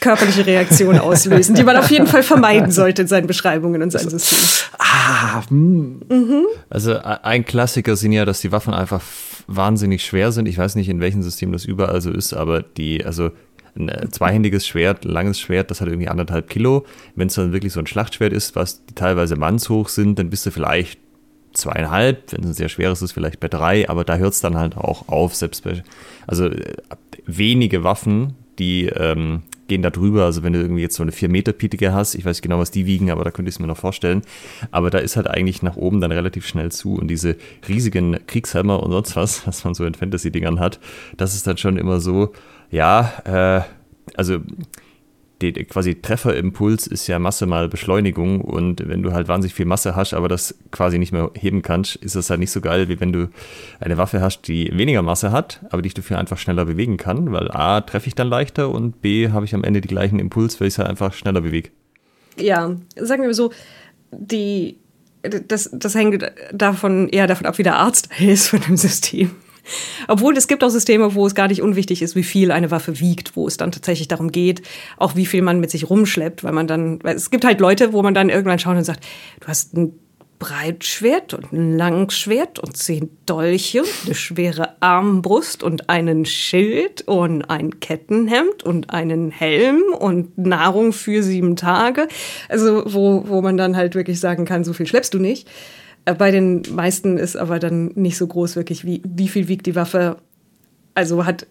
körperliche Reaktion auslösen, die man auf jeden Fall vermeiden sollte in seinen Beschreibungen und seinem System. Ah, hm. mhm. Also ein Klassiker sind ja, dass die Waffen einfach wahnsinnig schwer sind. Ich weiß nicht, in welchem System das überall so ist, aber die, also ein äh, zweihändiges Schwert, ein langes Schwert, das hat irgendwie anderthalb Kilo. Wenn es dann wirklich so ein Schlachtschwert ist, was teilweise mannshoch sind, dann bist du vielleicht zweieinhalb, wenn es ein sehr schweres ist, vielleicht bei drei, aber da hört es dann halt auch auf, selbst bei, also äh, wenige Waffen, die ähm, gehen da drüber. Also wenn du irgendwie jetzt so eine 4-Meter-Pietige hast, ich weiß nicht genau, was die wiegen, aber da könnte ich es mir noch vorstellen. Aber da ist halt eigentlich nach oben dann relativ schnell zu. Und diese riesigen Kriegshammer und sonst was, *laughs* was man so in Fantasy-Dingern hat, das ist dann schon immer so, ja, äh, also der, quasi Trefferimpuls ist ja Masse mal Beschleunigung und wenn du halt wahnsinnig viel Masse hast, aber das quasi nicht mehr heben kannst, ist das halt nicht so geil, wie wenn du eine Waffe hast, die weniger Masse hat, aber dich dafür einfach schneller bewegen kann, weil A, treffe ich dann leichter und B, habe ich am Ende die gleichen Impuls, weil ich es halt einfach schneller bewege. Ja, sagen wir so, die, das, das hängt davon, eher davon ab, wie der Arzt *laughs* ist von dem System. Obwohl es gibt auch Systeme, wo es gar nicht unwichtig ist, wie viel eine Waffe wiegt, wo es dann tatsächlich darum geht, auch wie viel man mit sich rumschleppt, weil man dann, weil es gibt halt Leute, wo man dann irgendwann schaut und sagt, du hast ein Breitschwert und ein Langschwert und zehn Dolche, eine schwere Armbrust und einen Schild und ein Kettenhemd und einen Helm und Nahrung für sieben Tage. Also wo, wo man dann halt wirklich sagen kann, so viel schleppst du nicht. Äh, bei den meisten ist aber dann nicht so groß wirklich, wie, wie viel wiegt die Waffe. Also hat,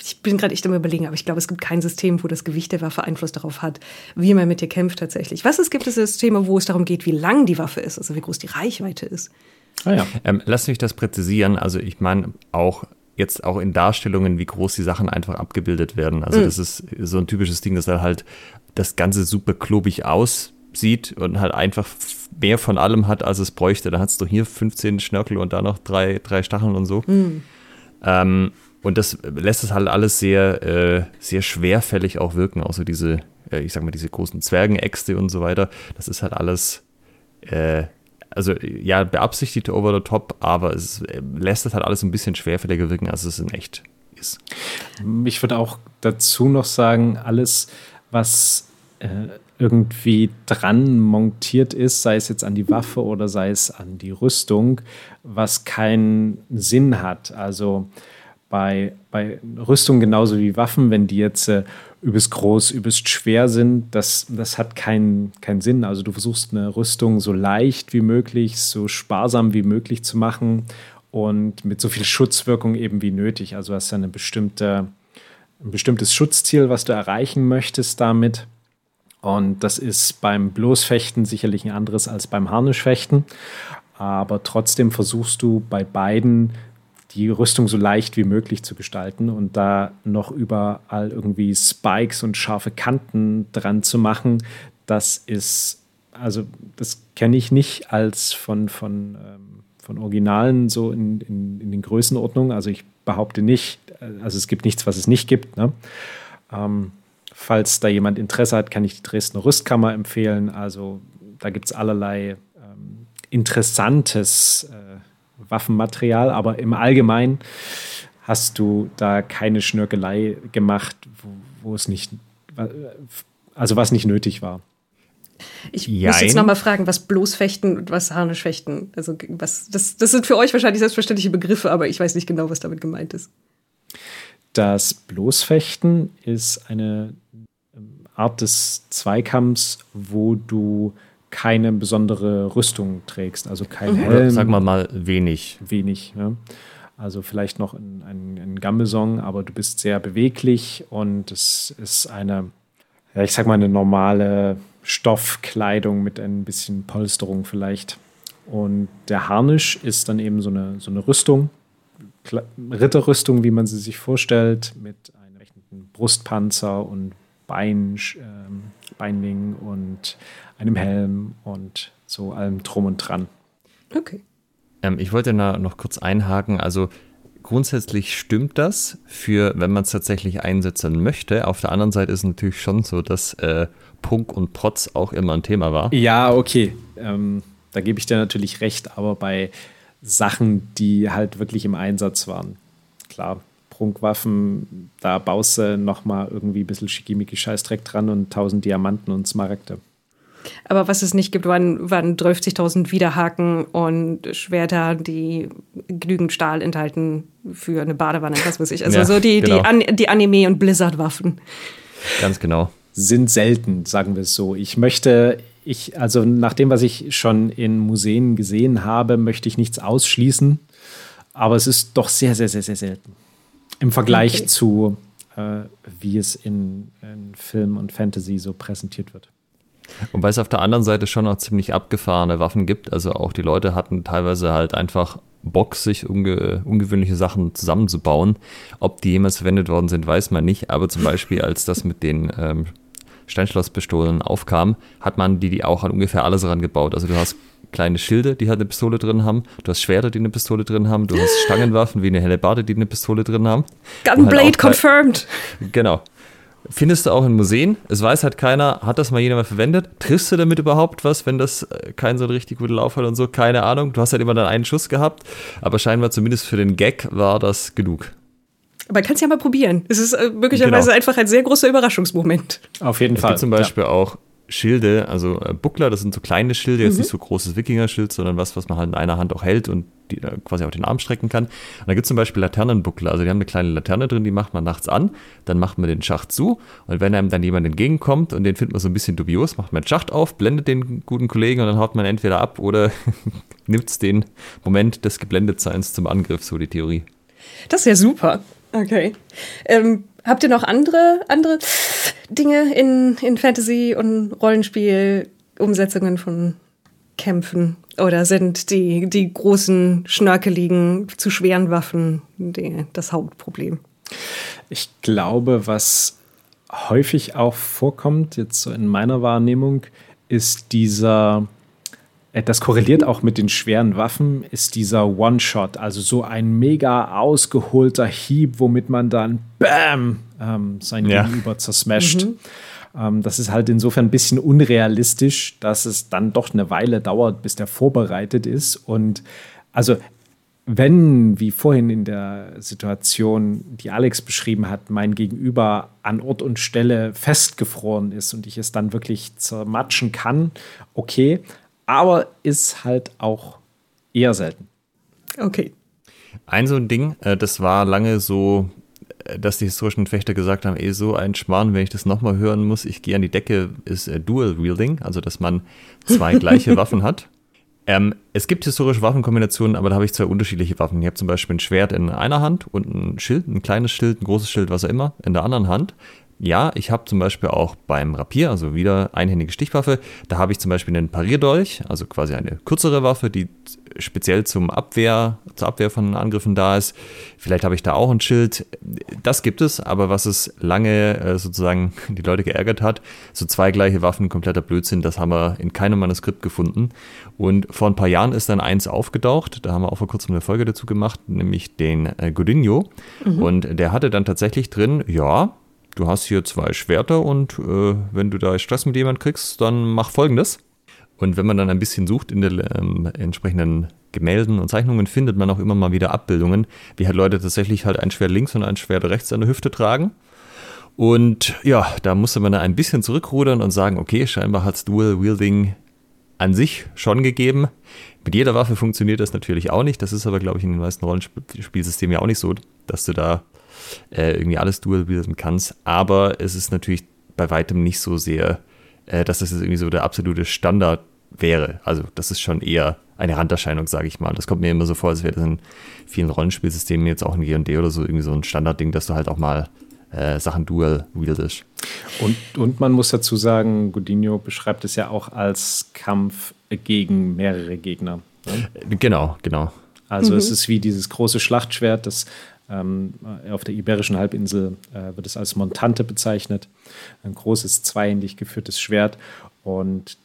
ich bin gerade echt am überlegen, aber ich glaube, es gibt kein System, wo das Gewicht der Waffe Einfluss darauf hat, wie man mit ihr kämpft tatsächlich. Was es gibt, es Systeme, wo es darum geht, wie lang die Waffe ist, also wie groß die Reichweite ist. Ah ja. Ähm, lass mich das präzisieren. Also ich meine auch jetzt auch in Darstellungen, wie groß die Sachen einfach abgebildet werden. Also mhm. das ist so ein typisches Ding, dass da halt das Ganze super klobig aus sieht und halt einfach mehr von allem hat, als es bräuchte. Da hast du hier 15 Schnörkel und da noch drei, drei Stacheln und so. Mhm. Ähm, Und das lässt es halt alles sehr, äh, sehr schwerfällig auch wirken, außer diese, äh, ich sag mal, diese großen Zwergenäxte und so weiter. Das ist halt alles, äh, also ja, beabsichtigt over the top, aber es äh, lässt es halt alles ein bisschen schwerfälliger wirken, als es in echt ist. Ich würde auch dazu noch sagen, alles, was äh, irgendwie dran montiert ist, sei es jetzt an die Waffe oder sei es an die Rüstung, was keinen Sinn hat. Also bei, bei Rüstung genauso wie Waffen, wenn die jetzt äh, übelst groß, übelst schwer sind, das, das hat keinen keinen Sinn. Also du versuchst eine Rüstung so leicht wie möglich, so sparsam wie möglich zu machen und mit so viel Schutzwirkung eben wie nötig. Also hast du eine bestimmte, ein bestimmtes Schutzziel, was du erreichen möchtest damit. Und das ist beim Bloßfechten sicherlich ein anderes als beim Harnischfechten. Aber trotzdem versuchst du bei beiden die Rüstung so leicht wie möglich zu gestalten und da noch überall irgendwie Spikes und scharfe Kanten dran zu machen, das ist, also das kenne ich nicht als von, von, ähm, von Originalen so in, in, in, den Größenordnungen. Also ich behaupte nicht, also es gibt nichts, was es nicht gibt. Ne? Ähm, falls da jemand Interesse hat, kann ich die Dresdner Rüstkammer empfehlen. Also da gibt es allerlei ähm, interessantes äh, Waffenmaterial, aber im Allgemeinen hast du da keine Schnörkelei gemacht, wo, wo es nicht, also was nicht nötig war. Ich Jein. muss jetzt nochmal fragen, was Bloßfechten und was Harnischfechten, also was, das, das sind für euch wahrscheinlich selbstverständliche Begriffe, aber ich weiß nicht genau, was damit gemeint ist. Das Bloßfechten ist eine Art des Zweikampfs, wo du keine besondere Rüstung trägst, also kein mhm. Helm. Sag mal mal wenig. Wenig, ja. Also vielleicht noch ein, ein, ein aber du bist sehr beweglich und es ist eine, ja, ich sag mal, eine normale Stoffkleidung mit ein bisschen Polsterung vielleicht. Und der Harnisch ist dann eben so eine, so eine Rüstung, Ritterrüstung, wie man sie sich vorstellt, mit einem rechten Brustpanzer und Bein, ähm, Beinling und einem Helm und so allem drum und dran. Okay. Ähm, ich wollte noch kurz einhaken. Also grundsätzlich stimmt das für, wenn man es tatsächlich einsetzen möchte. Auf der anderen Seite ist es natürlich schon so, dass äh, Punk und Protz auch immer ein Thema war. Ja, okay. Ähm, da gebe ich dir natürlich recht, aber bei Sachen, die halt wirklich im Einsatz waren. Klar, Prunkwaffen, da baust du nochmal irgendwie ein bisschen schickimicki Scheißdreck dran und tausend Diamanten und Smaragde. Aber was es nicht gibt, waren, waren 30.000 Widerhaken und Schwerter, die genügend Stahl enthalten für eine Badewanne, was weiß ich. Also ja, so die, genau. die, An die Anime- und Blizzard-Waffen. Ganz genau. Sind selten, sagen wir es so. Ich möchte, ich, also nach dem, was ich schon in Museen gesehen habe, möchte ich nichts ausschließen. Aber es ist doch sehr, sehr, sehr, sehr selten. Im Vergleich okay. zu, äh, wie es in, in Film und Fantasy so präsentiert wird. Wobei es auf der anderen Seite schon noch ziemlich abgefahrene Waffen gibt. Also auch die Leute hatten teilweise halt einfach Bock, sich unge ungewöhnliche Sachen zusammenzubauen. Ob die jemals verwendet worden sind, weiß man nicht. Aber zum Beispiel, als das mit den ähm, Steinschlosspistolen aufkam, hat man die, die auch an ungefähr alles rangebaut. Also du hast kleine Schilde, die halt eine Pistole drin haben. Du hast Schwerter, die eine Pistole drin haben. Du hast Stangenwaffen wie eine helle Bade, die eine Pistole drin haben. Gunblade halt confirmed. Genau. Findest du auch in Museen. Es weiß halt keiner, hat das mal jemand verwendet? Triffst du damit überhaupt was, wenn das äh, kein so ein richtig guter Lauf hat und so? Keine Ahnung. Du hast halt immer dann einen Schuss gehabt, aber scheinbar zumindest für den Gag war das genug. Aber kannst ja mal probieren. Es ist äh, möglicherweise genau. einfach ein sehr großer Überraschungsmoment. Auf jeden es Fall. Gibt zum Beispiel ja. auch Schilde, also äh, Buckler, das sind so kleine Schilde, jetzt mhm. nicht so großes Wikinger-Schild, sondern was, was man halt in einer Hand auch hält und die, äh, quasi auch den Arm strecken kann. Und da gibt es zum Beispiel Laternenbuckler, also die haben eine kleine Laterne drin, die macht man nachts an, dann macht man den Schacht zu und wenn einem dann jemand entgegenkommt und den findet man so ein bisschen dubios, macht man den Schacht auf, blendet den guten Kollegen und dann haut man entweder ab oder *laughs* nimmt den Moment des Geblendetseins zum Angriff, so die Theorie. Das ist ja super. Okay. Ähm, habt ihr noch andere, andere Dinge in, in Fantasy und Rollenspiel, Umsetzungen von Kämpfen? Oder sind die, die großen, schnörkeligen, zu schweren Waffen die, das Hauptproblem? Ich glaube, was häufig auch vorkommt, jetzt so in meiner Wahrnehmung, ist dieser das korreliert auch mit den schweren Waffen, ist dieser One-Shot, also so ein mega ausgeholter Hieb, womit man dann BAM ähm, sein ja. Gegenüber zersmasht. Mhm. Ähm, das ist halt insofern ein bisschen unrealistisch, dass es dann doch eine Weile dauert, bis der vorbereitet ist. Und also wenn, wie vorhin in der Situation, die Alex beschrieben hat, mein Gegenüber an Ort und Stelle festgefroren ist und ich es dann wirklich zermatschen kann, okay, aber ist halt auch eher selten. Okay. Ein so ein Ding, äh, das war lange so, äh, dass die historischen Fechter gesagt haben, eh so ein Schmarrn, wenn ich das nochmal hören muss, ich gehe an die Decke, ist äh, Dual Wielding, also dass man zwei *laughs* gleiche Waffen hat. Ähm, es gibt historische Waffenkombinationen, aber da habe ich zwei unterschiedliche Waffen. Ich habe zum Beispiel ein Schwert in einer Hand und ein Schild, ein kleines Schild, ein großes Schild, was auch immer, in der anderen Hand. Ja, ich habe zum Beispiel auch beim Rapier, also wieder einhändige Stichwaffe, da habe ich zum Beispiel einen Parierdolch, also quasi eine kürzere Waffe, die speziell zum Abwehr, zur Abwehr von Angriffen da ist. Vielleicht habe ich da auch ein Schild. Das gibt es, aber was es lange äh, sozusagen *laughs* die Leute geärgert hat, so zwei gleiche Waffen, kompletter Blödsinn, das haben wir in keinem Manuskript gefunden. Und vor ein paar Jahren ist dann eins aufgetaucht, da haben wir auch vor kurzem eine Folge dazu gemacht, nämlich den äh, Godinho. Mhm. Und der hatte dann tatsächlich drin, ja, du hast hier zwei Schwerter und äh, wenn du da Stress mit jemand kriegst, dann mach folgendes. Und wenn man dann ein bisschen sucht in den ähm, entsprechenden Gemälden und Zeichnungen, findet man auch immer mal wieder Abbildungen, wie halt Leute tatsächlich halt ein Schwert links und ein Schwert rechts an der Hüfte tragen. Und ja, da musste man dann ein bisschen zurückrudern und sagen, okay, scheinbar hat es Dual Wielding an sich schon gegeben. Mit jeder Waffe funktioniert das natürlich auch nicht. Das ist aber, glaube ich, in den meisten Rollenspielsystemen ja auch nicht so, dass du da äh, irgendwie alles dual wielden kannst. Aber es ist natürlich bei weitem nicht so sehr, äh, dass das jetzt irgendwie so der absolute Standard wäre. Also das ist schon eher eine Randerscheinung, sage ich mal. Das kommt mir immer so vor, als wäre das in vielen Rollenspielsystemen jetzt auch in G&D oder so irgendwie so ein Standardding, dass du halt auch mal äh, Sachen dual wieldest. Und, und man muss dazu sagen, Godinho beschreibt es ja auch als Kampf gegen mehrere Gegner. Ne? Genau, genau. Also mhm. es ist wie dieses große Schlachtschwert, das ähm, auf der Iberischen Halbinsel äh, wird es als Montante bezeichnet. Ein großes, zweihändig geführtes Schwert. Und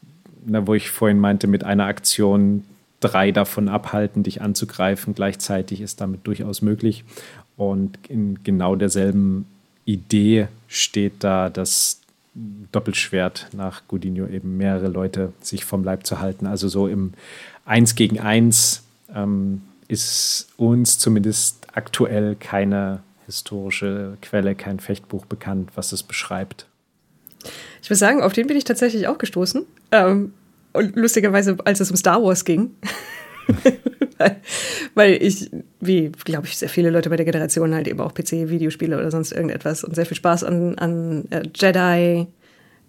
na, wo ich vorhin meinte, mit einer Aktion drei davon abhalten, dich anzugreifen, gleichzeitig ist damit durchaus möglich. Und in genau derselben Idee steht da das Doppelschwert nach Godinho eben mehrere Leute sich vom Leib zu halten. Also so im Eins gegen Eins ähm, ist uns zumindest aktuell keine historische Quelle, kein Fechtbuch bekannt, was es beschreibt. Ich muss sagen, auf den bin ich tatsächlich auch gestoßen. Ähm, und lustigerweise, als es um Star Wars ging. *laughs* Weil ich, wie glaube ich, sehr viele Leute bei der Generation halt eben auch PC, Videospiele oder sonst irgendetwas und sehr viel Spaß an, an äh, Jedi,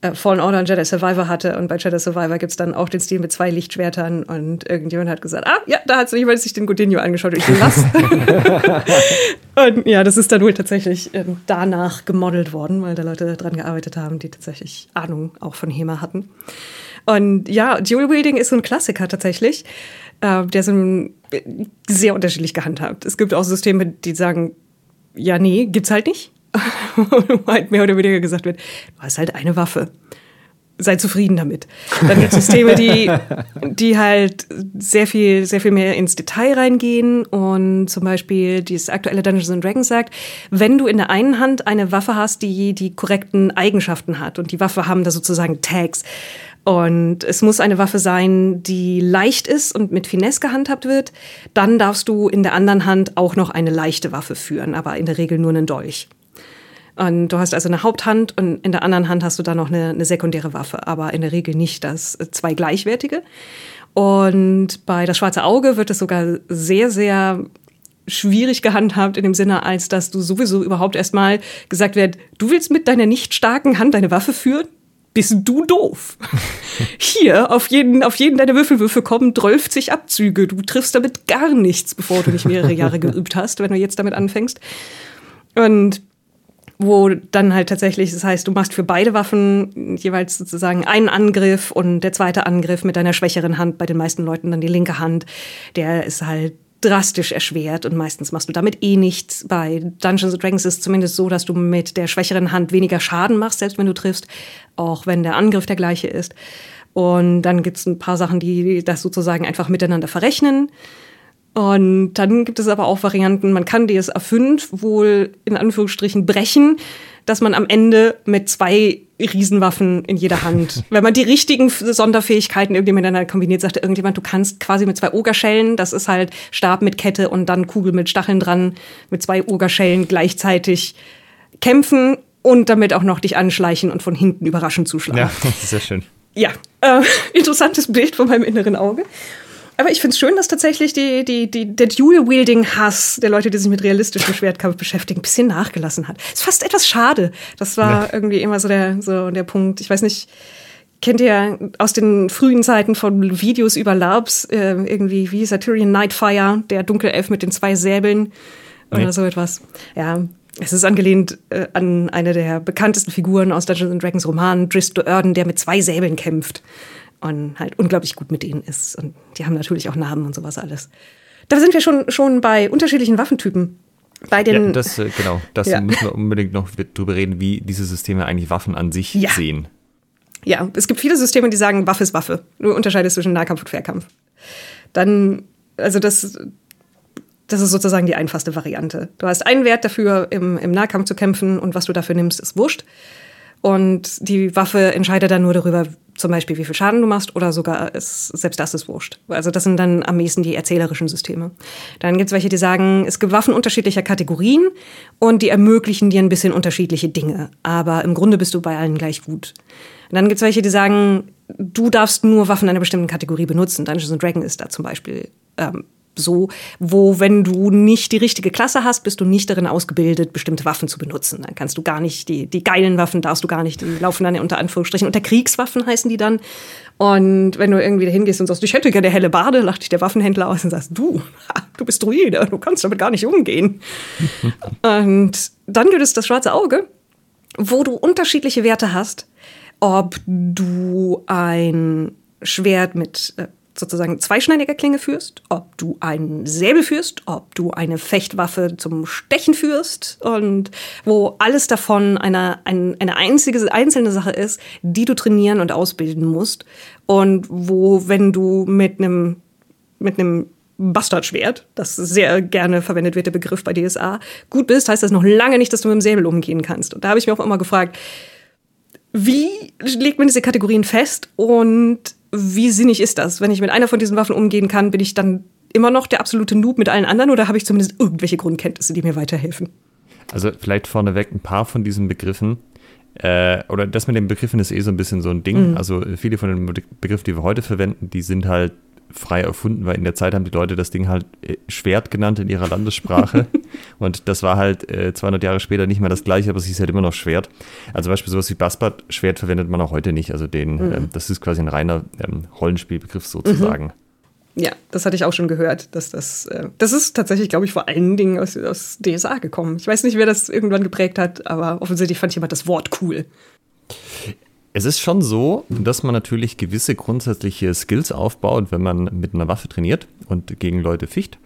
äh, Fallen Order und Jedi Survivor hatte. Und bei Jedi Survivor gibt es dann auch den Stil mit zwei Lichtschwertern. Und irgendjemand hat gesagt, ah, ja, da hat sich jemand sich den Godinho angeschaut. Und ich lass. *laughs* und ja, das ist dann wohl tatsächlich äh, danach gemodelt worden, weil da Leute dran gearbeitet haben, die tatsächlich Ahnung auch von HEMA hatten. Und ja, Dual Wielding ist so ein Klassiker tatsächlich, äh, der so ein, sehr unterschiedlich gehandhabt. Es gibt auch Systeme, die sagen, ja, nee, gibt's halt nicht. *laughs* halt mehr oder weniger gesagt wird, du hast halt eine Waffe. Sei zufrieden damit. Dann gibt es Systeme, die, *laughs* die halt sehr viel, sehr viel mehr ins Detail reingehen und zum Beispiel dieses aktuelle Dungeons and Dragons sagt, wenn du in der einen Hand eine Waffe hast, die die korrekten Eigenschaften hat und die Waffe haben da sozusagen Tags, und es muss eine Waffe sein, die leicht ist und mit Finesse gehandhabt wird. Dann darfst du in der anderen Hand auch noch eine leichte Waffe führen, aber in der Regel nur einen Dolch. Und du hast also eine Haupthand und in der anderen Hand hast du dann noch eine, eine sekundäre Waffe, aber in der Regel nicht das äh, zwei gleichwertige. Und bei das schwarze Auge wird es sogar sehr, sehr schwierig gehandhabt in dem Sinne, als dass du sowieso überhaupt erstmal gesagt wird, du willst mit deiner nicht starken Hand deine Waffe führen? Bist du doof? *laughs* Hier, auf jeden, auf jeden deiner Würfelwürfe kommen 12 Abzüge. Du triffst damit gar nichts, bevor du nicht mehrere Jahre *laughs* geübt hast, wenn du jetzt damit anfängst. Und wo dann halt tatsächlich, das heißt, du machst für beide Waffen jeweils sozusagen einen Angriff und der zweite Angriff mit deiner schwächeren Hand, bei den meisten Leuten dann die linke Hand, der ist halt drastisch erschwert und meistens machst du damit eh nichts. Bei Dungeons Dragons ist es zumindest so, dass du mit der schwächeren Hand weniger Schaden machst, selbst wenn du triffst, auch wenn der Angriff der gleiche ist. Und dann gibt es ein paar Sachen, die das sozusagen einfach miteinander verrechnen. Und dann gibt es aber auch Varianten, man kann DSA 5 wohl in Anführungsstrichen brechen, dass man am Ende mit zwei Riesenwaffen in jeder Hand, *laughs* wenn man die richtigen Sonderfähigkeiten irgendwie miteinander kombiniert, sagte irgendjemand, du kannst quasi mit zwei Ogerschellen, das ist halt Stab mit Kette und dann Kugel mit Stacheln dran, mit zwei Ogerschellen gleichzeitig kämpfen und damit auch noch dich anschleichen und von hinten überraschend zuschlagen. Ja, *laughs* sehr schön. Ja, äh, *laughs* interessantes Bild von meinem inneren Auge. Aber ich finde es schön, dass tatsächlich die, die, die, der Dual-Wielding-Hass der Leute, die sich mit realistischem Schwertkampf beschäftigen, ein bisschen nachgelassen hat. Ist fast etwas schade. Das war ja. irgendwie immer so der, so der Punkt. Ich weiß nicht, kennt ihr aus den frühen Zeiten von Videos über LARPs äh, irgendwie wie Satyrian Nightfire, der Dunkelelf mit den zwei Säbeln oder nee. so etwas. Ja, es ist angelehnt äh, an eine der bekanntesten Figuren aus Dungeons Dragons Romanen, Dristo Erden, der mit zwei Säbeln kämpft und halt unglaublich gut mit denen ist. Und die haben natürlich auch Namen und sowas alles. Da sind wir schon, schon bei unterschiedlichen Waffentypen. Bei den, ja, das, äh, genau, das ja. müssen wir unbedingt noch drüber reden, wie diese Systeme eigentlich Waffen an sich ja. sehen. Ja, es gibt viele Systeme, die sagen, Waffe ist Waffe. Du unterscheidest zwischen Nahkampf und Fernkampf. Dann, also das, das ist sozusagen die einfachste Variante. Du hast einen Wert dafür, im, im Nahkampf zu kämpfen und was du dafür nimmst, ist wurscht. Und die Waffe entscheidet dann nur darüber, zum Beispiel, wie viel Schaden du machst oder sogar ist, selbst das ist wurscht. Also das sind dann am ehesten die erzählerischen Systeme. Dann gibt es welche, die sagen, es gibt Waffen unterschiedlicher Kategorien und die ermöglichen dir ein bisschen unterschiedliche Dinge. Aber im Grunde bist du bei allen gleich gut. Und dann gibt es welche, die sagen, du darfst nur Waffen einer bestimmten Kategorie benutzen. Dungeons Dragons ist da zum Beispiel ähm, so, wo wenn du nicht die richtige Klasse hast, bist du nicht darin ausgebildet, bestimmte Waffen zu benutzen. Dann kannst du gar nicht, die, die geilen Waffen darfst du gar nicht, die laufen dann unter Anführungsstrichen unter Kriegswaffen heißen die dann. Und wenn du irgendwie dahin gehst und sagst, ich hätte gerne helle Bade, lacht dich der Waffenhändler aus und sagst, du, *laughs* du bist Druide, du kannst damit gar nicht umgehen. *laughs* und dann gibt es das schwarze Auge, wo du unterschiedliche Werte hast, ob du ein Schwert mit äh, sozusagen zweischneidiger Klinge führst, ob du einen Säbel führst, ob du eine Fechtwaffe zum Stechen führst und wo alles davon eine, eine, eine einzige, einzelne Sache ist, die du trainieren und ausbilden musst und wo, wenn du mit einem, mit einem Bastardschwert, das sehr gerne verwendet wird, der Begriff bei DSA, gut bist, heißt das noch lange nicht, dass du mit dem Säbel umgehen kannst. Und da habe ich mir auch immer gefragt, wie legt man diese Kategorien fest und wie sinnig ist das? Wenn ich mit einer von diesen Waffen umgehen kann, bin ich dann immer noch der absolute Noob mit allen anderen oder habe ich zumindest irgendwelche Grundkenntnisse, die mir weiterhelfen? Also vielleicht vorneweg ein paar von diesen Begriffen. Äh, oder das mit den Begriffen ist eh so ein bisschen so ein Ding. Mhm. Also viele von den Begriffen, die wir heute verwenden, die sind halt frei erfunden, weil in der Zeit haben die Leute das Ding halt äh, Schwert genannt in ihrer Landessprache. *laughs* und das war halt äh, 200 Jahre später nicht mehr das gleiche, aber es hieß halt immer noch Schwert. Also zum Beispiel sowas wie Bassbad, Schwert verwendet man auch heute nicht. Also den, mhm. ähm, das ist quasi ein reiner ähm, Rollenspielbegriff sozusagen. Mhm. Ja, das hatte ich auch schon gehört. Dass das, äh, das ist tatsächlich, glaube ich, vor allen Dingen aus, aus DSA gekommen. Ich weiß nicht, wer das irgendwann geprägt hat, aber offensichtlich fand jemand das Wort cool. Es ist schon so, dass man natürlich gewisse grundsätzliche Skills aufbaut, wenn man mit einer Waffe trainiert und gegen Leute ficht,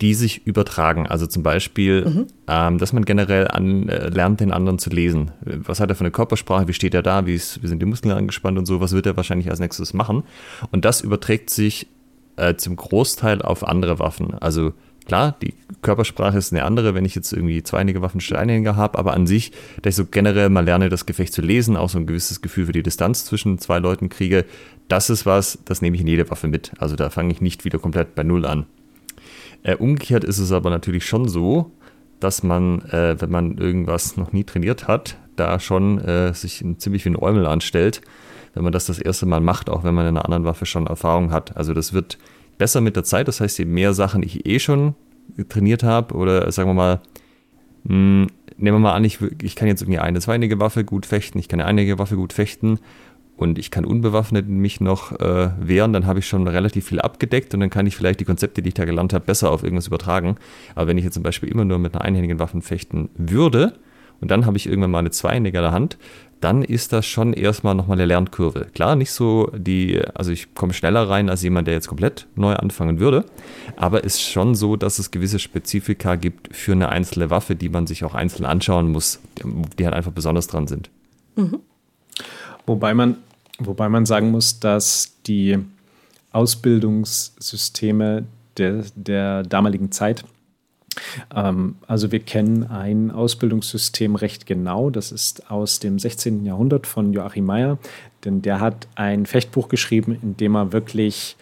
die sich übertragen. Also zum Beispiel, mhm. ähm, dass man generell an, äh, lernt, den anderen zu lesen. Was hat er für eine Körpersprache? Wie steht er da? Wie, ist, wie sind die Muskeln angespannt und so? Was wird er wahrscheinlich als nächstes machen? Und das überträgt sich äh, zum Großteil auf andere Waffen. Also Klar, die Körpersprache ist eine andere, wenn ich jetzt irgendwie zweinige Waffensteinhänger habe, aber an sich, dass ich so generell mal lerne, das Gefecht zu lesen, auch so ein gewisses Gefühl für die Distanz zwischen zwei Leuten kriege, das ist was, das nehme ich in jede Waffe mit. Also da fange ich nicht wieder komplett bei Null an. Äh, umgekehrt ist es aber natürlich schon so, dass man, äh, wenn man irgendwas noch nie trainiert hat, da schon äh, sich ziemlich wie ein Eumel anstellt, wenn man das das erste Mal macht, auch wenn man in einer anderen Waffe schon Erfahrung hat. Also das wird besser mit der Zeit. Das heißt, je mehr Sachen ich eh schon trainiert habe oder sagen wir mal, mh, hm, nehmen wir mal an, ich, ich kann jetzt irgendwie eine zweinige Waffe gut fechten, ich kann eine einige Waffe gut fechten und ich kann unbewaffnet mich noch äh, wehren, dann habe ich schon relativ viel abgedeckt und dann kann ich vielleicht die Konzepte, die ich da gelernt habe, besser auf irgendwas übertragen. Aber wenn ich jetzt zum Beispiel immer nur mit einer einhändigen Waffe fechten würde und dann habe ich irgendwann mal eine zweihändige in der Hand, dann ist das schon erstmal nochmal eine Lernkurve. Klar, nicht so die, also ich komme schneller rein als jemand, der jetzt komplett neu anfangen würde, aber es ist schon so, dass es gewisse Spezifika gibt für eine einzelne Waffe, die man sich auch einzeln anschauen muss, die halt einfach besonders dran sind. Mhm. Wobei man Wobei man sagen muss, dass die Ausbildungssysteme der, der damaligen Zeit, also wir kennen ein Ausbildungssystem recht genau, das ist aus dem 16. Jahrhundert von Joachim Meyer, denn der hat ein Fechtbuch geschrieben, in dem er wirklich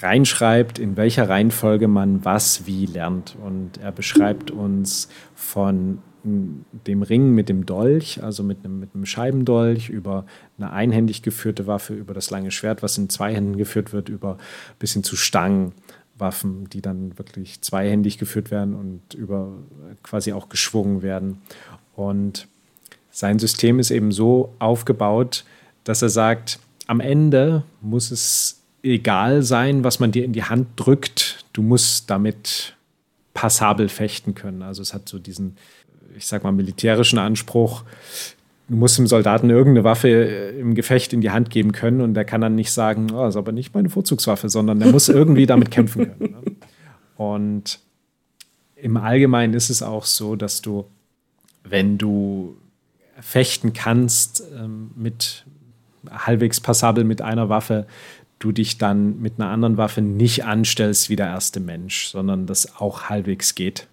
reinschreibt, in welcher Reihenfolge man was wie lernt. Und er beschreibt uns von dem Ring mit dem Dolch, also mit einem, mit einem Scheibendolch, über eine einhändig geführte Waffe, über das lange Schwert, was in zwei Händen geführt wird, über bis hin zu Stangenwaffen, die dann wirklich zweihändig geführt werden und über quasi auch geschwungen werden. Und sein System ist eben so aufgebaut, dass er sagt, am Ende muss es egal sein, was man dir in die Hand drückt. Du musst damit passabel fechten können. Also es hat so diesen ich sag mal, militärischen Anspruch. Du musst dem Soldaten irgendeine Waffe äh, im Gefecht in die Hand geben können und der kann dann nicht sagen, oh, das ist aber nicht meine Vorzugswaffe, sondern der muss irgendwie damit kämpfen können. Ne? Und im Allgemeinen ist es auch so, dass du, wenn du fechten kannst ähm, mit halbwegs passabel mit einer Waffe, du dich dann mit einer anderen Waffe nicht anstellst wie der erste Mensch, sondern das auch halbwegs geht.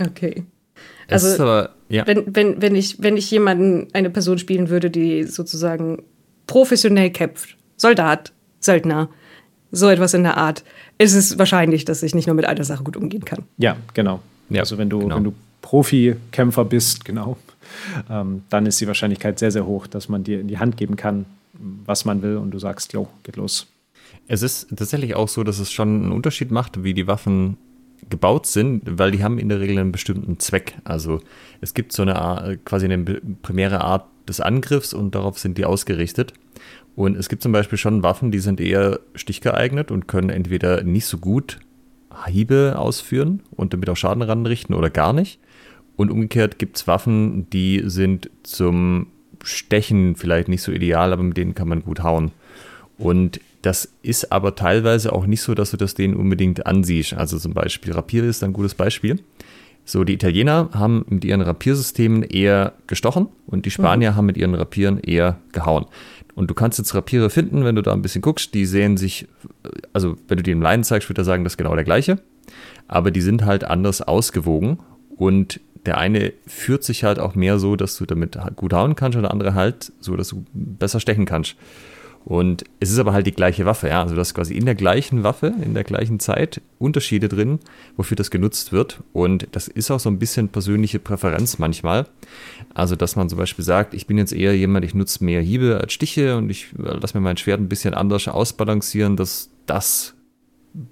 Okay. Also, aber, ja. wenn, wenn, wenn, ich, wenn ich jemanden, eine Person spielen würde, die sozusagen professionell kämpft, Soldat, Söldner, so etwas in der Art, ist es wahrscheinlich, dass ich nicht nur mit einer Sache gut umgehen kann. Ja, genau. Ja, also wenn du, genau. wenn du Profikämpfer bist, genau, ähm, dann ist die Wahrscheinlichkeit sehr, sehr hoch, dass man dir in die Hand geben kann, was man will und du sagst, jo, geht los. Es ist tatsächlich auch so, dass es schon einen Unterschied macht, wie die Waffen gebaut sind, weil die haben in der Regel einen bestimmten Zweck. Also es gibt so eine Art, quasi eine primäre Art des Angriffs und darauf sind die ausgerichtet. Und es gibt zum Beispiel schon Waffen, die sind eher stichgeeignet und können entweder nicht so gut Hiebe ausführen und damit auch Schaden ranrichten oder gar nicht. Und umgekehrt gibt es Waffen, die sind zum Stechen vielleicht nicht so ideal, aber mit denen kann man gut hauen. Und das ist aber teilweise auch nicht so, dass du das denen unbedingt ansiehst. Also zum Beispiel Rapier ist ein gutes Beispiel. So, die Italiener haben mit ihren Rapiersystemen eher gestochen und die Spanier mhm. haben mit ihren Rapieren eher gehauen. Und du kannst jetzt Rapiere finden, wenn du da ein bisschen guckst, die sehen sich, also wenn du die im Leinen zeigst, würde er sagen, das ist genau der gleiche. Aber die sind halt anders ausgewogen und der eine führt sich halt auch mehr so, dass du damit gut hauen kannst und der andere halt so, dass du besser stechen kannst. Und es ist aber halt die gleiche Waffe, ja. Also du hast quasi in der gleichen Waffe, in der gleichen Zeit Unterschiede drin, wofür das genutzt wird. Und das ist auch so ein bisschen persönliche Präferenz manchmal. Also, dass man zum Beispiel sagt, ich bin jetzt eher jemand, ich nutze mehr Hiebe als Stiche und ich lasse mir mein Schwert ein bisschen anders ausbalancieren, dass das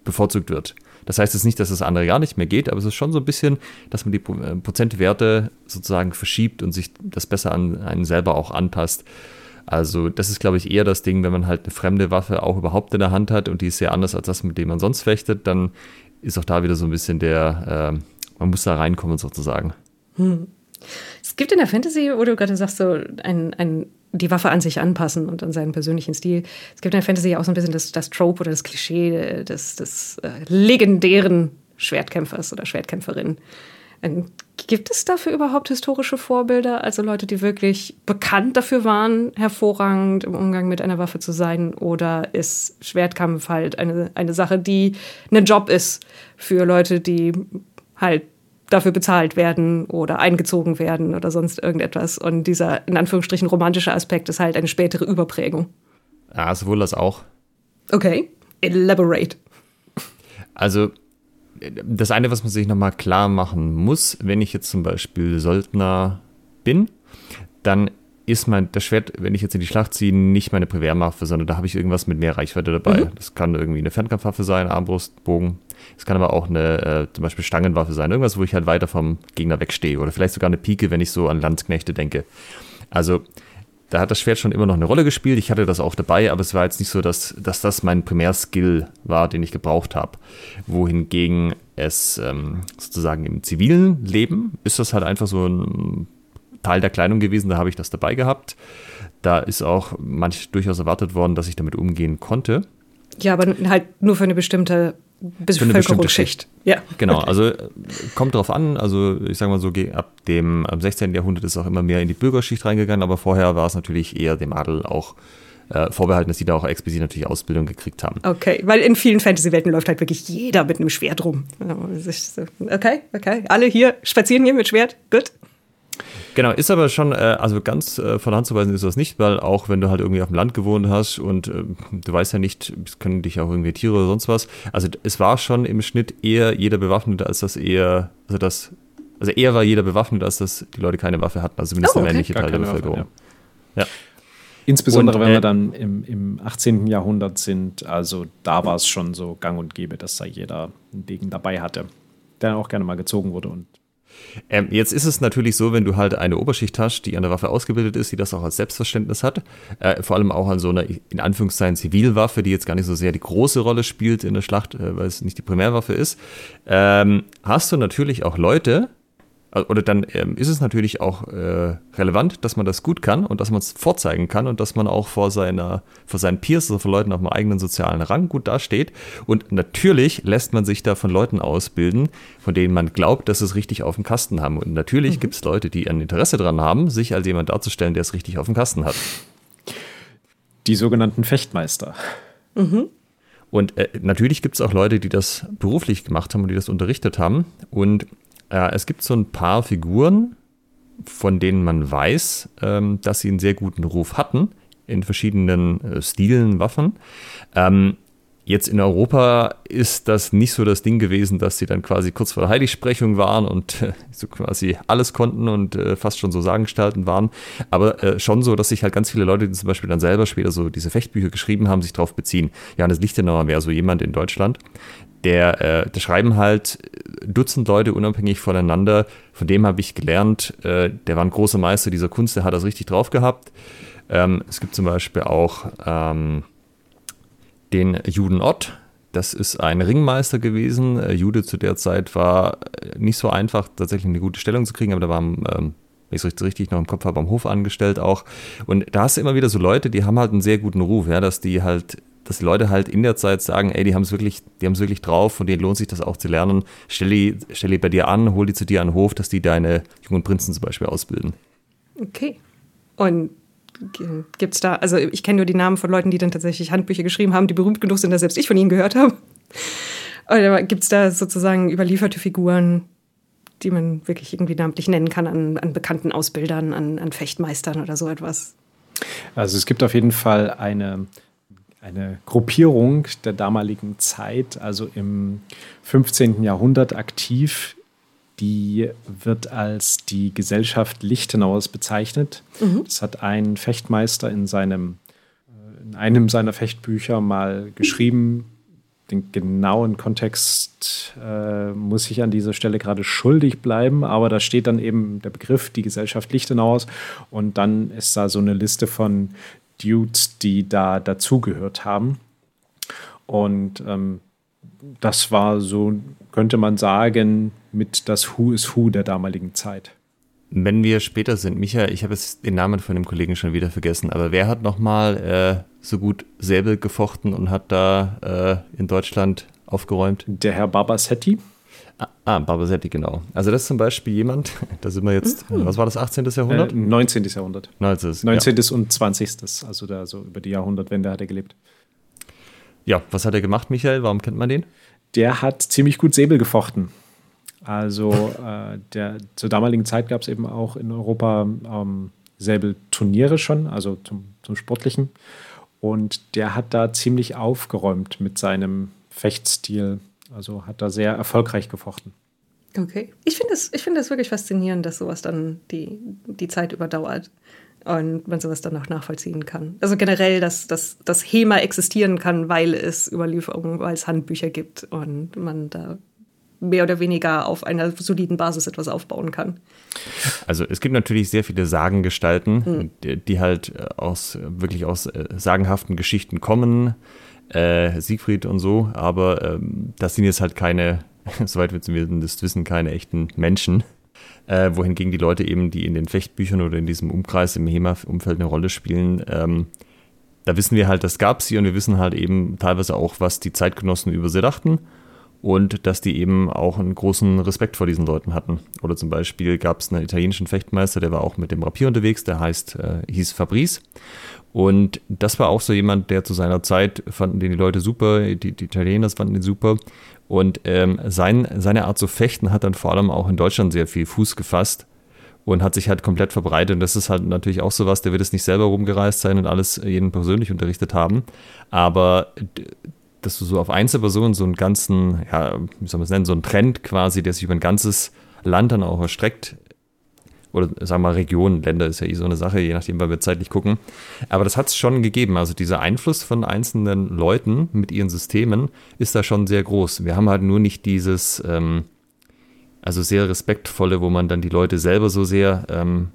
bevorzugt wird. Das heißt jetzt nicht, dass das andere gar nicht mehr geht, aber es ist schon so ein bisschen, dass man die äh, Prozentwerte sozusagen verschiebt und sich das besser an einen selber auch anpasst. Also das ist, glaube ich, eher das Ding, wenn man halt eine fremde Waffe auch überhaupt in der Hand hat und die ist sehr anders als das, mit dem man sonst fechtet, dann ist auch da wieder so ein bisschen der, äh, man muss da reinkommen sozusagen. Hm. Es gibt in der Fantasy, wo du gerade sagst, so ein, ein, die Waffe an sich anpassen und an seinen persönlichen Stil. Es gibt in der Fantasy auch so ein bisschen das, das Trope oder das Klischee des, des äh, legendären Schwertkämpfers oder Schwertkämpferin. Ähm, gibt es dafür überhaupt historische Vorbilder? Also Leute, die wirklich bekannt dafür waren, hervorragend im Umgang mit einer Waffe zu sein? Oder ist Schwertkampf halt eine, eine Sache, die ein Job ist für Leute, die halt dafür bezahlt werden oder eingezogen werden oder sonst irgendetwas? Und dieser in Anführungsstrichen romantische Aspekt ist halt eine spätere Überprägung. Ja, sowohl das auch. Okay, elaborate. Also das eine, was man sich nochmal klar machen muss, wenn ich jetzt zum Beispiel Söldner bin, dann ist mein, das Schwert, wenn ich jetzt in die Schlacht ziehe, nicht meine Primärwaffe, sondern da habe ich irgendwas mit mehr Reichweite dabei. Mhm. Das kann irgendwie eine Fernkampfwaffe sein, Armbrust, Bogen. Es kann aber auch eine, äh, zum Beispiel Stangenwaffe sein. Irgendwas, wo ich halt weiter vom Gegner wegstehe. Oder vielleicht sogar eine Pike, wenn ich so an Landsknechte denke. Also, da hat das Schwert schon immer noch eine Rolle gespielt. Ich hatte das auch dabei, aber es war jetzt nicht so, dass, dass das mein Primärskill war, den ich gebraucht habe. Wohingegen es ähm, sozusagen im zivilen Leben ist das halt einfach so ein Teil der Kleidung gewesen, da habe ich das dabei gehabt. Da ist auch manch durchaus erwartet worden, dass ich damit umgehen konnte. Ja, aber halt nur für eine bestimmte Bevölkerungsschicht. Ja. Genau, also äh, kommt drauf an. Also ich sage mal so, ab dem 16. Jahrhundert ist auch immer mehr in die Bürgerschicht reingegangen, aber vorher war es natürlich eher dem Adel auch Äh, vorbehalten, dass die da auch explizit natürlich Ausbildung gekriegt haben. Okay, weil in vielen Fantasy-Welten läuft halt wirklich jeder mit einem Schwert rum. Okay, okay, alle hier spazieren hier mit Schwert, gut. Genau, ist aber schon, äh, also ganz äh, von Hand zu weisen ist das nicht, weil auch wenn du halt irgendwie auf dem Land gewohnt hast und äh, du weißt ja nicht, es können dich auch irgendwie Tiere oder sonst was. Also es war schon im Schnitt eher jeder bewaffnet, als das eher, also das, also eher war jeder bewaffnet, als dass die Leute keine Waffe hatten, also zumindest oh, okay. der männliche Teil der Bevölkerung. Waffe, ja. ja. Insbesondere und, wenn wir äh, dann im, im 18. Jahrhundert sind, also da war es schon so gang und gäbe, dass da jeder einen Degen dabei hatte, der auch gerne mal gezogen wurde und ähm, jetzt ist es natürlich so, wenn du halt eine Oberschicht hast, die an der Waffe ausgebildet ist, die das auch als Selbstverständnis hat, äh, vor allem auch an so einer, in Anführungszeichen, Zivilwaffe, die jetzt gar nicht so sehr die große Rolle spielt in der Schlacht, äh, weil es nicht die Primärwaffe ist, ähm, hast du natürlich auch Leute, oder dann ähm, ist es natürlich auch äh, relevant, dass man das gut kann und dass man es vorzeigen kann und dass man auch vor seiner, vor seinen Peers, also vor Leuten auf dem eigenen sozialen Rang gut dasteht. Und natürlich lässt man sich da von Leuten ausbilden, von denen man glaubt, dass sie es richtig auf dem Kasten haben. Und natürlich mhm. gibt es Leute, die ein Interesse daran haben, sich als jemand darzustellen, der es richtig auf dem Kasten hat. Die sogenannten Fechtmeister. Mhm. Und äh, natürlich gibt es auch Leute, die das beruflich gemacht haben und die das unterrichtet haben. Und äh, es gibt so ein paar Figuren, von denen man weiß, ähm, dass sie einen sehr guten Ruf hatten in verschiedenen äh, Stilen, Waffen. Ähm, Jetzt in Europa ist das nicht so das Ding gewesen, dass sie dann quasi kurz vor der Heiligsprechung waren und äh, so quasi alles konnten und äh, fast schon so Sagengestalten waren. Aber äh, schon so, dass sich halt ganz viele Leute, die zum Beispiel dann selber später so diese Fechtbücher geschrieben haben, sich darauf beziehen. Johannes Lichtenauer wäre so jemand in Deutschland, der, äh, der schreiben halt Dutzend Leute unabhängig voneinander. Von dem habe ich gelernt, äh, der war ein großer Meister dieser Kunst, der hat das richtig drauf gehabt. Ähm, es gibt zum Beispiel auch ähm, den Juden Ott. Das ist ein Ringmeister gewesen. Äh, Jude zu der Zeit war äh, nicht so einfach, tatsächlich eine gute Stellung zu kriegen, aber da war ähm, wenn ich es richtig noch im Kopf habe, am Hof angestellt auch. Und da hast du immer wieder so Leute, die haben halt einen sehr guten Ruf, ja, dass die halt dass die Leute halt in der Zeit sagen, ey, die haben es wirklich, die haben es wirklich drauf und denen lohnt sich das auch zu lernen. Stell die, stell die bei dir an, hol die zu dir an den Hof, dass die deine jungen Prinzen zum Beispiel ausbilden. Okay. Und gibt es da, also ich kenne nur die Namen von Leuten, die dann tatsächlich Handbücher geschrieben haben, die berühmt genug sind, dass selbst ich von ihnen gehört habe. Oder gibt es da sozusagen überlieferte Figuren, die man wirklich irgendwie namentlich nennen kann an, an bekannten Ausbildern, an, an Fechtmeistern oder so etwas? Also es gibt auf jeden Fall eine eine Gruppierung der damaligen Zeit, also im 15. Jahrhundert aktiv, die wird als die Gesellschaft Lichtenauers bezeichnet. Mhm. Das hat ein Fechtmeister in seinem äh, in einem seiner Fechtbücher mal geschrieben. Den genauen Kontext äh, muss ich an dieser Stelle gerade schuldig bleiben, aber da steht dann eben der Begriff die Gesellschaft Lichtenauers und dann ist da so eine Liste von Dudes, die da dazugehört haben. Und ähm, das war so, könnte man sagen, mit das Who is Who der damaligen Zeit. Wenn wir später sind, Michael, ich habe jetzt den Namen von dem Kollegen schon wieder vergessen, aber wer hat nochmal äh, so gut Säbel gefochten und hat da äh, in Deutschland aufgeräumt? Der Herr Barbasetti. Ah, ah, Barbasetti, genau. Also das ist zum Beispiel jemand, *laughs* da sind wir jetzt, mhm. was war das, 18. Jahrhundert? Äh, 19. Jahrhundert. 19. 19. Ja. und 20. Also da so über die Jahrhundertwende hat er gelebt. Ja, was hat er gemacht, Michael? Warum kennt man den? Der hat ziemlich gut Säbel gefochten. Also äh, der, zur damaligen Zeit gab es eben auch in Europa ähm, Säbelturniere schon, also zum, zum Sportlichen. Und der hat da ziemlich aufgeräumt mit seinem Fechtstil. Also hat da sehr erfolgreich gefochten. Okay. Ich finde es find wirklich faszinierend, dass sowas dann die, die Zeit überdauert und man sowas dann auch nachvollziehen kann. Also generell, dass, dass das HEMA existieren kann, weil es Überlieferungen, weil es Handbücher gibt und man da mehr oder weniger auf einer soliden Basis etwas aufbauen kann. Also es gibt natürlich sehr viele Sagengestalten, hm. die, die, halt aus wirklich aus äh, sagenhaften Geschichten kommen äh, Siegfried und so, aber ähm, das sind jetzt halt keine, *laughs* soweit wir zumindest wissen, keine echten Menschen. Äh, wohingegen die Leute eben, die in den Fechtbüchern oder in diesem Umkreis im HEMA-Umfeld eine Rolle spielen, ähm, da wissen wir halt, das gab sie und wir wissen halt eben teilweise auch, was die Zeitgenossen über sie dachten und dass die eben auch einen großen Respekt vor diesen Leuten hatten. Oder zum Beispiel gab es einen italienischen Fechtmeister, der war auch mit dem Rapier unterwegs, der heißt, äh, hieß Fabrice Und das war auch so jemand, der zu seiner Zeit fanden den die Leute super, die, die Italiener fanden ihn super. Und ähm, sein, seine Art zu fechten hat dann vor allem auch in Deutschland sehr viel Fuß gefasst und hat sich halt komplett verbreitet. Und das ist halt natürlich auch sowas, der wird es nicht selber rumgereist sein und alles jeden persönlich unterrichtet haben. Aber dass du so auf Einzelpersonen so einen ganzen, ja, wie soll man es nennen, so einen Trend quasi, der sich über ein ganzes Land dann auch erstreckt, oder sagen wir mal Regionen, Länder ist ja eh so eine Sache, je nachdem, weil wir zeitlich gucken. Aber das hat es schon gegeben. Also dieser Einfluss von einzelnen Leuten mit ihren Systemen ist da schon sehr groß. Wir haben halt nur nicht dieses, ähm, also sehr respektvolle, wo man dann die Leute selber so sehr ähm,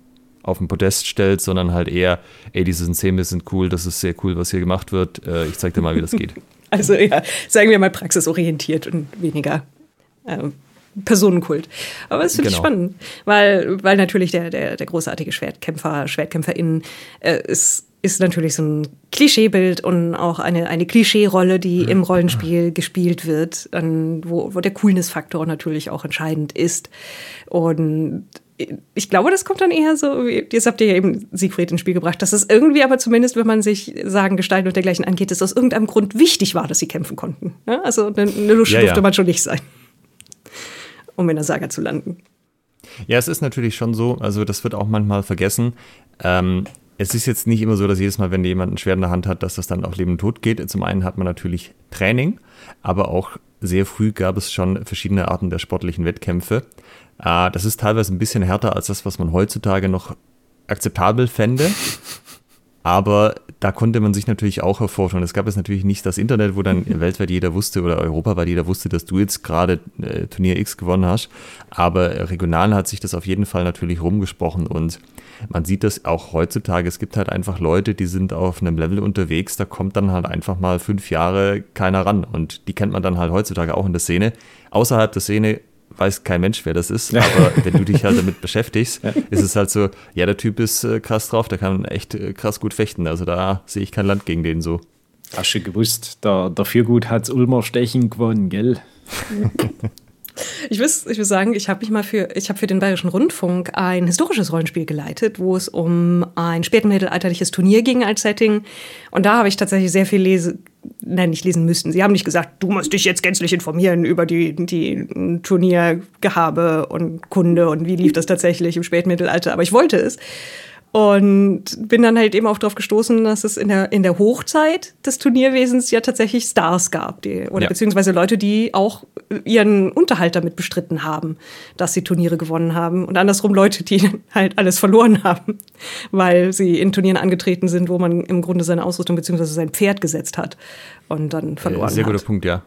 auf den Podest stellt, sondern halt eher, ey, diese Systeme sind cool, das ist sehr cool, was hier gemacht wird. Äh, ich zeig dir mal, wie das geht. *laughs* Also ja, sagen wir mal praxisorientiert und weniger ähm, Personenkult. Aber es finde genau. ich spannend, weil, weil natürlich der, der, der großartige Schwertkämpfer, SchwertkämpferInnen äh, ist, ist natürlich so ein Klischeebild und auch eine, eine Klischeerolle, die im Rollenspiel gespielt wird, an, wo, wo der Coolness-Faktor natürlich auch entscheidend ist. Und ich glaube, das kommt dann eher so, jetzt habt ihr ja eben Siegfried ins Spiel gebracht, dass es irgendwie aber zumindest, wenn man sich Sagen, Gestalten und dergleichen angeht, dass aus irgendeinem Grund wichtig war, dass sie kämpfen konnten. Ja, also eine, eine Lusche ja, durfte ja. man schon nicht sein um in der Saga zu landen. Ja, es ist natürlich schon so, also das wird auch manchmal vergessen. Ähm, es ist jetzt nicht immer so, dass jedes Mal, wenn jemand ein Schwert in der Hand hat, dass das dann auch Leben und Tod geht. Zum einen hat man natürlich Training, aber auch sehr früh gab es schon verschiedene Arten der sportlichen Wettkämpfe. Äh, das ist teilweise ein bisschen härter als das, was man heutzutage noch akzeptabel fände. Aber da konnte man sich natürlich auch hervortun. Es gab jetzt natürlich nicht das Internet, wo dann *laughs* weltweit jeder wusste oder europaweit jeder wusste, dass du jetzt gerade äh, Turnier X gewonnen hast. Aber regional hat sich das auf jeden Fall natürlich rumgesprochen und man sieht das auch heutzutage. Es gibt halt einfach Leute, die sind auf einem Level unterwegs, da kommt dann halt einfach mal fünf Jahre keiner ran. Und die kennt man dann halt heutzutage auch in der Szene. Außerhalb der Szene weiß kein Mensch, wer das ist, aber wenn du dich halt damit *laughs* beschäftigst, ist es halt so, ja, der Typ ist äh, krass drauf, der kann echt äh, krass gut fechten. Also da sehe ich kein Land gegen den so. Hast du gewusst, der, der Fürgut hat Ulmer Stechen gewonnen, gell? *laughs* Ich muss, ich sagen, ich habe mich mal für, ich habe für den Bayerischen Rundfunk ein historisches Rollenspiel geleitet, wo es um ein spätmittelalterliches Turnier ging als Setting. Und da habe ich tatsächlich sehr viel lese, nein, nicht lesen müssen. Sie haben nicht gesagt, du musst dich jetzt gänzlich informieren über die, die Turniergehabe und Kunde und wie lief das tatsächlich im Spätmittelalter. Aber ich wollte es. Und bin dann halt eben auch darauf gestoßen, dass es in der, in der Hochzeit des Turnierwesens ja tatsächlich Stars gab, die, oder ja. beziehungsweise Leute, die auch ihren Unterhalt damit bestritten haben, dass sie Turniere gewonnen haben. Und andersrum Leute, die *laughs* halt alles verloren haben, weil sie in Turnieren angetreten sind, wo man im Grunde seine Ausrüstung beziehungsweise sein Pferd gesetzt hat und dann verloren hat. Sehr guter Punkt, ja.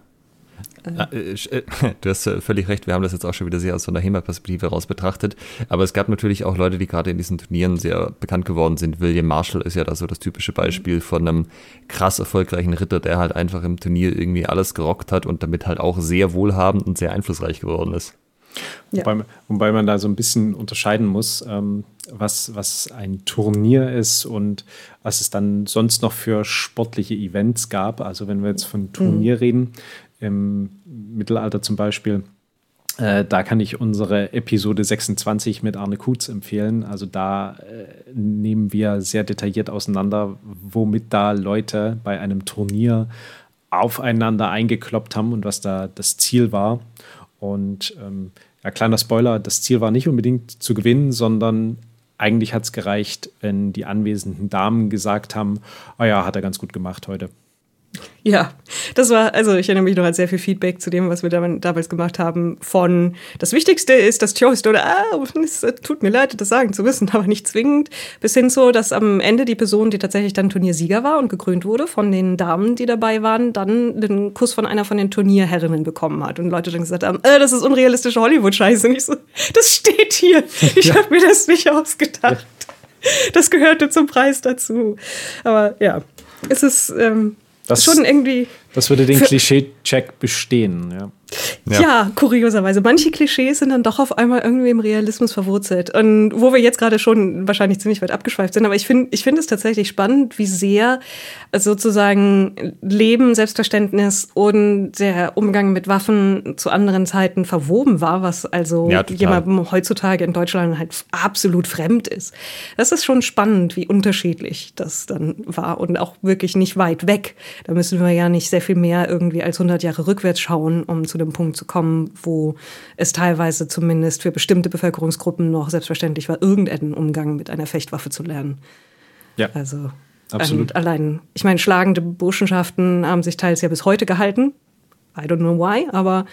Äh, äh, *laughs* du hast völlig recht, wir haben das jetzt auch schon wieder sehr aus so einer HEMA-Perspektive heraus betrachtet. Aber es gab natürlich auch Leute, die gerade in diesen Turnieren sehr bekannt geworden sind. William Marshall ist ja da so das typische Beispiel von einem krass erfolgreichen Ritter, der halt einfach im Turnier irgendwie alles gerockt hat und damit halt auch sehr wohlhabend und sehr einflussreich geworden ist. Ja. Wobei, wobei, man da so ein bisschen unterscheiden muss, ähm, was, was ein Turnier ist und was es dann sonst noch für sportliche Events gab. Also wenn wir jetzt von Turnier mhm. reden, im Mittelalter zum Beispiel. Äh, da kann ich unsere Episode 26 mit Arne Kutz empfehlen. Also da äh, nehmen wir sehr detailliert auseinander, womit da Leute bei einem Turnier aufeinander eingekloppt haben und was da das Ziel war. Und ähm, ja, kleiner Spoiler, das Ziel war nicht unbedingt zu gewinnen, sondern eigentlich hat es gereicht, wenn die anwesenden Damen gesagt haben, oh ja, hat er ganz gut gemacht heute. Ja, das war, also ich erinnere mich noch an sehr viel Feedback zu dem, was wir damals gemacht haben. Von das Wichtigste ist das Toast oder ah, es tut mir leid, das sagen zu müssen, *laughs* aber nicht zwingend, bis hin zu, dass am Ende die Person, die tatsächlich dann Turniersieger war und gekrönt wurde, von den Damen, die dabei waren, dann den Kuss von einer von den Turnierherrinnen bekommen hat. Und Leute dann gesagt haben, äh, das ist unrealistische Hollywood-Scheiße. Und ich so, das steht hier. *laughs* Ich ja. habe mir das nicht ausgedacht. Das gehörte zum Preis dazu. Aber ja, es ist. Ähm, das, schon irgendwie. Das würde den Klischee-Check bestehen, ja. Ja. ja. kurioserweise. Manche Klischees sind dann doch auf einmal irgendwie im Realismus verwurzelt. Und wo wir jetzt gerade schon wahrscheinlich ziemlich weit abgeschweift sind, aber ich finde ich finde es tatsächlich spannend, wie sehr sozusagen Leben, Selbstverständnis und der Umgang mit Waffen zu anderen Zeiten verwoben war, was also ja, jemandem heutzutage in Deutschland halt absolut fremd ist. Das ist schon spannend, wie unterschiedlich das dann war und auch wirklich nicht weit weg. Da müssen wir ja nicht sehr viel mehr irgendwie als 100 Jahre rückwärts schauen, um zu dem Punkt zu kommen, wo es teilweise zumindest für bestimmte Bevölkerungsgruppen noch selbstverständlich war, irgendeinen Umgang mit einer Fechtwaffe zu lernen. Ja. Also absolut. allein, ich meine, schlagende Burschenschaften haben sich teils ja bis heute gehalten. I don't know why, aber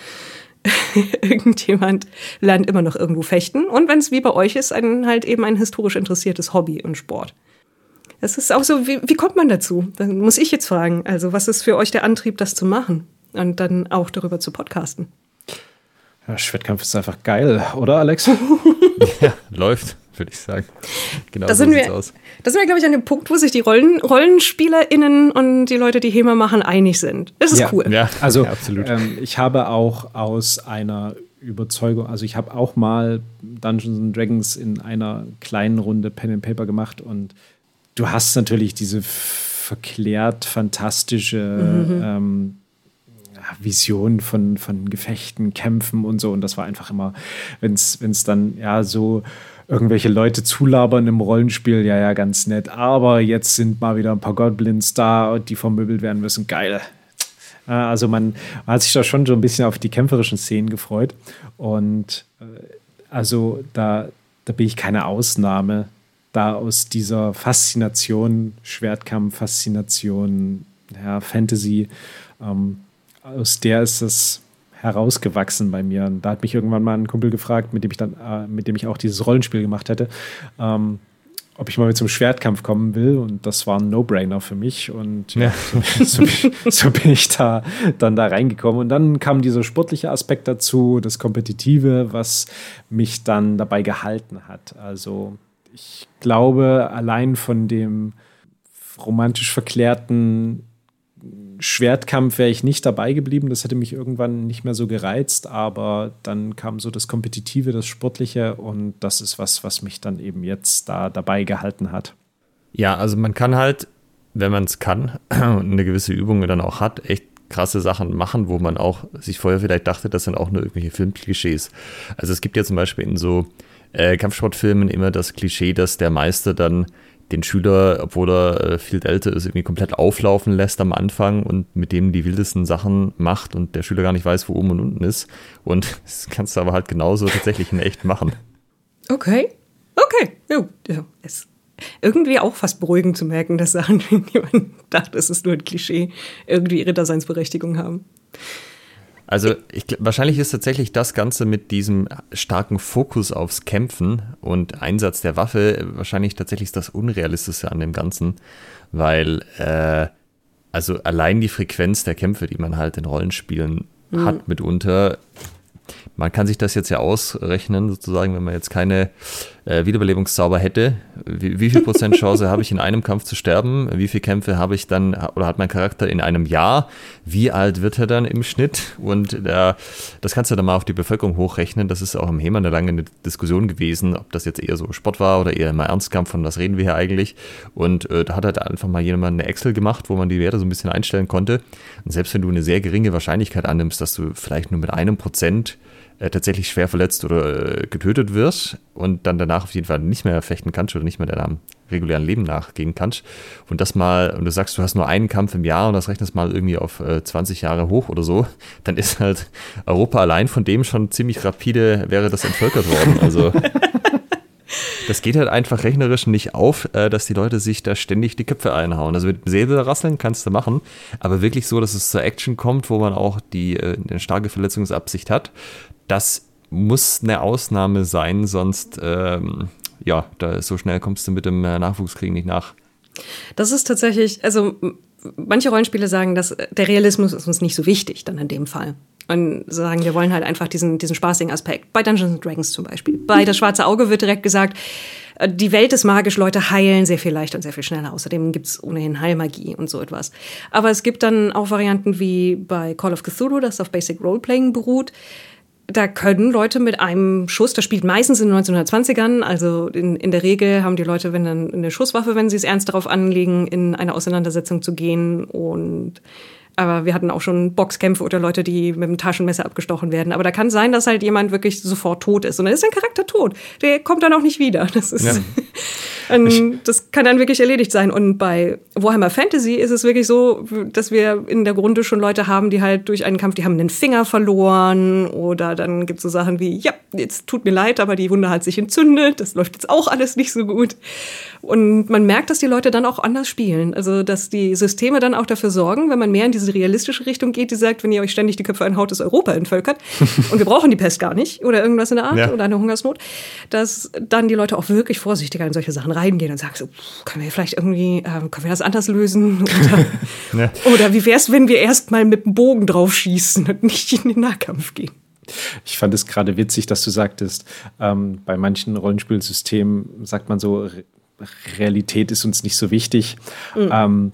*laughs* irgendjemand lernt immer noch irgendwo fechten. Und wenn es wie bei euch ist, ein, halt eben ein historisch interessiertes Hobby und Sport. Es ist auch so, wie, wie kommt man dazu? Dann muss ich jetzt fragen. Also, was ist für euch der Antrieb, das zu machen? und dann auch darüber zu podcasten. Ja, Schwertkampf ist einfach geil, oder Alex? *laughs* ja, läuft, würde ich sagen. Genau da so sind wir, aus. Da sind wir, glaube ich, an dem Punkt, wo sich die Rollen, RollenspielerInnen und die Leute, die HEMA machen, einig sind. Das ist ja, cool. Ja, also *laughs* ja, absolut. Ähm, ich habe auch aus einer Überzeugung, also ich habe auch mal Dungeons Dragons in einer kleinen Runde Pen and Paper gemacht und du hast natürlich diese verklärt fantastische mhm. ähm, Vision von, von Gefechten, Kämpfen und so. Und das war einfach immer, wenn es dann ja so irgendwelche Leute zulabern im Rollenspiel, ja, ja, ganz nett. Aber jetzt sind mal wieder ein paar Goblins da und die vermöbelt werden müssen. Geil. Also man, man hat sich da schon so ein bisschen auf die kämpferischen Szenen gefreut. Und äh, also da, da bin ich keine Ausnahme. Da aus dieser Faszination, Schwertkampf, Faszination, ja, Fantasy, ähm, aus der ist es herausgewachsen bei mir. Und da hat mich irgendwann mal ein Kumpel gefragt, mit dem ich dann, äh, mit dem ich auch dieses Rollenspiel gemacht hätte, ähm, ob ich mal zum Schwertkampf kommen will. Und das war ein No-Brainer für mich. Und ja, so, *laughs* so, so, bin ich da dann da reingekommen. Und dann kam dieser sportliche Aspekt dazu, das Kompetitive, was mich dann dabei gehalten hat. Also ich glaube, allein von dem romantisch verklärten Schwertkampf wäre ich nicht dabei geblieben. Das hätte mich irgendwann nicht mehr so gereizt. Aber dann kam so das Kompetitive, das Sportliche. Und das ist was, was mich dann eben jetzt da dabei gehalten hat. Ja, also man kann halt, wenn man es kann und *clears throat* eine gewisse Übung dann auch hat, echt krasse Sachen machen, wo man auch sich vorher vielleicht dachte, das sind auch nur irgendwelche Filmklischees. Also es gibt ja zum Beispiel in so äh, Kampfsportfilmen immer das Klischee, dass der Meister dann den Schüler, obwohl er äh, viel älter ist, irgendwie komplett auflaufen lässt am Anfang und mit dem die wildesten Sachen macht und der Schüler gar nicht weiß, wo oben und unten ist. Und *laughs* das kannst du aber halt genauso tatsächlich in echt machen. Okay. Okay. Ja, ja. Es irgendwie auch fast beruhigend zu merken, dass Sachen, *laughs* die man dachte, es ist nur ein Klischee, irgendwie ihre Daseinsberechtigung haben. Also ich, wahrscheinlich ist tatsächlich das Ganze mit diesem starken Fokus aufs Kämpfen und Einsatz der Waffe wahrscheinlich tatsächlich das Unrealistische an dem Ganzen, weil äh, also allein die Frequenz der Kämpfe, die man halt in Rollenspielen mhm. hat mitunter, man kann sich das jetzt ja ausrechnen, sozusagen, wenn man jetzt keine äh, Wiederbelebungszauber hätte. Wie, wie viel Prozent *laughs* Chance habe ich in einem Kampf zu sterben? Wie viele Kämpfe habe ich dann oder hat mein Charakter in einem Jahr? Wie alt wird er dann im Schnitt? Und äh, das kannst du dann mal auf die Bevölkerung hochrechnen. Das ist auch im HEMA eine lange Diskussion gewesen, ob das jetzt eher so Sport war oder eher mal Ernstkampf, von was reden wir hier eigentlich? Und äh, da hat halt einfach mal jemand eine Excel gemacht, wo man die Werte so ein bisschen einstellen konnte. Und selbst wenn du eine sehr geringe Wahrscheinlichkeit annimmst, dass du vielleicht nur mit einem Prozent äh, tatsächlich schwer verletzt oder äh, getötet wirst und dann danach auf jeden Fall nicht mehr fechten kannst oder nicht mehr deinem regulären Leben nachgehen kannst und das mal, und du sagst, du hast nur einen Kampf im Jahr und das rechnest mal irgendwie auf äh, 20 Jahre hoch oder so, dann ist halt Europa allein von dem schon ziemlich rapide wäre das entvölkert worden. Also *laughs* das geht halt einfach rechnerisch nicht auf, äh, dass die Leute sich da ständig die Köpfe einhauen. Also mit Säbelrasseln kannst du machen, aber wirklich so, dass es zur Action kommt, wo man auch die äh, eine starke Verletzungsabsicht hat, das muss eine Ausnahme sein, sonst ähm, ja, da so schnell kommst du mit dem äh, Nachwuchskrieg nicht nach. Das ist tatsächlich, also manche Rollenspiele sagen, dass der Realismus ist uns nicht so wichtig, dann in dem Fall. Und sagen, wir wollen halt einfach diesen, diesen spaßigen Aspekt. Bei Dungeons Dragons zum Beispiel. Bei Das Schwarze Auge wird direkt gesagt, Äh, die Welt ist magisch, Leute heilen sehr viel leichter und sehr viel schneller. Außerdem gibt's ohnehin Heilmagie und so etwas. Aber es gibt dann auch Varianten wie bei Call of Cthulhu, das auf Basic Roleplaying beruht. Da können Leute mit einem Schuss, das spielt meistens in den 1920ern, also in, in der Regel haben die Leute, wenn dann eine Schusswaffe, wenn sie es ernst darauf anlegen, in eine Auseinandersetzung zu gehen und aber wir hatten auch schon Boxkämpfe oder Leute, die mit dem Taschenmesser abgestochen werden. Aber da kann sein, dass halt jemand wirklich sofort tot ist. Und dann ist sein Charakter tot. Der kommt dann auch nicht wieder. Das ist, ja. *laughs* das kann dann wirklich erledigt sein. Und bei Warhammer Fantasy ist es wirklich so, dass wir in der Grunde schon Leute haben, die halt durch einen Kampf, die haben einen Finger verloren. Oder dann gibt es so Sachen wie, ja, jetzt tut mir leid, aber die Wunde hat sich entzündet. Das läuft jetzt auch alles nicht so gut. Und man merkt, dass die Leute dann auch anders spielen. Also, dass die Systeme dann auch dafür sorgen, wenn man mehr in diese realistische Richtung geht, die sagt, wenn ihr euch ständig die Köpfe einhaut, ist Europa entvölkert. *laughs* und wir brauchen die Pest gar nicht oder irgendwas in der Art ja. oder eine Hungersnot, dass dann die Leute auch wirklich vorsichtiger in solche Sachen reingehen und sagen so, können wir vielleicht irgendwie, äh, können wir das anders lösen? Oder, *laughs* ja. oder wie wäre es, wenn wir erst mal mit dem Bogen drauf schießen und nicht in den Nahkampf gehen? Ich fand es gerade witzig, dass du sagtest, ähm, bei manchen Rollenspielsystemen sagt man so, Realität ist uns nicht so wichtig. Mhm. Ähm,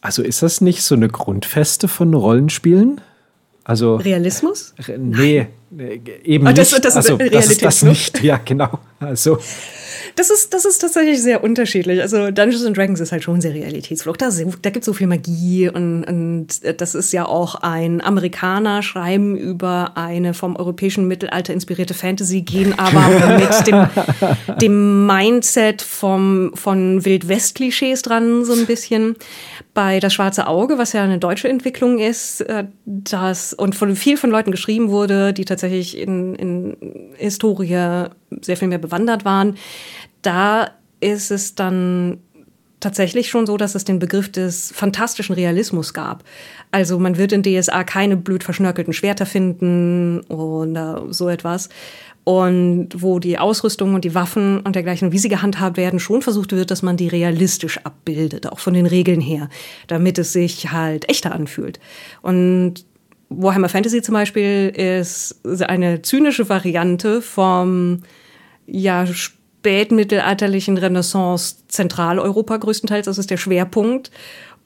also ist das nicht so eine Grundfeste von Rollenspielen? Also Realismus? Nee, eben oh, das, nicht. Das, also, das ist das nicht. Ja, genau. Also das ist, das ist tatsächlich sehr unterschiedlich. Also Dungeons and Dragons ist halt schon sehr Realitätsflucht. Da, da gibt es so viel Magie und, und das ist ja auch ein Amerikaner schreiben über eine vom europäischen Mittelalter inspirierte Fantasy, gehen aber *laughs* mit dem, dem Mindset vom, von Wildwest-Klischees dran so ein bisschen. Bei Das Schwarze Auge, was ja eine deutsche Entwicklung ist, äh, das und von viel von Leuten geschrieben wurde, die tatsächlich in, in Historie sehr viel mehr bewandert waren, da ist es dann tatsächlich schon so, dass es den Begriff des fantastischen Realismus gab. Also man wird in DSA keine blöd verschnörkelten Schwerter finden oder so etwas. Und wo die Ausrüstung und die Waffen und dergleichen, wie sie gehandhabt werden, schon versucht wird, dass man die realistisch abbildet, auch von den Regeln her, damit es sich halt echter anfühlt. Und Warhammer Fantasy zum Beispiel ist eine zynische Variante vom ja, spätmittelalterlichen Renaissance Zentraleuropa größtenteils. Das ist der Schwerpunkt.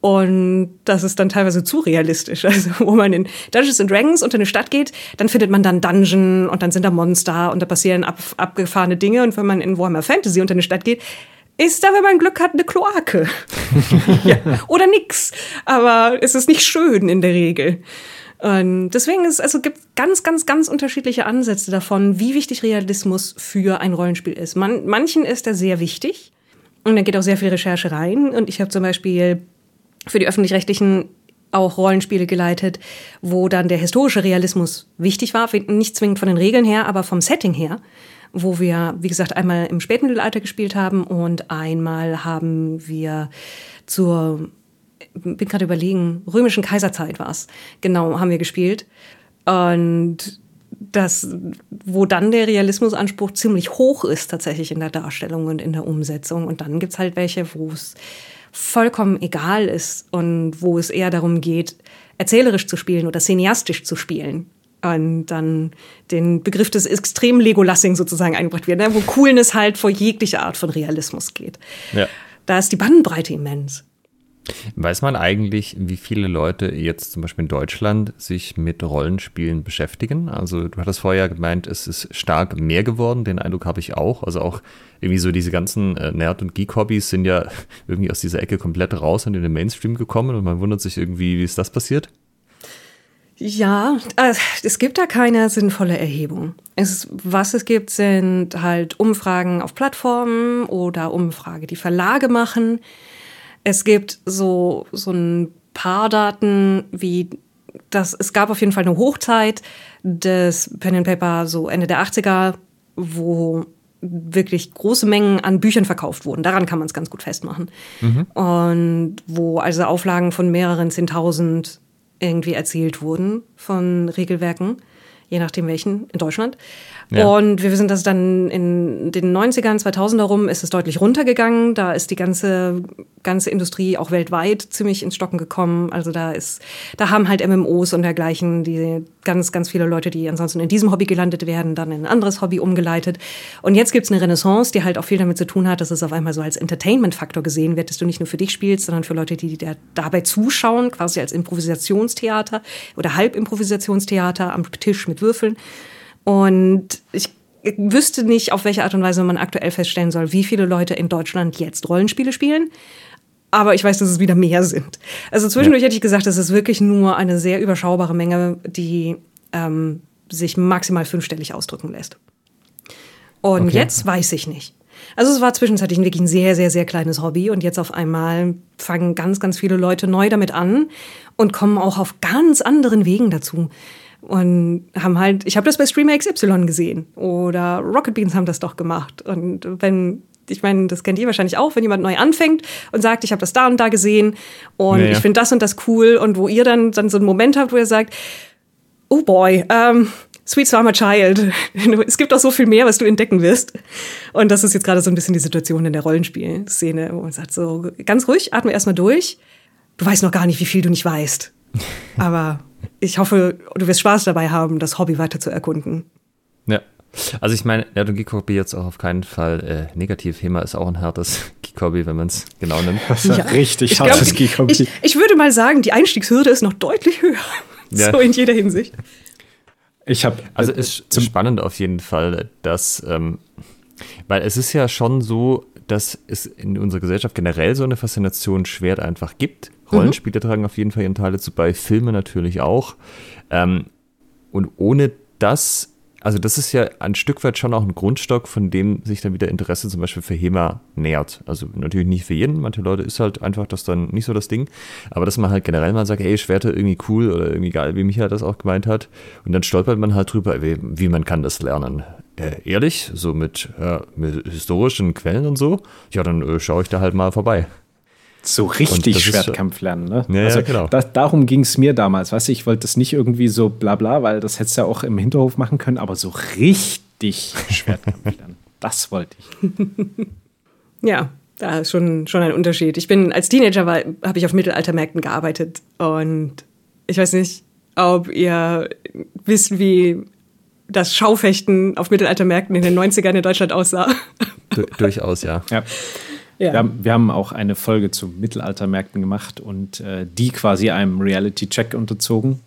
Und das ist dann teilweise zu realistisch. *laughs* Also, wo man in Dungeons and Dragons unter eine Stadt geht, dann findet man dann Dungeon und dann sind da Monster und da passieren ab, abgefahrene Dinge. Und wenn man in Warhammer Fantasy unter eine Stadt geht, ist da, wenn man Glück hat, eine Kloake. *laughs* ja. Oder nix. Aber es ist nicht schön in der Regel. Und deswegen ist, also gibt ganz, ganz, ganz unterschiedliche Ansätze davon, wie wichtig Realismus für ein Rollenspiel ist. Man, manchen ist er sehr wichtig und da geht auch sehr viel Recherche rein. Und ich habe zum Beispiel für die öffentlich-rechtlichen auch Rollenspiele geleitet, wo dann der historische Realismus wichtig war, nicht zwingend von den Regeln her, aber vom Setting her, wo wir, wie gesagt, einmal im Spätmittelalter gespielt haben und einmal haben wir zur bin gerade überlegen, römischen Kaiserzeit war es. Genau, haben wir gespielt. Und das, wo dann der Realismusanspruch ziemlich hoch ist tatsächlich in der Darstellung und in der Umsetzung. Und dann gibt's halt welche, wo es vollkommen egal ist und wo es eher darum geht, erzählerisch zu spielen oder cineastisch zu spielen. Und dann den Begriff des extremen Legolassing sozusagen eingebracht wird, ne? wo Coolness halt vor jeglicher Art von Realismus geht. Ja. Da ist die Bandbreite immens. Weiß man eigentlich, wie viele Leute jetzt zum Beispiel in Deutschland sich mit Rollenspielen beschäftigen? Also du hattest vorher gemeint, es ist stark mehr geworden, den Eindruck habe ich auch. Also auch irgendwie so diese ganzen äh, Nerd- und Geek-Hobbys sind ja *laughs* irgendwie aus dieser Ecke komplett raus und in den Mainstream gekommen und man wundert sich irgendwie, wie ist das passiert? Ja, äh, es gibt da keine sinnvolle Erhebung. Es, was es gibt, sind halt Umfragen auf Plattformen oder Umfrage, die Verlage machen es gibt so, so ein paar Daten, wie das, es gab auf jeden Fall eine Hochzeit des Pen and Paper so Ende der 80er, wo wirklich große Mengen an Büchern verkauft wurden. Daran kann man es ganz gut festmachen. Mhm. Und wo also Auflagen von mehreren Zehntausend irgendwie erzielt wurden von Regelwerken. Je nachdem welchen, in Deutschland. Ja. Und wir wissen, dass dann in den 90ern, 2000er rum ist es deutlich runtergegangen. Da ist die ganze, ganze Industrie auch weltweit ziemlich ins Stocken gekommen. Also da ist, da haben halt MMOs und dergleichen, die ganz, ganz viele Leute, die ansonsten in diesem Hobby gelandet werden, dann in ein anderes Hobby umgeleitet. Und jetzt gibt's eine Renaissance, die halt auch viel damit zu tun hat, dass es auf einmal so als Entertainment-Faktor gesehen wird, dass du nicht nur für dich spielst, sondern für Leute, die dir dabei zuschauen, quasi als Improvisationstheater oder Halbimprovisationstheater am Tisch mit Würfeln. Und ich wüsste nicht, auf welche Art und Weise man aktuell feststellen soll, wie viele Leute in Deutschland jetzt Rollenspiele spielen. Aber ich weiß, dass es wieder mehr sind. Also zwischendurch ja. hätte ich gesagt, es ist wirklich nur eine sehr überschaubare Menge, die ähm, sich maximal fünfstellig ausdrücken lässt. Und okay. jetzt weiß ich nicht. Also es war zwischenzeitlich wirklich ein sehr, sehr, sehr kleines Hobby und jetzt auf einmal fangen ganz, ganz viele Leute neu damit an und kommen auch auf ganz anderen Wegen dazu und haben halt, ich habe das bei Streamer XY gesehen oder Rocket Beans haben das doch gemacht und wenn ich meine, das kennt ihr wahrscheinlich auch, wenn jemand neu anfängt und sagt, ich habe das da und da gesehen und naja. ich finde das und das cool und wo ihr dann dann so einen Moment habt, wo ihr sagt, oh boy, ähm, Sweet Summer Child. *laughs* Es gibt auch so viel mehr, was du entdecken wirst. Und das ist jetzt gerade so ein bisschen die Situation in der Rollenspielszene, wo man sagt so, ganz ruhig, atme erstmal durch. Du weißt noch gar nicht, wie viel du nicht weißt. *laughs* Aber ich hoffe, du wirst Spaß dabei haben, das Hobby weiter zu erkunden. Ja. Also ich meine, und Geek Hobby jetzt auch auf keinen Fall äh, negativ. HEMA ist auch ein hartes *laughs* Geek Hobby, wenn man es genau nimmt. Das ist ja, richtig ich hartes glaub, Geek Hobby. Ich, ich, würde mal sagen, die Einstiegshürde ist noch deutlich höher. *laughs* Ja. So in jeder Hinsicht. Ich habe also es ist spannend auf jeden Fall, dass ähm, weil es ist ja schon so, dass es in unserer Gesellschaft generell so eine Faszination Schwert einfach gibt. Mhm. Rollenspiele mhm. tragen auf jeden Fall ihren Teil dazu bei, Filme natürlich auch. Ähm, und ohne das also das ist ja ein Stück weit schon auch ein Grundstock, von dem sich dann wieder Interesse zum Beispiel für HEMA nähert. Also natürlich nicht für jeden, manche Leute ist halt einfach das dann nicht so das Ding, aber dass man halt generell mal sagt, ey, Schwerter irgendwie cool oder irgendwie geil, wie Michael das auch gemeint hat und dann stolpert man halt drüber, wie, wie man kann das lernen. Äh, ehrlich, so mit, ja, mit historischen Quellen und so, ja, dann äh, schaue ich da halt mal vorbei. So richtig Schwertkampf lernen, ne? Ja, also, ja genau. Da, darum ging es mir damals. Weißt du, ich wollte das nicht irgendwie so bla bla, weil das hättest du ja auch im Hinterhof machen können, aber so richtig Schwertkampf *laughs* lernen. Das wollte ich. *laughs* Ja, da ist schon, schon ein Unterschied. Ich bin als Teenager habe ich auf Mittelaltermärkten gearbeitet und ich weiß nicht, ob ihr wisst, wie das Schaufechten auf Mittelaltermärkten in den 90ern in Deutschland aussah. Du, durchaus, ja. ja. Ja. Wir, haben, wir, haben, auch eine Folge zu Mittelaltermärkten gemacht und äh, die quasi einem Reality-Check unterzogen.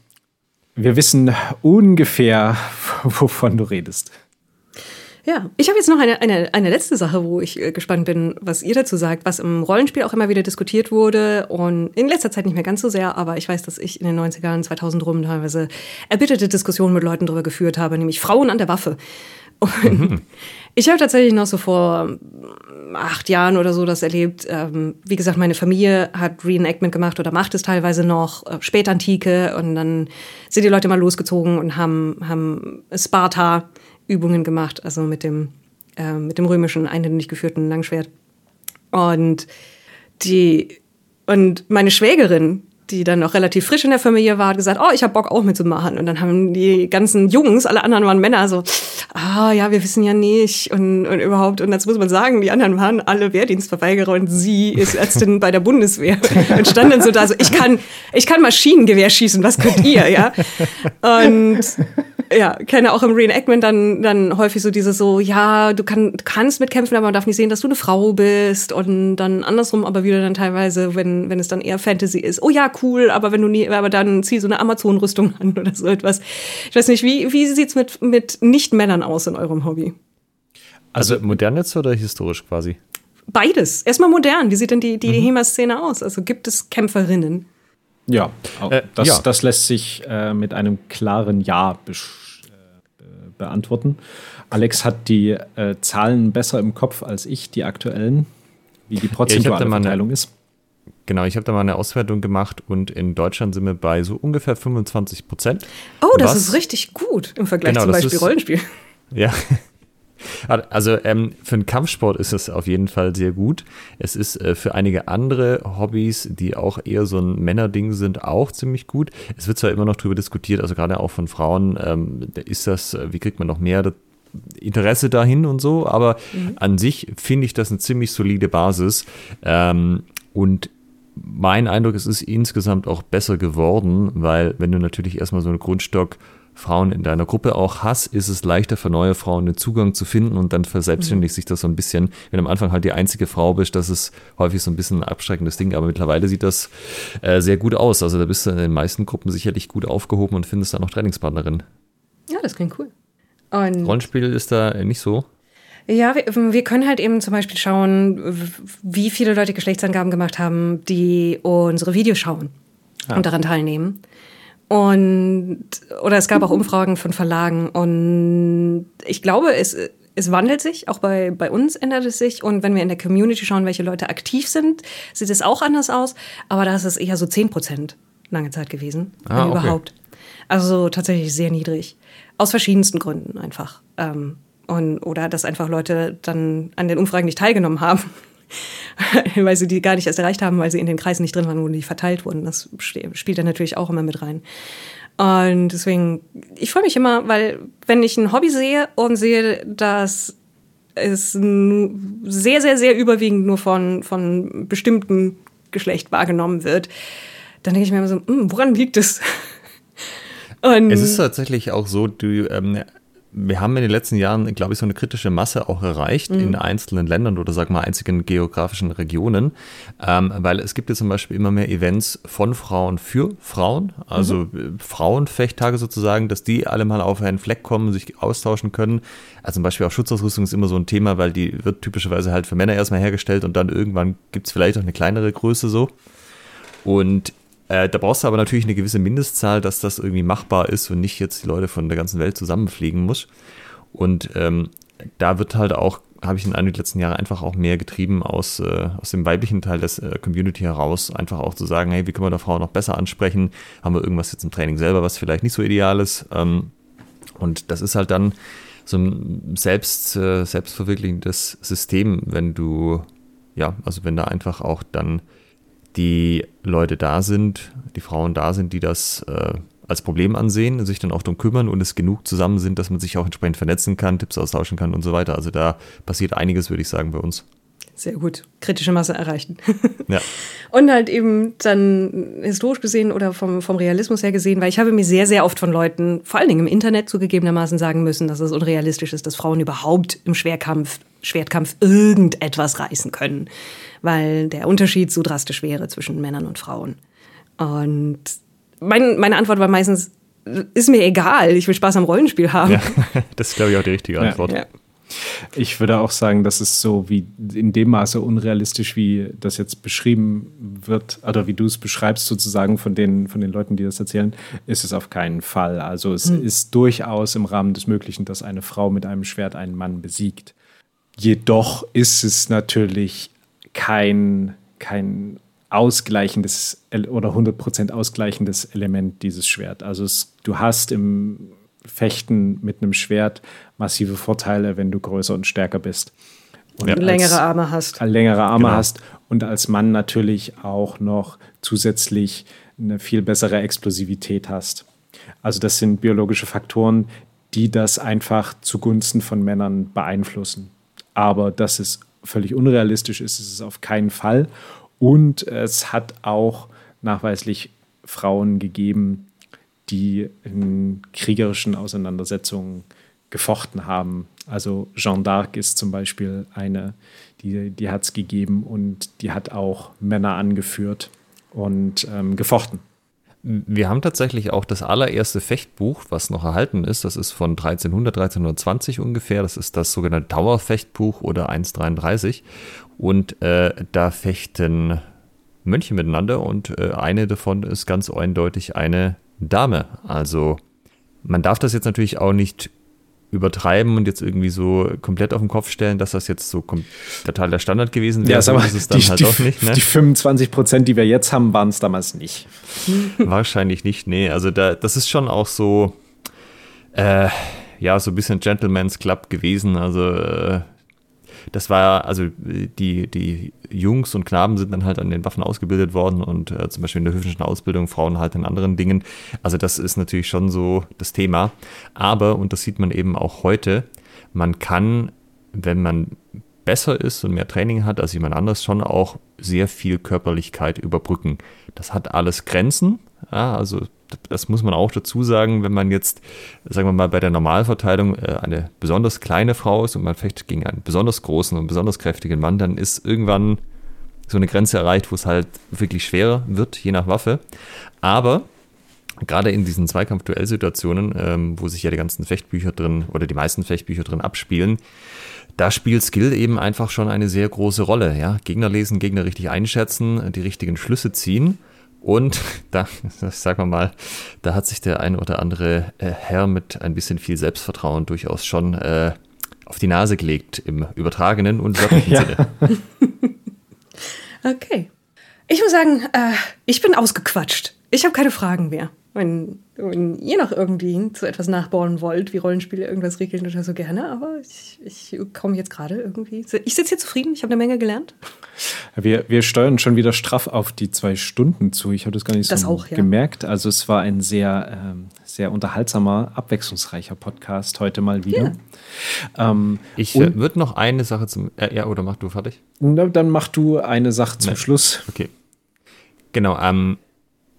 Wir wissen ungefähr, *laughs* wovon du redest. Ja, ich habe jetzt noch eine, eine, eine letzte Sache, wo ich äh, gespannt bin, was ihr dazu sagt, was im Rollenspiel auch immer wieder diskutiert wurde und in letzter Zeit nicht mehr ganz so sehr, aber ich weiß, dass ich in den 90ern, 2000 rum teilweise erbitterte Diskussionen mit Leuten darüber geführt habe, nämlich Frauen an der Waffe. Und mhm. ich habe tatsächlich noch so vor acht Jahren oder so das erlebt. Ähm, wie gesagt, meine Familie hat Reenactment gemacht oder macht es teilweise noch, äh, Spätantike. Und dann sind die Leute mal losgezogen und haben, haben Sparta-Übungen gemacht, also mit dem, äh, mit dem römischen, einhändig geführten Langschwert. Und die, und meine Schwägerin, die dann noch relativ frisch in der Familie war, hat gesagt, oh, ich habe Bock auch mitzumachen. Und dann haben die ganzen Jungs, alle anderen waren Männer, so, ah ja, wir wissen ja nicht und, und überhaupt. Und jetzt muss man sagen, die anderen waren alle Wehrdienstverweigerer und sie ist Ärztin bei der Bundeswehr. *laughs* Und stand dann so da, so, ich kann, ich kann Maschinengewehr schießen, was könnt ihr, ja? Und ja, kenne auch im Reenactment dann, dann häufig so dieses so, ja, du, kann, kannst mitkämpfen, aber man darf nicht sehen, dass du eine Frau bist. Und dann andersrum aber wieder dann teilweise, wenn, wenn es dann eher Fantasy ist, oh ja, cool, aber wenn du nie, aber dann zieh so eine Amazon-Rüstung *laughs* an oder so etwas. Ich weiß nicht, wie, wie sieht's mit, mit Nicht-Männern aus in eurem Hobby? Also, modern jetzt oder historisch quasi? Beides. Erstmal modern. Wie sieht denn die, die mhm. HEMA-Szene aus? Also gibt es Kämpferinnen? Ja, äh, das, ja. das lässt sich äh, mit einem klaren Ja be äh, beantworten. Alex hat die äh, Zahlen besser im Kopf als ich, die aktuellen, wie die prozentuale ja, Verteilung ist. Genau, ich habe da mal eine Auswertung gemacht und in Deutschland sind wir bei so ungefähr 25 Prozent. Oh, das ist richtig gut im Vergleich genau, zum Beispiel ist, Rollenspiel. *laughs* Ja. Also ähm, für einen Kampfsport ist es auf jeden Fall sehr gut. Es ist äh, für einige andere Hobbys, die auch eher so ein Männerding sind, auch ziemlich gut. Es wird zwar immer noch darüber diskutiert, also gerade auch von Frauen, ähm, ist das, äh, wie kriegt man noch mehr Interesse dahin und so, aber mhm. an sich finde ich das eine ziemlich solide Basis. Ähm, und mein Eindruck ist, es ist insgesamt auch besser geworden, weil wenn du natürlich erstmal so einen Grundstock Frauen in deiner Gruppe auch hast, ist es leichter für neue Frauen den Zugang zu finden und dann verselbstständigt mhm. sich das so ein bisschen. Wenn du am Anfang halt die einzige Frau bist, das ist häufig so ein bisschen ein abschreckendes Ding, aber mittlerweile sieht das äh, sehr gut aus. Also da bist du in den meisten Gruppen sicherlich gut aufgehoben und findest da noch Trainingspartnerin. Ja, das klingt cool. Und Rollenspiel ist da nicht so. Ja, wir, wir, können halt eben zum Beispiel schauen, wie viele Leute Geschlechtsangaben gemacht haben, die unsere Videos schauen ja. und daran teilnehmen. Und oder es gab auch Umfragen von Verlagen und ich glaube, es, es wandelt sich, auch bei, bei uns ändert es sich. Und wenn wir in der Community schauen, welche Leute aktiv sind, sieht es auch anders aus. Aber da ist es eher so 10 Prozent lange Zeit gewesen, ah, wenn okay. überhaupt. Also tatsächlich sehr niedrig. Aus verschiedensten Gründen einfach. Ähm, und, oder dass einfach Leute dann an den Umfragen nicht teilgenommen haben. *laughs* weil sie die gar nicht erst erreicht haben, weil sie in den Kreisen nicht drin waren, wo die verteilt wurden. Das spielt dann natürlich auch immer mit rein. Und deswegen, ich freue mich immer, weil wenn ich ein Hobby sehe und sehe, dass es sehr, sehr, sehr überwiegend nur von, von bestimmten Geschlecht wahrgenommen wird, dann denke ich mir immer so, hm, woran liegt es? *laughs* Und es ist tatsächlich auch so, du ähm, wir haben in den letzten Jahren, glaube ich, so eine kritische Masse auch erreicht mhm. in einzelnen Ländern oder sag mal einzigen geografischen Regionen, ähm, weil es gibt ja zum Beispiel immer mehr Events von Frauen für Frauen, also mhm. Frauenfechttage sozusagen, dass die alle mal auf einen Fleck kommen, sich austauschen können. Also zum Beispiel auch Schutzausrüstung ist immer so ein Thema, weil die wird typischerweise halt für Männer erstmal hergestellt und dann irgendwann gibt es vielleicht auch eine kleinere Größe so. Und äh, da brauchst du aber natürlich eine gewisse Mindestzahl, dass das irgendwie machbar ist und nicht jetzt die Leute von der ganzen Welt zusammenfliegen muss. Und ähm, da wird halt auch, habe ich in den letzten Jahren einfach auch mehr getrieben aus, äh, aus dem weiblichen Teil des äh, Community heraus, einfach auch zu sagen, hey, wie können wir da Frauen noch besser ansprechen? Haben wir irgendwas jetzt im Training selber, was vielleicht nicht so ideal ist? Ähm, und das ist halt dann so ein selbst, äh, selbstverwirklichendes System, wenn du, ja, also wenn da einfach auch dann die Leute da sind, die Frauen da sind, die das äh, als Problem ansehen, sich dann auch darum kümmern und es genug zusammen sind, dass man sich auch entsprechend vernetzen kann, Tipps austauschen kann und so weiter. Also da passiert einiges, würde ich sagen, bei uns. Sehr gut. Kritische Masse erreichen. ja. *laughs* Und halt eben dann historisch gesehen oder vom, vom Realismus her gesehen, weil ich habe mir sehr, sehr oft von Leuten, vor allen Dingen im Internet zugegebenermaßen sagen müssen, dass es unrealistisch ist, dass Frauen überhaupt im Schwerkampf, Schwertkampf irgendetwas reißen können weil der Unterschied so drastisch wäre zwischen Männern und Frauen. Und mein, meine Antwort war meistens, ist mir egal, ich will Spaß am Rollenspiel haben. Ja, *laughs* das ist, glaube ich, auch die richtige Antwort. Ja. Ich würde auch sagen, das ist so wie in dem Maße unrealistisch, wie das jetzt beschrieben wird, oder wie du es beschreibst, sozusagen von den, von den Leuten, die das erzählen, ist es auf keinen Fall. Also es hm. ist durchaus im Rahmen des Möglichen, dass eine Frau mit einem Schwert einen Mann besiegt. Jedoch ist es natürlich kein, kein ausgleichendes oder 100% ausgleichendes Element dieses Schwert. Also es, du hast im Fechten mit einem Schwert massive Vorteile, wenn du größer und stärker bist. Und ja. längere Arme hast. Längere Arme genau. hast und als Mann natürlich auch noch zusätzlich eine viel bessere Explosivität hast. Also das sind biologische Faktoren, die das einfach zugunsten von Männern beeinflussen. Aber das ist völlig unrealistisch ist, ist es auf keinen Fall. Und es hat auch nachweislich Frauen gegeben, die in kriegerischen Auseinandersetzungen gefochten haben. Also Jeanne d'Arc ist zum Beispiel eine, die, die hat es gegeben und die hat auch Männer angeführt und ähm, gefochten. Wir haben tatsächlich auch das allererste Fechtbuch, was noch erhalten ist. Das ist von 1300, 1320 ungefähr. Das ist das sogenannte Dauerfechtbuch oder 133. Und äh, da fechten Mönche miteinander und äh, eine davon ist ganz eindeutig eine Dame. Also man darf das jetzt natürlich auch nicht übertreiben und jetzt irgendwie so komplett auf den Kopf stellen, dass das jetzt so total der Standard gewesen wäre. Ja, so ist es dann die, halt die, auch nicht. Ne? Die 25 Prozent, die wir jetzt haben, waren es damals nicht. Wahrscheinlich nicht, nee. Also da, das ist schon auch so, äh, ja so ein bisschen Gentleman's Club gewesen. Also äh, das war, also die, die Jungs und Knaben sind dann halt an den Waffen ausgebildet worden und äh, zum Beispiel in der höfischen Ausbildung, Frauen halt in anderen Dingen. Also das ist natürlich schon so das Thema. Aber, und das sieht man eben auch heute, man kann, wenn man besser ist und mehr Training hat als jemand anderes, schon auch sehr viel Körperlichkeit überbrücken. Das hat alles Grenzen. Ja, also das muss man auch dazu sagen, wenn man jetzt, sagen wir mal, bei der Normalverteilung äh, eine besonders kleine Frau ist und man fecht gegen einen besonders großen und besonders kräftigen Mann, dann ist irgendwann so eine Grenze erreicht, wo es halt wirklich schwerer wird, je nach Waffe. Aber gerade in diesen Zweikampf-Duellsituationen, ähm, wo sich ja die ganzen Fechtbücher drin oder die meisten Fechtbücher drin abspielen, da spielt Skill eben einfach schon eine sehr große Rolle. Ja? Gegner lesen, Gegner richtig einschätzen, die richtigen Schlüsse ziehen. Und *laughs* da, sagen wir mal, da hat sich der ein oder andere äh, Herr mit ein bisschen viel Selbstvertrauen durchaus schon äh, auf die Nase gelegt im übertragenen und wörtlichen *laughs* ja. Sinne. *laughs* okay. Ich muss sagen, äh, ich bin ausgequatscht. Ich habe keine Fragen mehr. Wenn, wenn ihr noch irgendwie zu etwas nachbauen wollt, wie Rollenspiele irgendwas regeln oder so gerne, aber ich, ich komme jetzt gerade irgendwie. Ich sitze hier zufrieden, ich habe eine Menge gelernt. Wir, wir steuern schon wieder straff auf die zwei Stunden zu. Ich habe das gar nicht das so auch, ja. gemerkt. Also es war ein sehr, ähm, sehr unterhaltsamer, abwechslungsreicher Podcast heute mal wieder. Ja. Ähm, ich äh, würde noch eine Sache zum. Äh, ja, oder mach du fertig? Na, dann mach du eine Sache zum Nein. Schluss. Okay. Genau, ähm,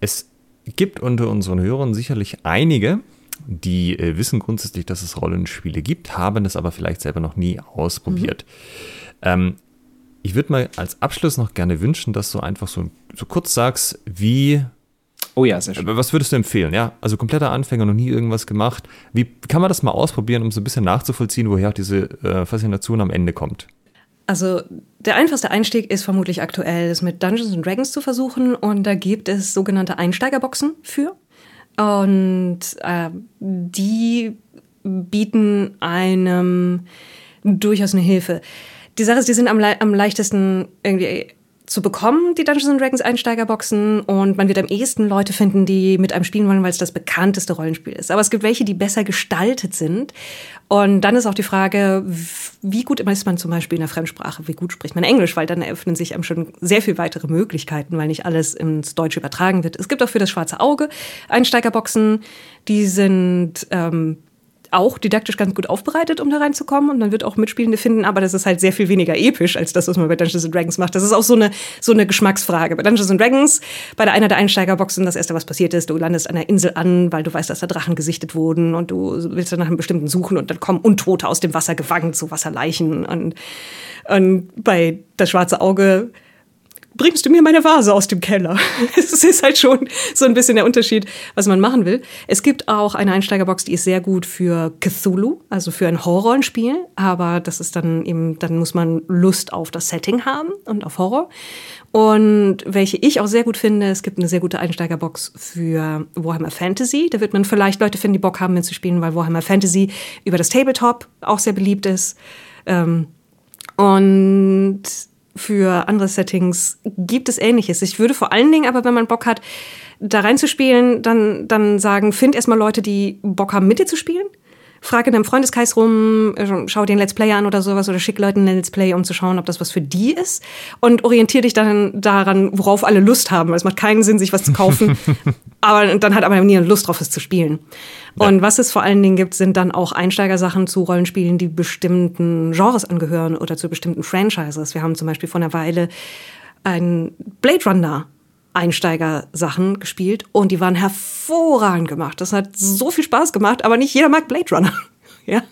es gibt unter unseren Hörern sicherlich einige, die äh, wissen grundsätzlich, dass es Rollenspiele gibt, haben es aber vielleicht selber noch nie ausprobiert. Mhm. Ähm, ich würde mal als Abschluss noch gerne wünschen, dass du einfach so, so kurz sagst, wie. Oh ja, sehr schön. Was würdest du empfehlen? Ja, also kompletter Anfänger, noch nie irgendwas gemacht. Wie kann man das mal ausprobieren, um so ein bisschen nachzuvollziehen, woher diese äh, Faszination am Ende kommt? Also der einfachste Einstieg ist vermutlich aktuell, es mit Dungeons and Dragons zu versuchen. Und da gibt es sogenannte Einsteigerboxen für. Und äh, die bieten einem durchaus eine Hilfe. Die Sache ist, die sind am, le am leichtesten irgendwie zu bekommen, die Dungeons Dragons Einsteigerboxen. Und man wird am ehesten Leute finden, die mit einem spielen wollen, weil es das bekannteste Rollenspiel ist. Aber es gibt welche, die besser gestaltet sind. Und dann ist auch die Frage, wie gut ist man zum Beispiel in der Fremdsprache? Wie gut spricht man Englisch? Weil dann eröffnen sich einem schon sehr viel weitere Möglichkeiten, weil nicht alles ins Deutsche übertragen wird. Es gibt auch für das schwarze Auge Einsteigerboxen. Die sind ähm, auch didaktisch ganz gut aufbereitet, um da reinzukommen. Und man wird auch Mitspielende finden, aber das ist halt sehr viel weniger episch als das, was man bei Dungeons Dragons macht. Das ist auch so eine, so eine Geschmacksfrage. Bei Dungeons Dragons, bei der einer der Einsteigerboxen, das erste, was passiert ist, du landest an der Insel an, weil du weißt, dass da Drachen gesichtet wurden und du willst dann nach einem bestimmten suchen und dann kommen Untote aus dem Wasser gewankt, so Wasserleichen. Und, und bei das schwarze Auge bringst du mir meine Vase aus dem Keller? *laughs* Es ist halt schon so ein bisschen der Unterschied, was man machen will. Es gibt auch eine Einsteigerbox, die ist sehr gut für Cthulhu, also für ein Horrorspiel. Aber das ist dann eben, dann muss man Lust auf das Setting haben und auf Horror. Und welche ich auch sehr gut finde, es gibt eine sehr gute Einsteigerbox für Warhammer Fantasy. Da wird man vielleicht Leute finden, die Bock haben mitzuspielen, weil Warhammer Fantasy über das Tabletop auch sehr beliebt ist. Ähm, und für andere Settings gibt es ähnliches. Ich würde vor allen Dingen aber, wenn man Bock hat, da reinzuspielen, dann, dann sagen, find erstmal Leute, die Bock haben, mit dir zu spielen frage in deinem Freundeskreis rum, äh, schau dir ein Let's Play an oder sowas oder schick Leuten ein Let's Play, um zu schauen, ob das was für die ist. Und orientiere dich dann daran, worauf alle Lust haben. Es macht keinen Sinn, sich was zu kaufen. *laughs* aber dann hat aber niemand Lust drauf, es zu spielen. Ja. Und was es vor allen Dingen gibt, sind dann auch Einsteigersachen zu Rollenspielen, die bestimmten Genres angehören oder zu bestimmten Franchises. Wir haben zum Beispiel vor einer Weile ein Blade Runner Einsteigersachen gespielt und die waren hervorragend gemacht. Das hat so viel Spaß gemacht, aber nicht jeder mag Blade Runner. *laughs* ja.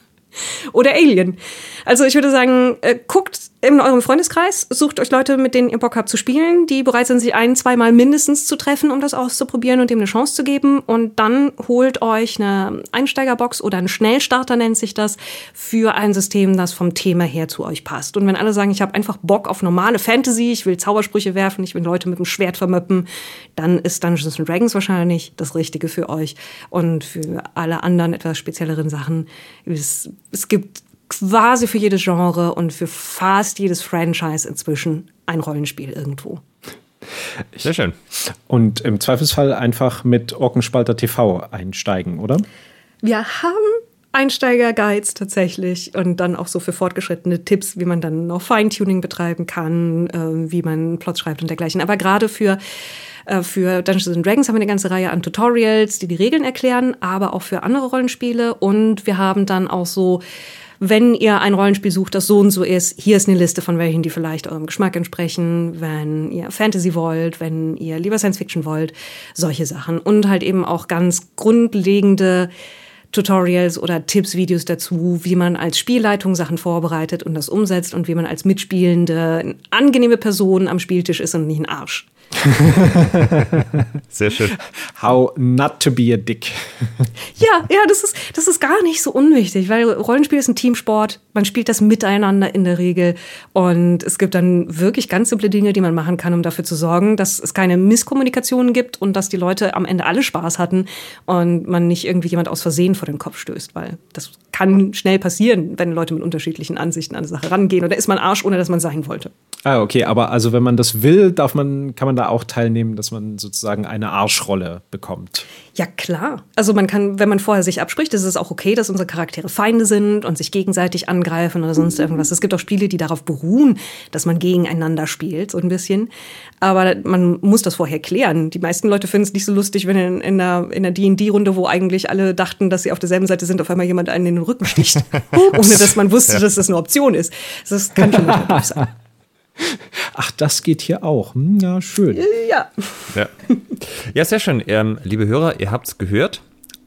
Oder Alien. Also ich würde sagen, äh, guckt in eurem Freundeskreis, sucht euch Leute, mit denen ihr Bock habt zu spielen, die bereit sind, sich ein, zweimal mindestens zu treffen, um das auszuprobieren und dem eine Chance zu geben. Und dann holt euch eine Einsteigerbox oder einen Schnellstarter nennt sich das, für ein System, das vom Thema her zu euch passt. Und wenn alle sagen, ich habe einfach Bock auf normale Fantasy, ich will Zaubersprüche werfen, ich will Leute mit dem Schwert vermöppen, dann ist Dungeons Dragons wahrscheinlich das Richtige für euch. Und für alle anderen etwas spezielleren Sachen, es, es gibt quasi für jedes Genre und für fast jedes Franchise inzwischen ein Rollenspiel irgendwo. Sehr schön. Und im Zweifelsfall einfach mit Orkenspalter TV einsteigen, oder? Wir haben Einsteiger-Guides tatsächlich und dann auch so für fortgeschrittene Tipps, wie man dann noch Feintuning betreiben kann, äh, wie man Plots schreibt und dergleichen. Aber gerade für äh, für Dungeons and Dragons haben wir eine ganze Reihe an Tutorials, die die Regeln erklären, aber auch für andere Rollenspiele. Und wir haben dann auch so wenn ihr ein Rollenspiel sucht, das so und so ist, hier ist eine Liste von welchen, die vielleicht eurem Geschmack entsprechen, wenn ihr Fantasy wollt, wenn ihr lieber Science Fiction wollt, solche Sachen. Und halt eben auch ganz grundlegende Tutorials oder Tipps, Videos dazu, wie man als Spielleitung Sachen vorbereitet und das umsetzt und wie man als mitspielende, angenehme Person am Spieltisch ist und nicht ein Arsch. *laughs* Sehr schön. How not to be a dick. ja, ja, das ist, das ist gar nicht so unwichtig, weil Rollenspiel ist ein Teamsport. Man spielt das miteinander in der Regel. Und es gibt dann wirklich ganz simple Dinge, die man machen kann, um dafür zu sorgen, dass es keine Misskommunikationen gibt und dass die Leute am Ende alle Spaß hatten und man nicht irgendwie jemand aus Versehen vor den Kopf stößt, weil das kann schnell passieren, wenn Leute mit unterschiedlichen Ansichten an eine Sache rangehen. Oder ist man Arsch, ohne dass man sein wollte. Ah, okay, aber also wenn man das will, darf man, kann man da auch teilnehmen, dass man sozusagen eine Arschrolle bekommt. Ja, klar. Also man kann, wenn man vorher sich abspricht, ist es auch okay, dass unsere Charaktere Feinde sind und sich gegenseitig angreifen oder sonst irgendwas. Es gibt auch Spiele, die darauf beruhen, dass man gegeneinander spielt, so ein bisschen. Aber man muss das vorher klären. Die meisten Leute finden es nicht so lustig, wenn in, in einer in D&D-Runde, wo eigentlich alle dachten, dass sie auf derselben Seite sind, auf einmal jemand einen in den Rücken sticht, *laughs* ohne dass man wusste, ja. dass das eine Option ist. Das kann schon negativ sein. Ach, das geht hier auch. Hm, ja, schön. Ja. Ja, ja sehr schön. Ähm, liebe Hörer, ihr habt es gehört.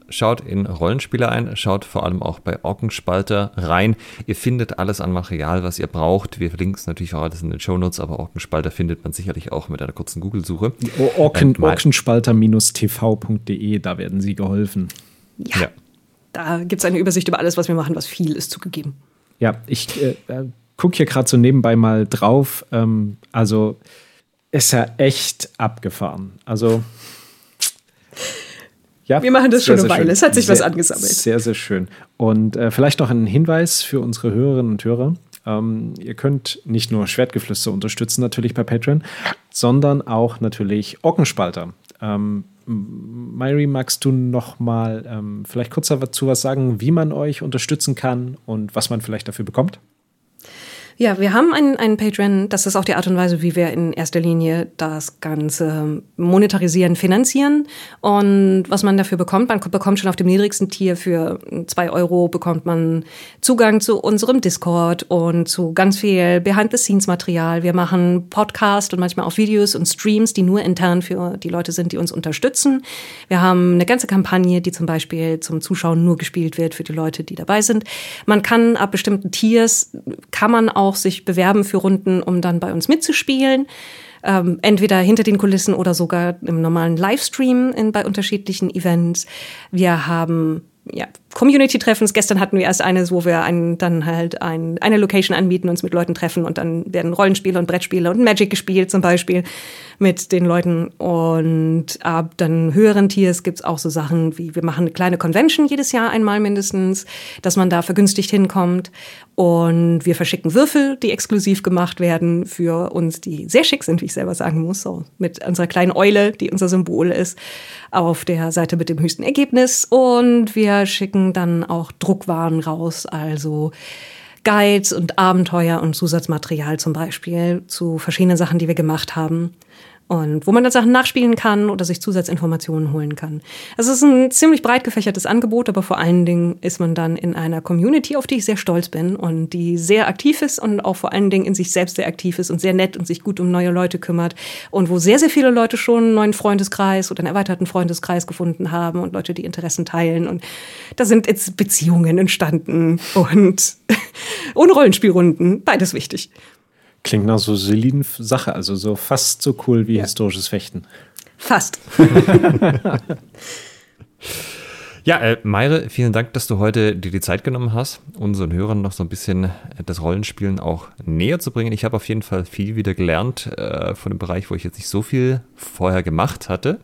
Schaut in Rollenspiele ein, schaut vor allem auch bei Orkenspalter rein. Ihr findet alles an Material, was ihr braucht. Wir verlinken es natürlich auch alles in den Show Notes, aber Orkenspalter findet man sicherlich auch mit einer kurzen Google-Suche. Orken, ähm, Orkenspalter-tv.de, da werden Sie geholfen. Ja. ja. Da gibt es eine Übersicht über alles, was wir machen, was viel ist zugegeben. Ja, ich äh, äh gucke hier gerade so nebenbei mal drauf. Ähm, also ist ja echt abgefahren. Also ja, wir machen das sehr, schon eine Weile. Schön. Es hat sich sehr, was angesammelt. Sehr, sehr schön. Und äh, vielleicht noch ein Hinweis für unsere Hörerinnen und Hörer. Ähm, ihr könnt nicht nur Schwertgeflüster unterstützen, natürlich bei Patreon, sondern auch natürlich Ockenspalter. Ähm, Myri, magst du noch mal ähm, vielleicht kurz dazu was sagen, wie man euch unterstützen kann und was man vielleicht dafür bekommt? Ja, wir haben einen, einen Patreon. Das ist auch die Art und Weise, wie wir in erster Linie das Ganze monetarisieren, finanzieren. Und was man dafür bekommt, man bekommt schon auf dem niedrigsten Tier für zwei Euro bekommt man Zugang zu unserem Discord und zu ganz viel Behind-the-Scenes-Material. Wir machen Podcast und manchmal auch Videos und Streams, die nur intern für die Leute sind, die uns unterstützen. Wir haben eine ganze Kampagne, die zum Beispiel zum Zuschauen nur gespielt wird für die Leute, die dabei sind. Man kann ab bestimmten Tiers, kann man auch auch sich bewerben für Runden, um dann bei uns mitzuspielen. Ähm, entweder hinter den Kulissen oder sogar im normalen Livestream in, bei unterschiedlichen Events. Wir haben ja, Community-Treffens. Gestern hatten wir erst eines, wo wir einen, dann halt ein, eine Location anbieten, uns mit Leuten treffen und dann werden Rollenspiele und Brettspiele und Magic gespielt zum Beispiel mit den Leuten. Und ab dann höheren Tiers gibt's auch so Sachen wie, wir machen eine kleine Convention jedes Jahr einmal mindestens, dass man da vergünstigt hinkommt. Und wir verschicken Würfel, die exklusiv gemacht werden für uns, die sehr schick sind, wie ich selber sagen muss, so mit unserer kleinen Eule, die unser Symbol ist, auf der Seite mit dem höchsten Ergebnis. Und wir schicken dann auch Druckwaren raus, also Guides und Abenteuer und Zusatzmaterial zum Beispiel zu verschiedenen Sachen, die wir gemacht haben und wo man dann Sachen nachspielen kann oder sich Zusatzinformationen holen kann. Also es ist ein ziemlich breit gefächertes Angebot, aber vor allen Dingen ist man dann in einer Community, auf die ich sehr stolz bin und die sehr aktiv ist und auch vor allen Dingen in sich selbst sehr aktiv ist und sehr nett und sich gut um neue Leute kümmert und wo sehr, sehr viele Leute schon einen neuen Freundeskreis oder einen erweiterten Freundeskreis gefunden haben und Leute, die Interessen teilen und da sind jetzt Beziehungen entstanden und *laughs* ohne Rollenspielrunden, beides wichtig. Klingt nach so soliden Sache, also so fast so cool wie ja. historisches Fechten. Fast. *laughs* ja, äh, Meire, vielen Dank, dass du heute dir die Zeit genommen hast, unseren Hörern noch so ein bisschen das Rollenspielen auch näher zu bringen. Ich habe auf jeden Fall viel wieder gelernt äh, von dem Bereich, wo ich jetzt nicht so viel vorher gemacht hatte.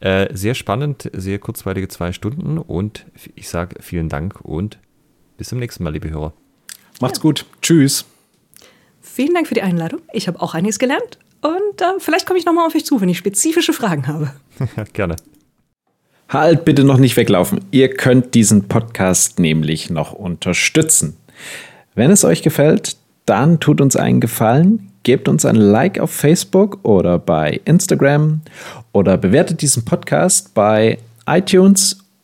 Äh, sehr spannend, sehr kurzweilige zwei Stunden und ich sage vielen Dank und bis zum nächsten Mal, liebe Hörer. Macht's ja. gut. Tschüss. Vielen Dank für die Einladung. Ich habe auch einiges gelernt. Und äh, vielleicht komme ich nochmal auf euch zu, wenn ich spezifische Fragen habe. *laughs* Gerne. Halt bitte noch nicht weglaufen. Ihr könnt diesen Podcast nämlich noch unterstützen. Wenn es euch gefällt, dann tut uns einen Gefallen, gebt uns ein Like auf Facebook oder bei Instagram oder bewertet diesen Podcast bei iTunes